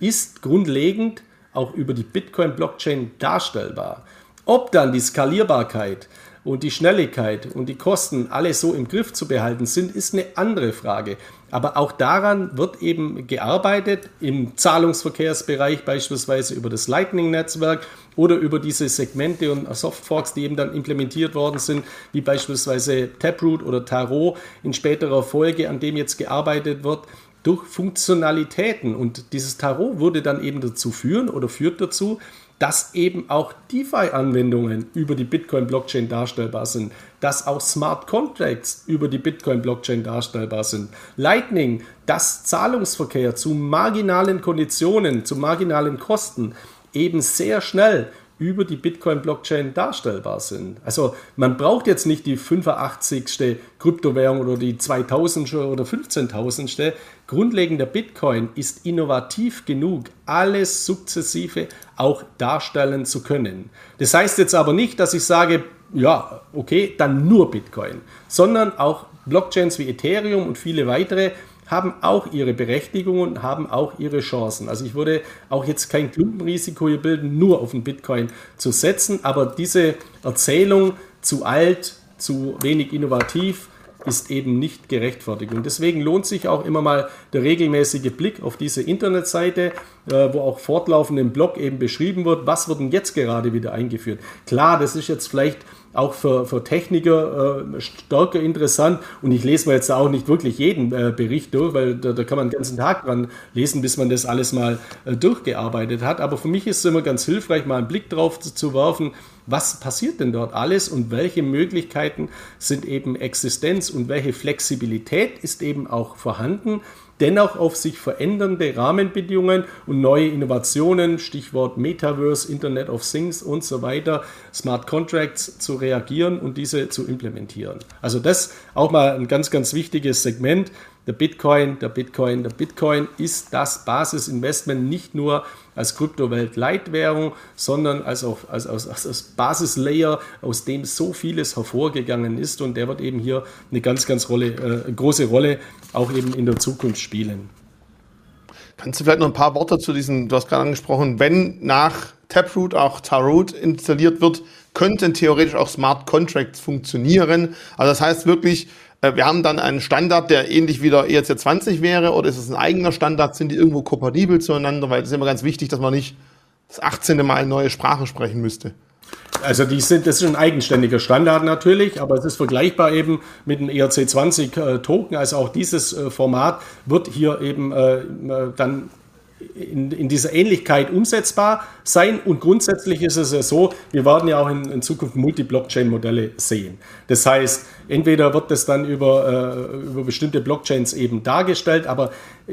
ist grundlegend auch über die Bitcoin-Blockchain darstellbar. Ob dann die Skalierbarkeit und die Schnelligkeit und die Kosten alle so im Griff zu behalten sind, ist eine andere Frage. Aber auch daran wird eben gearbeitet im Zahlungsverkehrsbereich, beispielsweise über das Lightning-Netzwerk oder über diese Segmente und Softforks, die eben dann implementiert worden sind, wie beispielsweise Taproot oder Tarot in späterer Folge, an dem jetzt gearbeitet wird durch Funktionalitäten. Und dieses Tarot würde dann eben dazu führen oder führt dazu, dass eben auch DeFi-Anwendungen über die Bitcoin-Blockchain darstellbar sind, dass auch Smart Contracts über die Bitcoin-Blockchain darstellbar sind. Lightning, dass Zahlungsverkehr zu marginalen Konditionen, zu marginalen Kosten eben sehr schnell über die Bitcoin-Blockchain darstellbar sind. Also man braucht jetzt nicht die 85. Kryptowährung oder die 2000. oder 15.000. Grundlegend der Bitcoin ist innovativ genug, alles sukzessive auch darstellen zu können. Das heißt jetzt aber nicht, dass ich sage, ja, okay, dann nur Bitcoin, sondern auch Blockchains wie Ethereum und viele weitere haben auch ihre Berechtigung und haben auch ihre Chancen. Also ich würde auch jetzt kein Klumpenrisiko hier bilden, nur auf den Bitcoin zu setzen, aber diese Erzählung zu alt, zu wenig innovativ, ist eben nicht gerechtfertigt. Und deswegen lohnt sich auch immer mal der regelmäßige Blick auf diese Internetseite, äh, wo auch fortlaufend im Blog eben beschrieben wird, was wird denn jetzt gerade wieder eingeführt. Klar, das ist jetzt vielleicht auch für, für Techniker äh, stärker interessant. Und ich lese mir jetzt auch nicht wirklich jeden äh, Bericht durch, weil da, da, kann man den ganzen Tag dran lesen, bis man das alles mal äh, durchgearbeitet hat. Aber für mich ist es immer ganz hilfreich, mal einen Blick drauf zu, zu werfen, was passiert denn dort alles und welche Möglichkeiten sind eben Existenz und welche Flexibilität ist eben auch vorhanden dennoch auf sich verändernde Rahmenbedingungen und neue Innovationen, Stichwort Metaverse, Internet of Things und so weiter, Smart Contracts zu reagieren und diese zu implementieren. Also das auch mal ein ganz, ganz wichtiges Segment. Der Bitcoin, der Bitcoin, der Bitcoin ist das Basisinvestment nicht nur als Kryptowelt-Leitwährung, sondern als, auch, als, als, als Basislayer, aus dem so vieles hervorgegangen ist und der wird eben hier eine ganz, ganz Rolle, äh, große Rolle auch eben in der Zukunft spielen. Kannst du vielleicht noch ein paar Worte zu diesen, du hast gerade angesprochen, wenn nach Taproot auch Tarot installiert wird, könnten theoretisch auch Smart Contracts funktionieren. Also das heißt wirklich, wir haben dann einen Standard, der ähnlich wie der ERC20 wäre, oder ist es ein eigener Standard? Sind die irgendwo kompatibel zueinander? Weil es ist immer ganz wichtig, dass man nicht das 18. Mal eine neue Sprache sprechen müsste. Also die sind, das ist ein eigenständiger Standard natürlich, aber es ist vergleichbar eben mit dem ERC20 äh. Also auch dieses äh, Format wird hier eben äh, dann in, in, dieser Ähnlichkeit umsetzbar sein. Und grundsätzlich ist es ja so, wir werden ja auch in, in Zukunft Multi-Blockchain-Modelle sehen. Das heißt, entweder wird das dann über, äh, über bestimmte Blockchains eben dargestellt, aber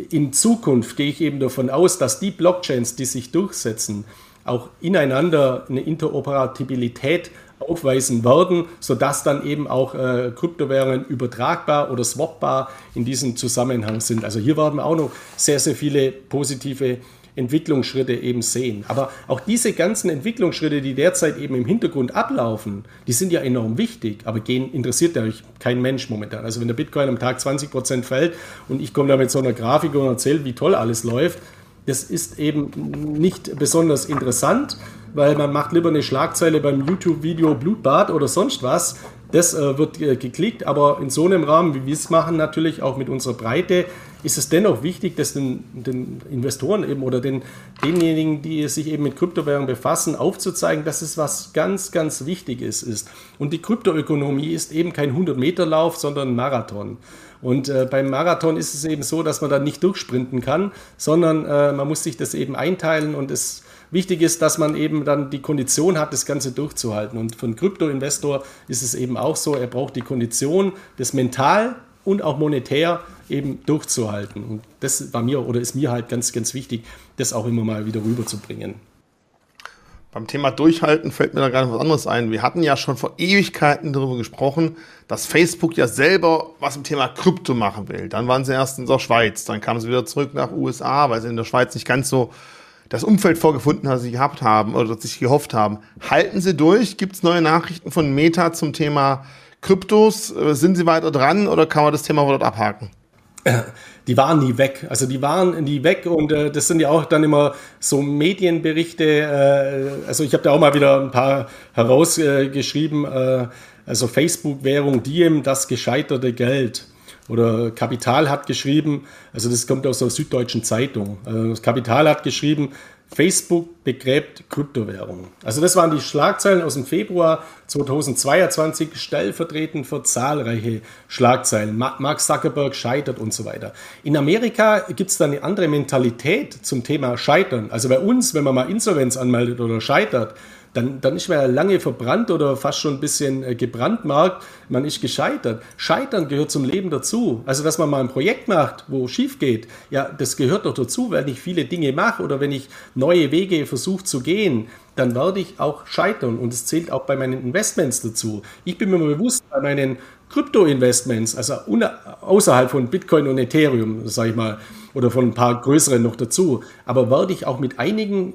in Zukunft gehe ich eben davon aus, dass die Blockchains, die sich durchsetzen, auch ineinander eine Interoperabilität aufweisen werden, sodass dann eben auch äh, Kryptowährungen übertragbar oder swapbar in diesem Zusammenhang sind. Also hier werden wir auch noch sehr, sehr viele positive Entwicklungsschritte eben sehen. Aber auch diese ganzen Entwicklungsschritte, die derzeit eben im Hintergrund ablaufen, die sind ja enorm wichtig, aber gehen, interessiert ja kein Mensch momentan. Also wenn der Bitcoin am Tag 20% fällt und ich komme da mit so einer Grafik und erzähle, wie toll alles läuft, das ist eben nicht besonders interessant, weil man macht lieber eine Schlagzeile beim YouTube-Video Blutbad oder sonst was. Das äh, wird äh, geklickt, aber in so einem Rahmen, wie wir es machen, natürlich auch mit unserer Breite, ist es dennoch wichtig, dass den, den Investoren eben oder den, denjenigen, die sich eben mit Kryptowährungen befassen, aufzuzeigen, dass es was ganz, ganz Wichtiges ist. Und die Kryptoökonomie ist eben kein 100-Meter-Lauf, sondern ein Marathon. Und äh, beim Marathon ist es eben so, dass man da nicht durchsprinten kann, sondern äh, man muss sich das eben einteilen und es wichtig ist, dass man eben dann die Kondition hat, das Ganze durchzuhalten. Und für einen Krypto-Investor ist es eben auch so, er braucht die Kondition, das mental und auch monetär eben durchzuhalten. Und das war mir oder ist mir halt ganz, ganz wichtig, das auch immer mal wieder rüberzubringen. Beim Thema Durchhalten fällt mir da gerade was anderes ein. Wir hatten ja schon vor Ewigkeiten darüber gesprochen, dass Facebook ja selber was im Thema Krypto machen will. Dann waren sie erst in der Schweiz, dann kamen sie wieder zurück nach USA, weil sie in der Schweiz nicht ganz so das Umfeld vorgefunden haben, sie gehabt haben oder sich gehofft haben. Halten Sie durch? Gibt es neue Nachrichten von Meta zum Thema Kryptos? Äh, sind Sie weiter dran oder kann man das Thema dort abhaken? die waren nie weg. Also die waren nie weg und äh, das sind ja auch dann immer so Medienberichte. Äh, also ich habe da auch mal wieder ein paar herausgeschrieben. Äh, also Facebook-Währung Diem, das gescheiterte Geld. Oder Kapital hat geschrieben, also das kommt aus der Süddeutschen Zeitung. Also Kapital hat geschrieben, Facebook begräbt Kryptowährungen. Also das waren die Schlagzeilen aus dem Februar 2022, stellvertretend für zahlreiche Schlagzeilen. Mark Zuckerberg scheitert und so weiter. In Amerika gibt es dann eine andere Mentalität zum Thema Scheitern. Also bei uns, wenn man mal Insolvenz anmeldet oder scheitert, dann, dann ist man ja lange verbrannt oder fast schon ein bisschen äh, gebrandmarkt. Man ist gescheitert. Scheitern gehört zum Leben dazu. Also, dass man mal ein Projekt macht, wo schief geht, ja, das gehört doch dazu, wenn ich viele Dinge mache oder wenn ich neue Wege versuche zu gehen, dann werde ich auch scheitern. Und es zählt auch bei meinen Investments dazu. Ich bin mir bewusst, bei meinen Krypto-Investments, also außerhalb von Bitcoin und Ethereum, sage ich mal, oder von ein paar größeren noch dazu, aber werde ich auch mit einigen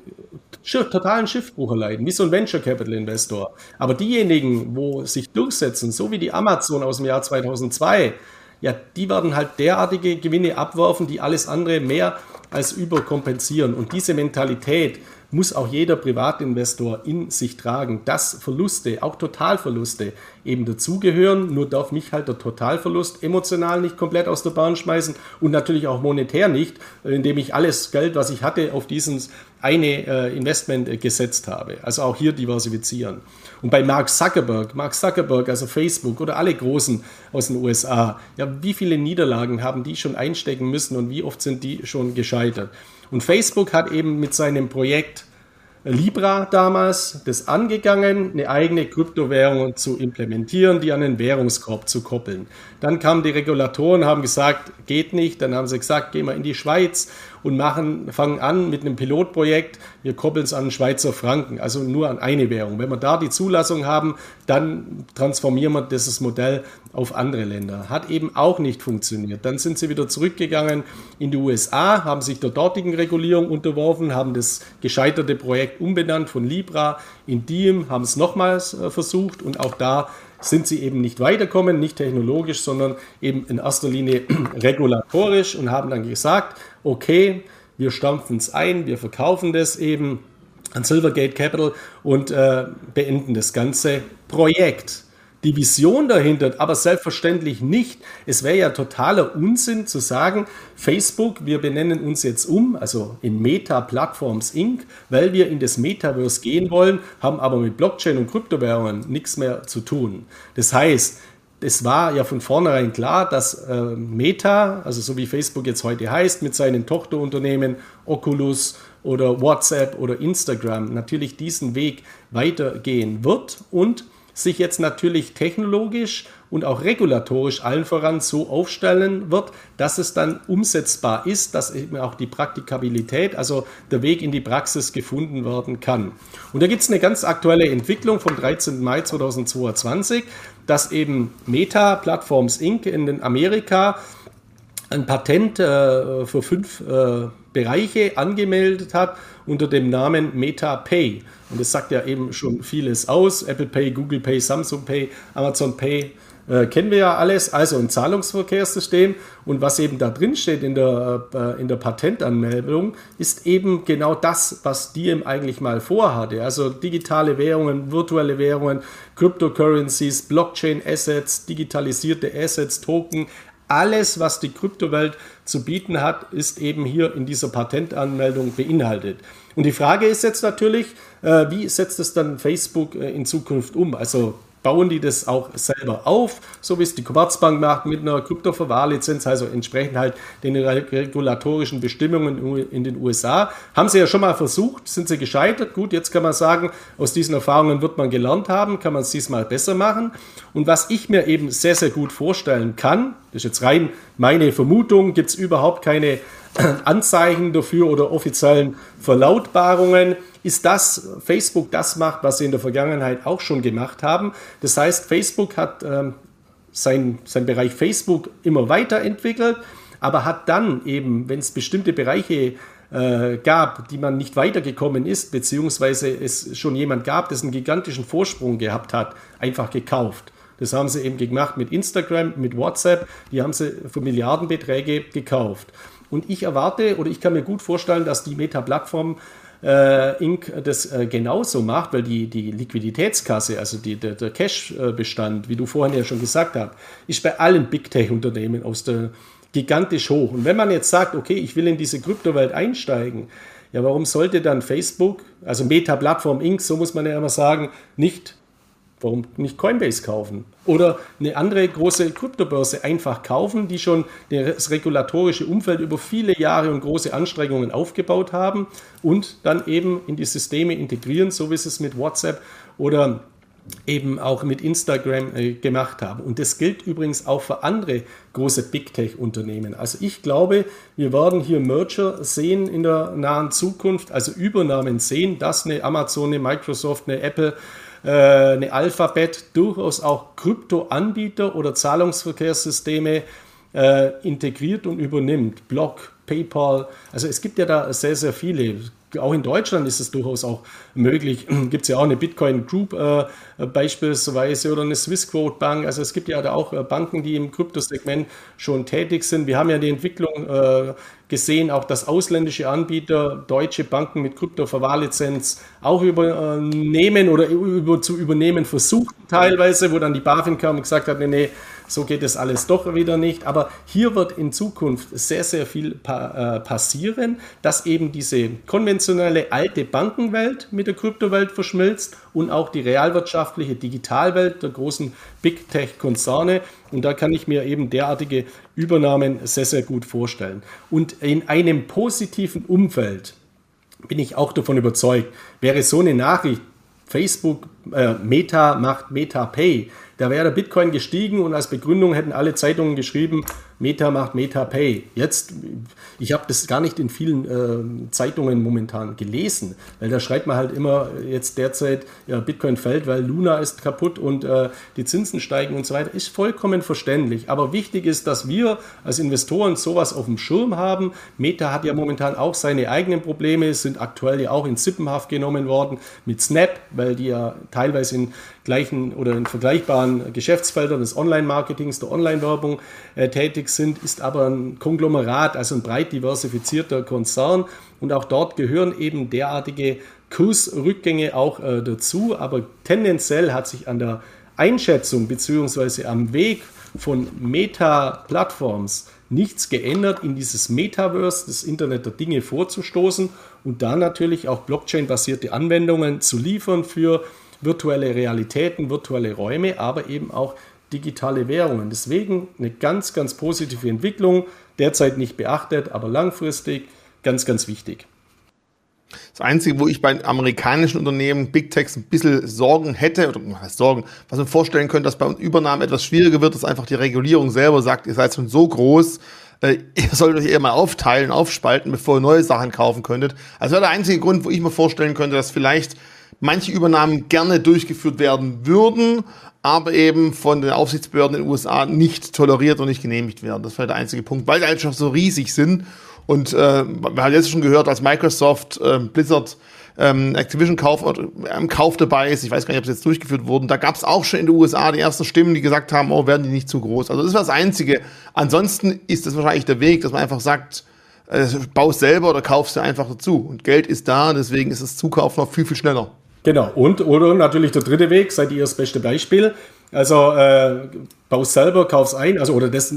totalen Schiffbruch erleiden, wie so ein Venture Capital Investor. Aber diejenigen, wo sich durchsetzen, so wie die Amazon aus dem Jahr 2002, ja, die werden halt derartige Gewinne abwerfen, die alles andere mehr als überkompensieren. Und diese Mentalität, muss auch jeder Privatinvestor in sich tragen, dass Verluste, auch Totalverluste, eben dazugehören. Nur darf mich halt der Totalverlust emotional nicht komplett aus der Bahn schmeißen und natürlich auch monetär nicht, indem ich alles Geld, was ich hatte, auf dieses eine äh, Investment äh, gesetzt habe. Also auch hier diversifizieren. Und bei Mark Zuckerberg, Mark Zuckerberg, also Facebook oder alle Großen aus den USA, ja, wie viele Niederlagen haben die schon einstecken müssen und wie oft sind die schon gescheitert? Und Facebook hat eben mit seinem Projekt Libra damals das angegangen, eine eigene Kryptowährung zu implementieren, die an den Währungskorb zu koppeln. Dann kamen die Regulatoren, haben gesagt, geht nicht. Dann haben sie gesagt, gehen wir in die Schweiz und machen, fangen an mit einem Pilotprojekt. Wir koppeln es an den Schweizer Franken, also nur an eine Währung. Wenn wir da die Zulassung haben, dann transformieren wir dieses Modell auf andere Länder. Hat eben auch nicht funktioniert. Dann sind sie wieder zurückgegangen in die USA, haben sich der dortigen Regulierung unterworfen, haben das gescheiterte Projekt umbenannt von Libra in Diem, haben es nochmals äh, versucht und auch da sind sie eben nicht weiterkommen, nicht technologisch, sondern eben in erster Linie regulatorisch und haben dann gesagt, okay, wir stampfen es ein, wir verkaufen das eben an Silvergate Capital und äh, beenden das ganze Projekt die Vision dahinter, aber selbstverständlich nicht. Es wäre ja totaler Unsinn zu sagen, Facebook, wir benennen uns jetzt um, also in Meta Platforms Inc., weil wir in das Metaverse gehen wollen, haben aber mit Blockchain und Kryptowährungen nichts mehr zu tun. Das heißt, es war ja von vornherein klar, dass äh, Meta, also so wie Facebook jetzt heute heißt, mit seinen Tochterunternehmen Oculus oder WhatsApp oder Instagram natürlich diesen Weg weitergehen wird und sich jetzt natürlich technologisch und auch regulatorisch allen voran so aufstellen wird, dass es dann umsetzbar ist, dass eben auch die Praktikabilität, also der Weg in die Praxis gefunden werden kann. Und da gibt es eine ganz aktuelle Entwicklung vom 13. Mai 2022, dass eben Meta Platforms Inc. in Amerika ein Patent äh, für fünf äh, Bereiche angemeldet hat unter dem Namen Meta Pay. Und das sagt ja eben schon vieles aus. Apple Pay, Google Pay, Samsung Pay, Amazon Pay, Äh, kennen wir ja alles, also ein Zahlungsverkehrssystem. Und was eben da drin steht in der, äh, in der Patentanmeldung, ist eben genau das, was Diem eigentlich mal vorhatte. Also digitale Währungen, virtuelle Währungen, Cryptocurrencies, Blockchain-Assets, digitalisierte Assets, Token, alles, was die Kryptowelt zu bieten hat, ist eben hier in dieser Patentanmeldung beinhaltet. Und die Frage ist jetzt natürlich, äh, wie setzt es dann Facebook äh, in Zukunft um? Also bauen die das auch selber auf, so wie es die Commerzbank macht mit einer Kryptoverwahrlizenz, also entsprechend halt den regulatorischen Bestimmungen in den USA. Haben sie ja schon mal versucht, sind sie gescheitert. Gut, jetzt kann man sagen, aus diesen Erfahrungen wird man gelernt haben, kann man es diesmal besser machen. Und was ich mir eben sehr, sehr gut vorstellen kann, das ist jetzt rein meine Vermutung, gibt es überhaupt keine Anzeichen dafür oder offiziellen Verlautbarungen, ist das Facebook das macht, was sie in der Vergangenheit auch schon gemacht haben. Das heißt, Facebook hat ähm, sein, sein Bereich Facebook immer weiterentwickelt, aber hat dann eben, wenn es bestimmte Bereiche äh, gab, die man nicht weitergekommen ist, beziehungsweise es schon jemand gab, das einen gigantischen Vorsprung gehabt hat, einfach gekauft. Das haben sie eben gemacht mit Instagram, mit WhatsApp, die haben sie für Milliardenbeträge gekauft. Und ich erwarte oder ich kann mir gut vorstellen, dass die Meta-Plattform äh, Inc. das äh, genauso macht, weil die, die Liquiditätskasse, also die, der, der Cash-Bestand, wie du vorhin ja schon gesagt hast, ist bei allen Big Tech-Unternehmen aus der gigantisch hoch. Und wenn man jetzt sagt, okay, ich will in diese Kryptowelt einsteigen, ja, warum sollte dann Facebook, also Meta Plattform Inc., so muss man ja immer sagen, nicht Warum nicht Coinbase kaufen? Oder eine andere große Kryptobörse einfach kaufen, die schon das regulatorische Umfeld über viele Jahre und große Anstrengungen aufgebaut haben und dann eben in die Systeme integrieren, so wie sie es mit WhatsApp oder eben auch mit Instagram äh, gemacht haben. Und das gilt übrigens auch für andere große Big Tech-Unternehmen. Also ich glaube, wir werden hier Merger sehen in der nahen Zukunft, also Übernahmen sehen, dass eine Amazon, eine Microsoft, eine Apple eine Alphabet durchaus auch Kryptoanbieter oder Zahlungsverkehrssysteme äh, integriert und übernimmt. Block, PayPal, also es gibt ja da sehr, sehr viele auch in Deutschland ist es durchaus auch möglich. Gibt es ja auch eine Bitcoin Group äh, beispielsweise oder eine Swissquote Bank. Also es gibt ja da auch äh, Banken, die im Kryptosegment schon tätig sind. Wir haben ja die Entwicklung äh, gesehen, auch dass ausländische Anbieter deutsche Banken mit Kryptoverwahrlizenz auch übernehmen oder über, zu übernehmen versuchen teilweise, wo dann die BaFin kam und gesagt hat, nee, nee, so geht es alles doch wieder nicht. Aber hier wird in Zukunft sehr, sehr viel pa äh, passieren, dass eben diese konventionelle alte Bankenwelt mit der Kryptowelt verschmilzt und auch die realwirtschaftliche Digitalwelt der großen Big Tech-Konzerne. Und da kann ich mir eben derartige Übernahmen sehr, sehr gut vorstellen. Und in einem positiven Umfeld bin ich auch davon überzeugt, wäre so eine Nachricht, Facebook, äh, Meta macht Meta Pay, da wäre der Bitcoin gestiegen und als Begründung hätten alle Zeitungen geschrieben, Meta macht Meta Pay. Jetzt, ich habe das gar nicht in vielen äh, Zeitungen momentan gelesen, weil da schreibt man halt immer jetzt derzeit, ja, Bitcoin fällt, weil Luna ist kaputt und äh, die Zinsen steigen und so weiter. Ist vollkommen verständlich. Aber wichtig ist, dass wir als Investoren sowas auf dem Schirm haben. Meta hat ja momentan auch seine eigenen Probleme, sind aktuell ja auch in Sippenhaft genommen worden mit Snap, weil die ja teilweise in gleichen oder in vergleichbaren Geschäftsfeldern des Online-Marketings, der Online-Werbung äh, tätig sind, ist aber ein Konglomerat, also ein breit diversifizierter Konzern. Und auch dort gehören eben derartige Kursrückgänge auch äh, dazu. Aber tendenziell hat sich an der Einschätzung bzw. am Weg von Meta-Plattforms nichts geändert, in dieses Metaverse, das Internet der Dinge vorzustoßen und da natürlich auch Blockchain-basierte Anwendungen zu liefern für virtuelle Realitäten, virtuelle Räume, aber eben auch digitale Währungen. Deswegen eine ganz, ganz positive Entwicklung, derzeit nicht beachtet, aber langfristig ganz, ganz wichtig. Das Einzige, wo ich bei amerikanischen Unternehmen Big Techs ein bisschen Sorgen hätte, oder was Sorgen, was man vorstellen könnte, dass bei Übernahmen etwas schwieriger wird, dass einfach die Regulierung selber sagt, ihr seid schon so groß, äh, ihr solltet euch eher mal aufteilen, aufspalten, bevor ihr neue Sachen kaufen könntet. Also wäre der einzige Grund, wo ich mir vorstellen könnte, dass vielleicht manche Übernahmen gerne durchgeführt werden würden, aber eben von den Aufsichtsbehörden in den USA nicht toleriert und nicht genehmigt werden. Das wäre der einzige Punkt, weil die halt so riesig sind. Und äh, wir haben jetzt schon gehört, als Microsoft äh, Blizzard ähm, Activision-Kauf ähm, Kauf dabei ist. Ich weiß gar nicht, ob es jetzt durchgeführt wurde. Da gab es auch schon in den USA die ersten Stimmen, die gesagt haben, oh, werden die nicht zu groß. Also das ist das Einzige. Ansonsten ist das wahrscheinlich der Weg, dass man einfach sagt, äh, baust selber oder kaufst du einfach dazu. Und Geld ist da, deswegen ist das Zukauf noch viel, viel schneller. Genau. Und oder natürlich der dritte Weg, seid ihr das beste Beispiel. Also äh, baust selber, kaufst ein, also oder das,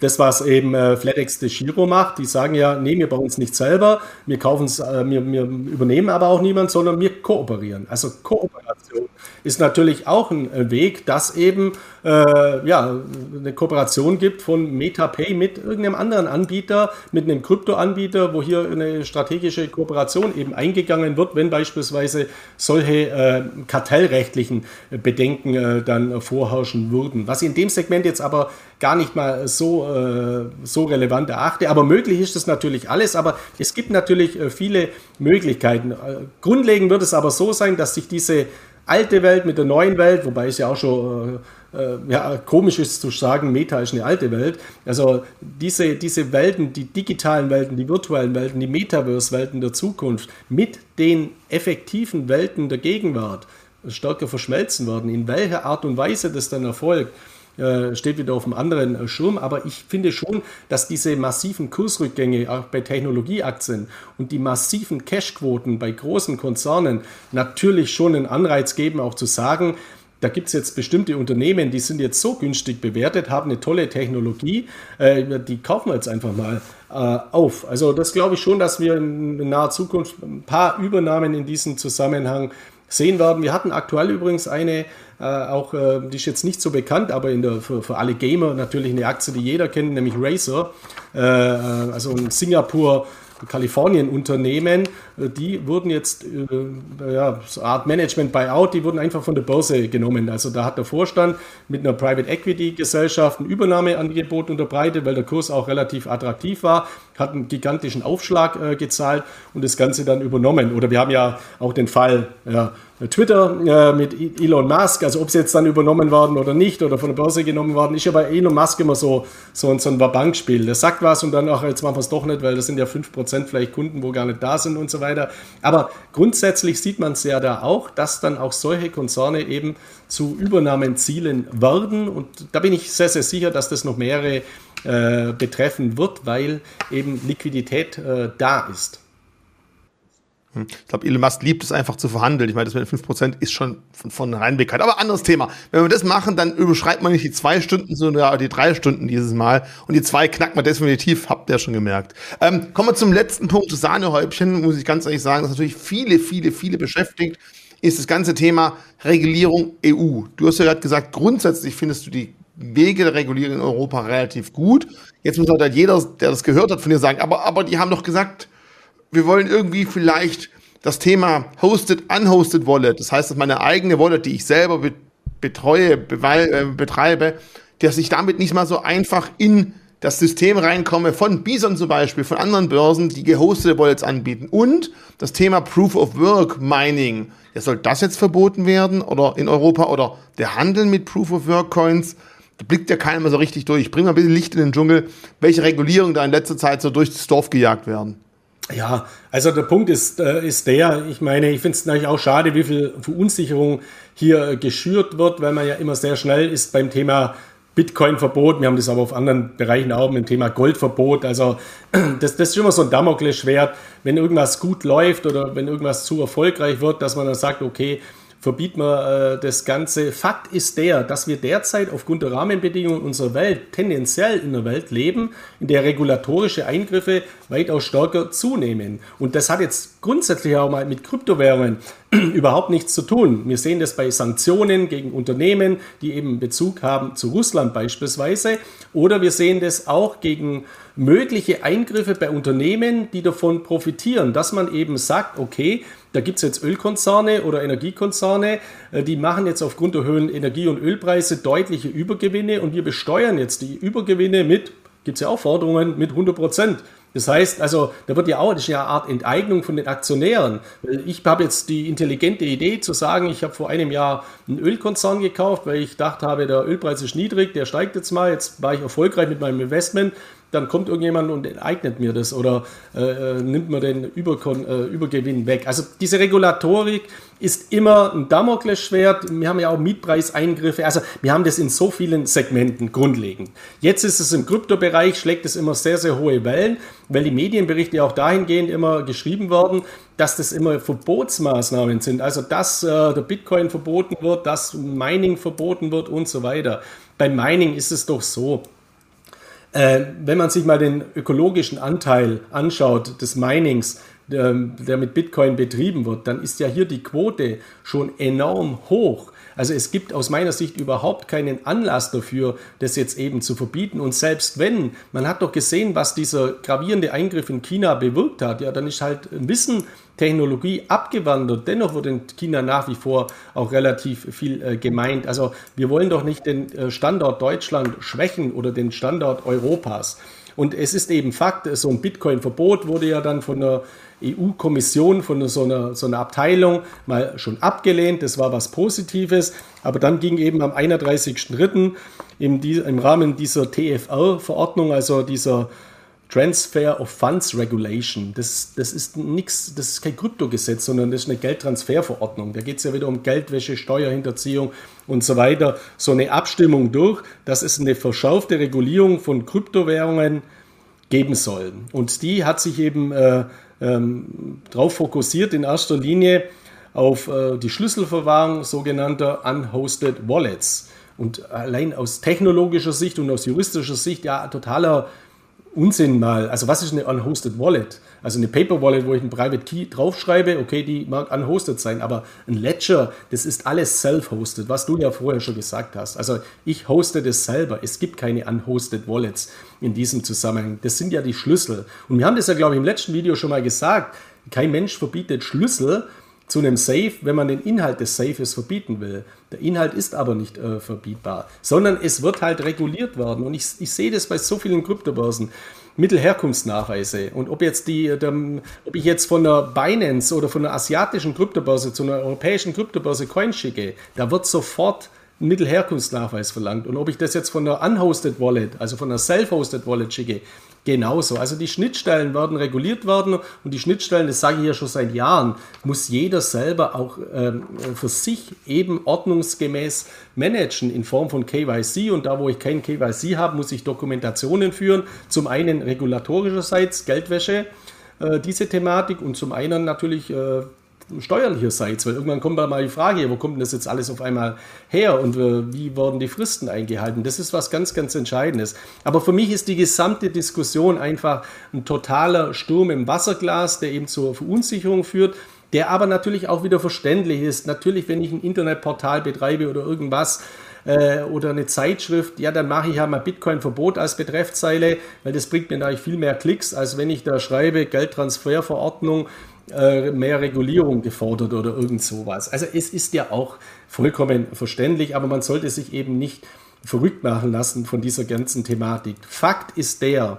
das was eben äh, FlatEx de Giro macht, die sagen ja, nee, wir bauen es nicht selber, wir kaufen es, äh, wir, wir übernehmen aber auch niemand, sondern wir kooperieren. Also Kooperation ist natürlich auch ein Weg, dass eben äh, ja, eine Kooperation gibt von MetaPay mit irgendeinem anderen Anbieter, mit einem Kryptoanbieter, wo hier eine strategische Kooperation eben eingegangen wird, wenn beispielsweise solche äh, kartellrechtlichen Bedenken äh, dann vorherrschen würden. Was in dem Segment jetzt aber gar nicht mal so, äh, so relevant erachte. Aber möglich ist das natürlich alles, aber es gibt natürlich äh, viele Möglichkeiten. Äh, grundlegend wird es aber so sein, dass sich diese alte Welt mit der neuen Welt, wobei es ja auch schon äh, äh, ja, komisch ist zu sagen, Meta ist eine alte Welt. Also diese, diese Welten, die digitalen Welten, die virtuellen Welten, die Metaverse-Welten der Zukunft mit den effektiven Welten der Gegenwart stärker verschmelzen werden. In welcher Art und Weise das dann erfolgt, äh, steht wieder auf einem anderen äh, Schirm. Aber ich finde schon, dass diese massiven Kursrückgänge auch bei Technologieaktien und die massiven Cashquoten bei großen Konzernen natürlich schon einen Anreiz geben, auch zu sagen, da gibt es jetzt bestimmte Unternehmen, die sind jetzt so günstig bewertet, haben eine tolle Technologie, äh, die kaufen wir jetzt einfach mal auf. Also das glaube ich schon, dass wir in naher Zukunft ein paar Übernahmen in diesem Zusammenhang sehen werden. Wir hatten aktuell übrigens eine äh, auch, äh, die ist jetzt nicht so bekannt, aber in der, für, für alle Gamer natürlich eine Aktie, die jeder kennt, nämlich Razer, äh, äh also ein Singapur Kalifornien-Unternehmen, die wurden jetzt, äh, ja, so Art Management-Buyout, die wurden einfach von der Börse genommen. Also da hat der Vorstand mit einer Private Equity-Gesellschaft ein Übernahmeangebot unterbreitet, weil der Kurs auch relativ attraktiv war, hat einen gigantischen Aufschlag äh, gezahlt und das Ganze dann übernommen. Oder wir haben ja auch den Fall, ja, Twitter äh, mit Elon Musk, also ob sie jetzt dann übernommen werden oder nicht oder von der Börse genommen werden, ist ja bei Elon Musk immer so, so, so ein Bankspiel. Der sagt was und dann, ach, jetzt machen wir es doch nicht, weil das sind ja 5% vielleicht Kunden, wo gar nicht da sind und so weiter. Aber grundsätzlich sieht man es ja da auch, dass dann auch solche Konzerne eben zu Übernahmen zielen werden und da bin ich sehr, sehr sicher, dass das noch mehrere äh, betreffen wird, weil eben Liquidität äh, da ist. Hm. Ich glaube, Elon Musk liebt es einfach zu verhandeln. Ich meine, das mit den 5% ist schon von vornherein bekannt. Aber anderes Thema. Wenn wir das machen, dann überschreibt man nicht die zwei Stunden, sondern die drei Stunden dieses Mal. Und die zwei knackt man definitiv, habt ihr schon gemerkt. Ähm, kommen wir zum letzten Punkt, Sahnehäubchen, muss ich ganz ehrlich sagen, das natürlich viele, viele, viele beschäftigt, ist das ganze Thema Regulierung EU. Du hast ja gerade gesagt, grundsätzlich findest du die Wege der Regulierung in Europa relativ gut. Jetzt muss halt jeder, der das gehört hat, von dir sagen, aber, aber die haben doch gesagt, wir wollen irgendwie vielleicht das Thema Hosted, Unhosted Wallet, das heißt, dass meine eigene Wallet, die ich selber betreue, äh, betreibe, dass ich damit nicht mal so einfach in das System reinkomme von Bison zum Beispiel, von anderen Börsen, die gehostete Wallets anbieten. Und das Thema Proof of Work Mining. Ja, soll das jetzt verboten werden oder in Europa oder der Handel mit Proof of Work Coins? Da blickt ja keiner mehr so richtig durch. Ich bringe mal ein bisschen Licht in den Dschungel, welche Regulierungen da in letzter Zeit so durchs Dorf gejagt werden. Ja, also der Punkt ist, äh, ist der, ich meine, ich finde es natürlich auch schade, wie viel Verunsicherung hier geschürt wird, weil man ja immer sehr schnell ist beim Thema Bitcoin-Verbot. Wir haben das aber auf anderen Bereichen auch mit dem Thema Goldverbot. Also das, das ist immer so ein Damoklesschwert, wenn irgendwas gut läuft oder wenn irgendwas zu erfolgreich wird, dass man dann sagt, okay, verbieten wir äh, das Ganze. Fakt ist der, dass wir derzeit aufgrund der Rahmenbedingungen unserer Welt tendenziell in einer Welt leben, in der regulatorische Eingriffe weitaus stärker zunehmen. Und das hat jetzt grundsätzlich auch mal mit Kryptowährungen überhaupt nichts zu tun. Wir sehen das bei Sanktionen gegen Unternehmen, die eben Bezug haben zu Russland beispielsweise. Oder wir sehen das auch gegen mögliche Eingriffe bei Unternehmen, die davon profitieren, dass man eben sagt, okay, da gibt es jetzt Ölkonzerne oder Energiekonzerne, äh, die machen jetzt aufgrund der höheren Energie- und Ölpreise deutliche Übergewinne und wir besteuern jetzt die Übergewinne mit, gibt es ja auch Forderungen, mit 100 Prozent. Das heißt, also, da wird ja auch, das ist ja eine Art Enteignung von den Aktionären. Ich habe jetzt die intelligente Idee zu sagen, ich habe vor einem Jahr einen Ölkonzern gekauft, weil ich dachte habe, der Ölpreis ist niedrig, der steigt jetzt mal, jetzt war ich erfolgreich mit meinem Investment. Dann kommt irgendjemand und enteignet mir das oder äh, äh, nimmt mir den Überkon äh, Übergewinn weg. Also diese Regulatorik ist immer ein Damoklesschwert. Wir haben ja auch Mietpreiseingriffe. Also wir haben das in so vielen Segmenten grundlegend. Jetzt ist es im Kryptobereich, schlägt es immer sehr, sehr hohe Wellen, weil die Medienberichte auch dahingehend immer geschrieben werden, dass das immer Verbotsmaßnahmen sind. Also dass äh, der Bitcoin verboten wird, dass Mining verboten wird und so weiter. Beim Mining ist es doch so, äh, wenn man sich mal den ökologischen Anteil anschaut des Minings, der, der mit Bitcoin betrieben wird, dann ist ja hier die Quote schon enorm hoch. Also es gibt aus meiner Sicht überhaupt keinen Anlass dafür, das jetzt eben zu verbieten. Und selbst wenn, man hat doch gesehen, was dieser gravierende Eingriff in China bewirkt hat, ja, dann ist halt Wissen, Technologie abgewandert. Dennoch wird in China nach wie vor auch relativ viel äh, gemeint. Also wir wollen doch nicht den äh, Standort Deutschland schwächen oder den Standort Europas. Und es ist eben Fakt, so ein Bitcoin-Verbot wurde ja dann von der EU-Kommission von so einer, so einer Abteilung mal schon abgelehnt. Das war was Positives. Aber dann ging eben am 31.03. Im, Rahmen dieser TFR-Verordnung, also dieser Transfer of Funds Regulation. Das, das ist nichts, das ist kein Kryptogesetz, sondern das ist eine Geldtransferverordnung. Da geht es ja wieder um Geldwäsche, Steuerhinterziehung und so weiter. So eine Abstimmung durch, dass es eine verschärfte Regulierung von Kryptowährungen geben soll. Und die hat sich eben äh, ähm, darauf fokussiert, in erster Linie auf äh, die Schlüsselverwahrung sogenannter Unhosted Wallets. Und allein aus technologischer Sicht und aus juristischer Sicht ja totaler Unsinn mal. Also was ist eine Unhosted Wallet? Also eine Paper Wallet, wo ich einen Private Key draufschreibe, okay, die mag unhosted sein, aber ein Ledger, das ist alles self-hosted, was du ja vorher schon gesagt hast. Also ich hoste das selber. Es gibt keine Unhosted Wallets in diesem Zusammenhang. Das sind ja die Schlüssel. Und wir haben das ja, glaube ich, im letzten Video schon mal gesagt. Kein Mensch verbietet Schlüssel zu einem Safe, wenn man den Inhalt des Safes verbieten will. Der Inhalt ist aber nicht äh, verbietbar, sondern es wird halt reguliert werden. Und ich, ich sehe das bei so vielen Kryptobörsen. Mittelherkunftsnachweise. Und ob jetzt die, der, ob ich jetzt von der Binance oder von einer asiatischen Kryptobörse zu einer europäischen Kryptobörse Coin schicke, da wird sofort ein Mittelherkunftsnachweis verlangt. Und ob ich das jetzt von der unhosted Wallet, also von der self-hosted Wallet schicke, genauso. Also die Schnittstellen werden reguliert werden und die Schnittstellen, das sage ich ja schon seit Jahren, muss jeder selber auch ähm, für sich eben ordnungsgemäß managen in Form von KYC und da, wo ich kein KYC habe, muss ich Dokumentationen führen. Zum einen regulatorischerseits Geldwäsche, äh, diese Thematik und zum einen natürlich äh, steuerlicherseits, weil irgendwann kommt mal die Frage, wo kommt denn das jetzt alles auf einmal her und äh, wie wurden die Fristen eingehalten? Das ist was ganz, ganz Entscheidendes. Aber für mich ist die gesamte Diskussion einfach ein totaler Sturm im Wasserglas, der eben zur Verunsicherung führt der aber natürlich auch wieder verständlich ist. Natürlich, wenn ich ein Internetportal betreibe oder irgendwas, äh, oder eine Zeitschrift, ja, dann mache ich ja mal Bitcoin-Verbot als Betreffzeile, weil das bringt mir natürlich viel mehr Klicks, als wenn ich da schreibe Geldtransferverordnung äh, mehr Regulierung gefordert oder irgend sowas. Also es ist ja auch vollkommen verständlich, aber man sollte sich eben nicht verrückt machen lassen von dieser ganzen Thematik. Fakt ist der,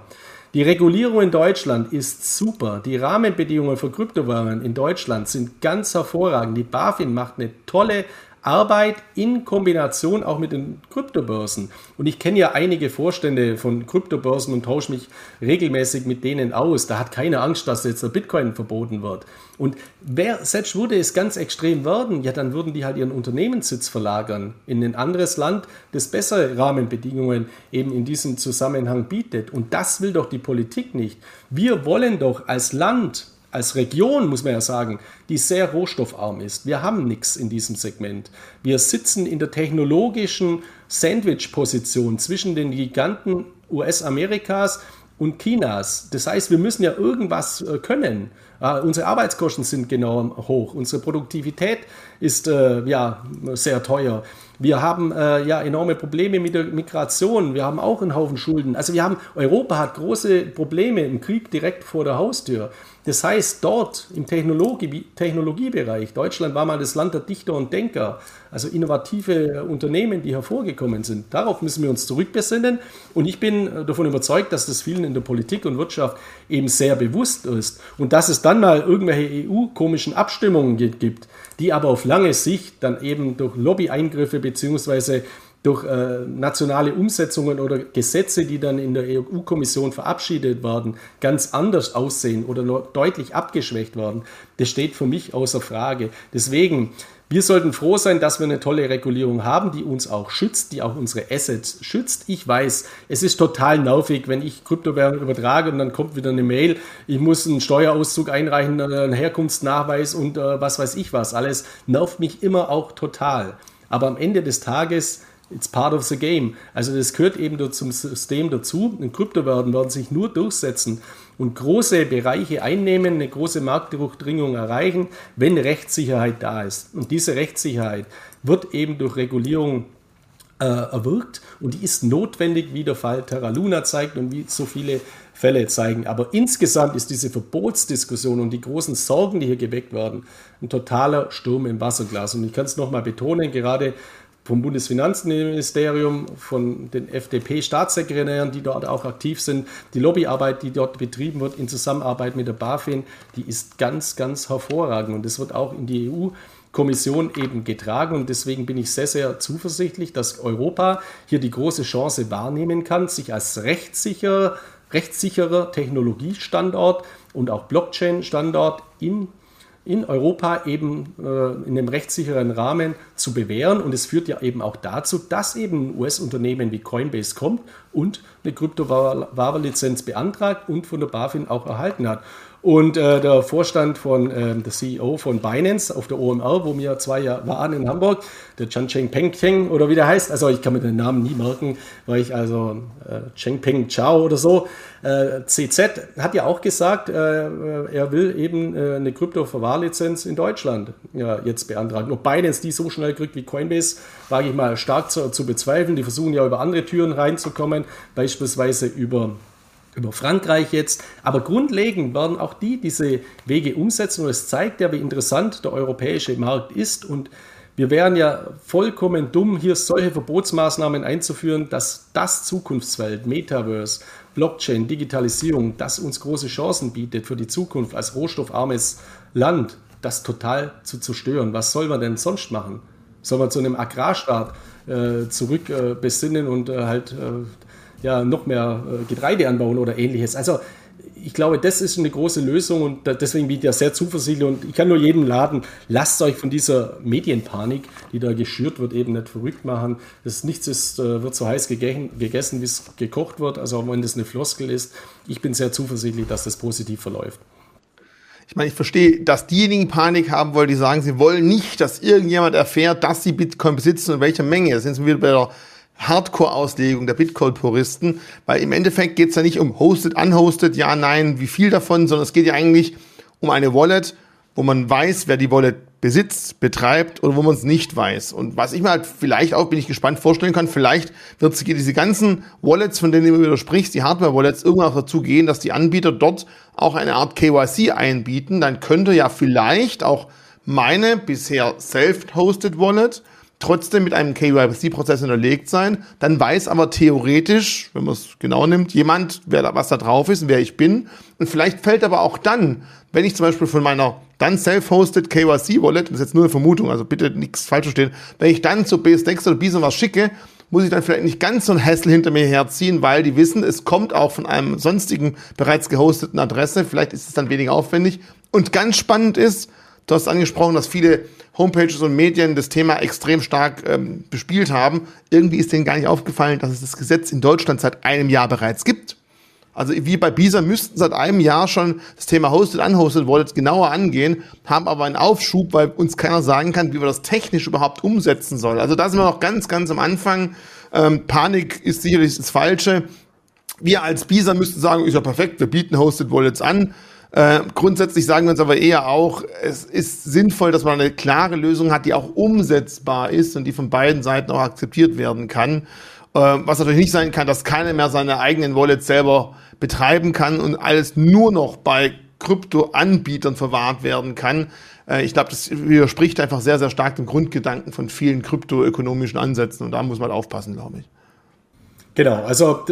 die Regulierung in Deutschland ist super. Die Rahmenbedingungen für Kryptowährungen in Deutschland sind ganz hervorragend. Die BaFin macht eine tolle Arbeit in Kombination auch mit den Kryptobörsen. Und ich kenne ja einige Vorstände von Kryptobörsen und tausche mich regelmäßig mit denen aus. Da hat keine Angst, dass jetzt der Bitcoin verboten wird. Und wer, selbst würde es ganz extrem werden, ja, dann würden die halt ihren Unternehmenssitz verlagern in ein anderes Land, das bessere Rahmenbedingungen eben in diesem Zusammenhang bietet. Und das will doch die Politik nicht. Wir wollen doch als Land als Region, muss man ja sagen, die sehr rohstoffarm ist. Wir haben nichts in diesem Segment. Wir sitzen in der technologischen Sandwich-Position zwischen den Giganten US-Amerikas und Chinas. Das heißt, wir müssen ja irgendwas äh, können. Uh, unsere Arbeitskosten sind genau hoch, unsere Produktivität ist äh, ja sehr teuer. Wir haben äh, ja enorme Probleme mit der Migration. Wir haben auch einen Haufen Schulden. Also wir haben Europa hat große Probleme im Krieg direkt vor der Haustür. Das heißt, dort im Technologie, Technologiebereich, Deutschland war mal das Land der Dichter und Denker, also innovative Unternehmen, die hervorgekommen sind. Darauf müssen wir uns zurückbesinnen. Und ich bin davon überzeugt, dass das vielen in der Politik und Wirtschaft eben sehr bewusst ist. Und dass es dann mal irgendwelche EU-komischen Abstimmungen gibt, die aber auf lange Sicht dann eben durch Lobby-Eingriffe beziehungsweise durch äh, nationale Umsetzungen oder Gesetze, die dann in der EU-Kommission verabschiedet werden, ganz anders aussehen oder deutlich abgeschwächt werden, das steht für mich außer Frage. Deswegen, wir sollten froh sein, dass wir eine tolle Regulierung haben, die uns auch schützt, die auch unsere Assets schützt. Ich weiß, es ist total nervig, wenn ich Kryptowährungen übertrage und dann kommt wieder eine Mail, ich muss einen Steuerauszug einreichen, einen Herkunftsnachweis und äh, was weiß ich was. Alles nervt mich immer auch total. Aber am Ende des Tages It's part of the game. Also das gehört eben zum System dazu. Und Kryptowährungen werden sich nur durchsetzen und große Bereiche einnehmen, eine große Marktdurchdringung erreichen, wenn Rechtssicherheit da ist. Und diese Rechtssicherheit wird eben durch Regulierung äh, erwirkt und die ist notwendig, wie der Fall Terra Luna zeigt und wie so viele Fälle zeigen. Aber insgesamt ist diese Verbotsdiskussion und die großen Sorgen, die hier geweckt werden, ein totaler Sturm im Wasserglas. Und ich kann es nochmal betonen, gerade vom Bundesfinanzministerium, von den FDP-Staatssekretären, die dort auch aktiv sind. Die Lobbyarbeit, die dort betrieben wird in Zusammenarbeit mit der BaFin, die ist ganz, ganz hervorragend. Und das wird auch in die EU Kommission eben getragen. Und deswegen bin ich sehr, sehr zuversichtlich, dass Europa hier die große Chance wahrnehmen kann, sich als rechtssicherer, rechtssicherer Technologiestandort und auch Blockchain-Standort in in Europa eben äh, in einem rechtssicheren Rahmen zu bewähren. Und es führt ja eben auch dazu, dass eben US-Unternehmen wie Coinbase kommt und eine Kryptoware-Lizenz beantragt und von der BaFin auch erhalten hat. Und äh, der Vorstand von, äh, der CEO von Binance auf der OMR, wo wir zwei Jahre waren in Hamburg, der Chan Cheng Peng Cheng oder wie der heißt, also ich kann mir den Namen nie merken, weil ich also äh, Cheng Peng Chao oder so, äh, CZ hat ja auch gesagt, äh, er will eben äh, eine Krypto-Verwahrlizenz in Deutschland ja, jetzt beantragen. Ob Binance die so schnell kriegt wie Coinbase, wage ich mal stark zu, zu bezweifeln. Die versuchen ja über andere Türen reinzukommen, beispielsweise über über Frankreich jetzt. Aber grundlegend werden auch die diese Wege umsetzen und es zeigt ja, wie interessant der europäische Markt ist und wir wären ja vollkommen dumm, hier solche Verbotsmaßnahmen einzuführen, dass das Zukunftsfeld, Metaverse, Blockchain, Digitalisierung, das uns große Chancen bietet für die Zukunft als rohstoffarmes Land, das total zu zerstören. Was soll man denn sonst machen? Soll man zu einem Agrarstaat äh, zurück äh, und äh, halt äh, ja, noch mehr äh, Getreide anbauen oder ähnliches. Also ich glaube, das ist eine große Lösung und deswegen bin ich ja sehr zuversichtlich und ich kann nur jedem laden, lasst euch von dieser Medienpanik, die da geschürt wird, eben nicht verrückt machen. Das nichts ist, äh, wird so heiß gegessen, wie es gekocht wird, also auch wenn das eine Floskel ist. Ich bin sehr zuversichtlich, dass das positiv verläuft. Ich meine, ich verstehe, dass diejenigen Panik haben wollen, die sagen, sie wollen nicht, dass irgendjemand erfährt, dass sie Bitcoin besitzen und welche Menge. Da sind wir wieder bei der Hardcore-Auslegung der Bitcoin-Puristen, weil im Endeffekt geht es ja nicht um hosted, unhosted, ja, nein, wie viel davon, sondern es geht ja eigentlich um eine Wallet, wo man weiß, wer die Wallet besitzt, betreibt oder wo man es nicht weiß. Und was ich mir halt vielleicht auch, bin ich gespannt, vorstellen kann, vielleicht wird sich diese ganzen Wallets, von denen du immer wieder sprichst, die Hardware-Wallets, irgendwann auch dazu gehen, dass die Anbieter dort auch eine Art KYC einbieten. Dann könnte ja vielleicht auch meine bisher self-hosted Wallet trotzdem mit einem KYC-Prozess hinterlegt sein. Dann weiß aber theoretisch, wenn man es genau nimmt, jemand, wer da, was da drauf ist und wer ich bin. Und vielleicht fällt aber auch dann, wenn ich zum Beispiel von meiner dann self-hosted KYC-Wallet, das ist jetzt nur eine Vermutung, also bitte nichts falsch verstehen, wenn ich dann zu BSDex oder Bison was schicke, muss ich dann vielleicht nicht ganz so ein Hassel hinter mir herziehen, weil die wissen, es kommt auch von einem sonstigen bereits gehosteten Adresse. Vielleicht ist es dann weniger aufwendig. Und ganz spannend ist, Du hast angesprochen, dass viele Homepages und Medien das Thema extrem stark ähm, bespielt haben. Irgendwie ist denen gar nicht aufgefallen, dass es das Gesetz in Deutschland seit einem Jahr bereits gibt. Also wie bei Bisa müssten seit einem Jahr schon das Thema Hosted, Unhosted Wallets genauer angehen, haben aber einen Aufschub, weil uns keiner sagen kann, wie man das technisch überhaupt umsetzen soll. Also da sind wir noch ganz, ganz am Anfang. Ähm, Panik ist sicherlich das Falsche. Wir als Bisa müssten sagen, ist ja perfekt, wir bieten Hosted Wallets an. Äh, grundsätzlich sagen wir uns aber eher auch, es ist sinnvoll, dass man eine klare Lösung hat, die auch umsetzbar ist und die von beiden Seiten auch akzeptiert werden kann. Äh, was natürlich nicht sein kann, dass keiner mehr seine eigenen Wallets selber betreiben kann und alles nur noch bei Krypto-Anbietern verwahrt werden kann. Äh, ich glaube, das widerspricht einfach sehr, sehr stark dem Grundgedanken von vielen kryptoökonomischen Ansätzen und da muss man aufpassen, glaube ich. Genau, also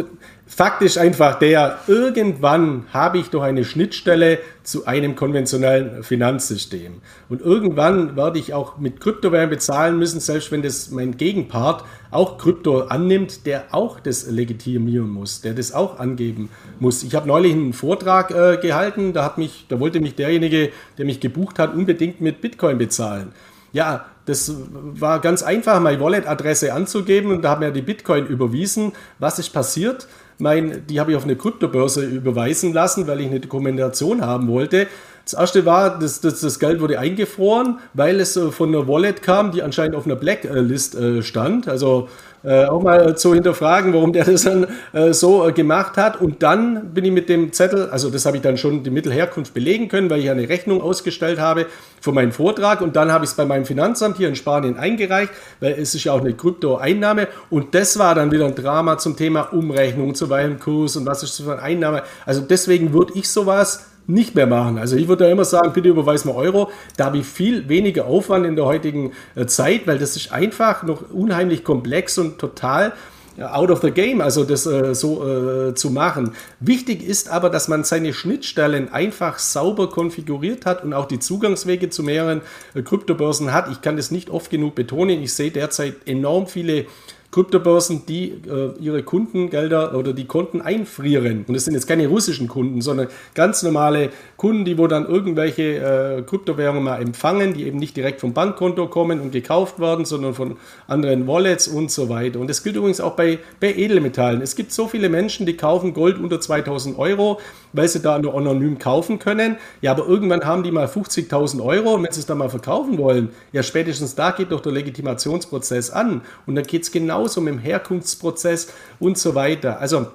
Fakt ist einfach der, irgendwann habe ich doch eine Schnittstelle zu einem konventionellen Finanzsystem. Und irgendwann werde ich auch mit Kryptowährungen bezahlen müssen, selbst wenn das mein Gegenpart auch Krypto annimmt, der auch das legitimieren muss, der das auch angeben muss. Ich habe neulich einen Vortrag äh, gehalten, da, hat mich, da wollte mich derjenige, der mich gebucht hat, unbedingt mit Bitcoin bezahlen. Ja, das war ganz einfach, meine Wallet-Adresse anzugeben und da haben wir die Bitcoin überwiesen. Was ist passiert? mein, die habe ich auf eine Kryptobörse überweisen lassen, weil ich eine Dokumentation haben wollte. Das erste war, das, das, das Geld wurde eingefroren, weil es äh, von einer Wallet kam, die anscheinend auf einer Blacklist äh, stand. Also äh, auch mal zu hinterfragen, warum der das dann äh, so äh, gemacht hat. Und dann bin ich mit dem Zettel, also das habe ich dann schon die Mittelherkunft belegen können, weil ich eine Rechnung ausgestellt habe für meinen Vortrag. Und dann habe ich es bei meinem Finanzamt hier in Spanien eingereicht, weil es ist ja auch eine Kryptoeinnahme. Und das war dann wieder ein Drama zum Thema Umrechnung, zu welchem Kurs und was ist das für eine Einnahme. Also deswegen würde ich sowas nicht mehr machen. Also ich würde da immer sagen, bitte überweis mal Euro. Da habe ich viel weniger Aufwand in der heutigen äh, Zeit, weil das ist einfach noch unheimlich komplex und total äh, out of the game, also das äh, so zu machen. Wichtig ist aber, dass man seine Schnittstellen einfach sauber konfiguriert hat und auch die Zugangswege zu mehreren Kryptobörsen hat. Ich kann das nicht oft genug betonen. Ich sehe derzeit enorm viele Kryptobörsen, die äh, ihre Kundengelder oder die Konten einfrieren. Und es sind jetzt keine russischen Kunden, sondern ganz normale Kunden, die wo dann irgendwelche äh, Kryptowährungen mal empfangen, die eben nicht direkt vom Bankkonto kommen und gekauft werden, sondern von anderen Wallets und so weiter. Und das gilt übrigens auch bei, bei Edelmetallen. Es gibt so viele Menschen, die kaufen Gold unter 2000 Euro, weil sie da nur anonym kaufen können. Ja, aber irgendwann haben die mal 50.000 Euro und wenn sie es dann mal verkaufen wollen, ja, spätestens da geht doch der Legitimationsprozess an. Und dann geht es genau genauso mit dem Herkunftsprozess und so weiter. Also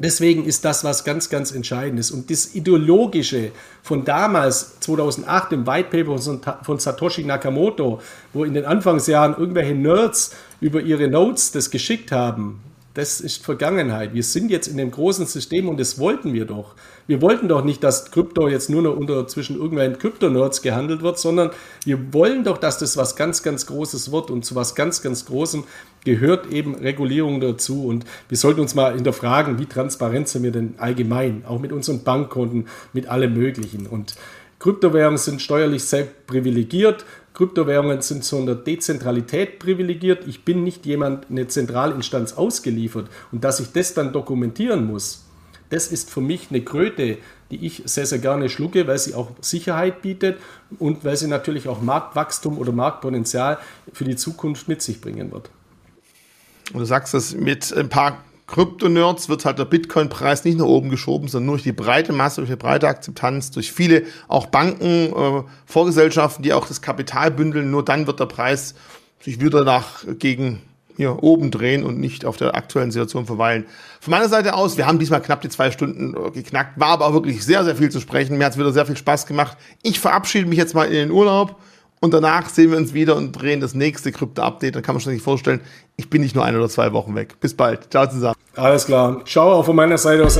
Deswegen ist das was ganz, ganz Entscheidendes. Und das Ideologische von damals, 2008, im White Paper von Satoshi Nakamoto, wo in den Anfangsjahren irgendwelche Nerds über ihre Notes das geschickt haben, das ist Vergangenheit. Wir sind jetzt in dem großen System und das wollten wir doch. Wir wollten doch nicht, dass Krypto jetzt nur noch unter zwischen irgendwelchen Krypto-Nerds gehandelt wird, sondern wir wollen doch, dass das was ganz, ganz Großes wird und zu was ganz, ganz Großem gehört eben Regulierung dazu. Und wir sollten uns mal hinterfragen, wie transparent sind wir denn allgemein, auch mit unseren Bankkonten, mit allem Möglichen. Und Kryptowährungen sind steuerlich sehr privilegiert. Kryptowährungen sind zu einer Dezentralität privilegiert. Ich bin nicht jemand, eine Zentralinstanz ausgeliefert. Und dass ich das dann dokumentieren muss, das ist für mich eine Kröte, die ich sehr, sehr gerne schlucke, weil sie auch Sicherheit bietet und weil sie natürlich auch Marktwachstum oder Marktpotenzial für die Zukunft mit sich bringen wird. Du sagst es mit ein paar Krypto-Nerds wird halt der Bitcoin-Preis nicht nach oben geschoben, sondern durch die breite Masse, durch die breite Akzeptanz, durch viele auch Banken, äh, Vorgesellschaften, die auch das Kapital bündeln. Nur dann wird der Preis sich wieder nach gegen hier oben drehen und nicht auf der aktuellen Situation verweilen. Von meiner Seite aus, wir haben diesmal knapp die zwei Stunden äh, geknackt, war aber auch wirklich sehr, sehr viel zu sprechen. Mir hat es wieder sehr viel Spaß gemacht. Ich verabschiede mich jetzt mal in den Urlaub. Und danach sehen wir uns wieder und drehen das nächste Krypto-Update. Da kann man sich nicht vorstellen, ich bin nicht nur ein oder zwei Wochen weg. Bis bald. Ciao zusammen. Alles klar. Ciao auch von meiner Seite aus.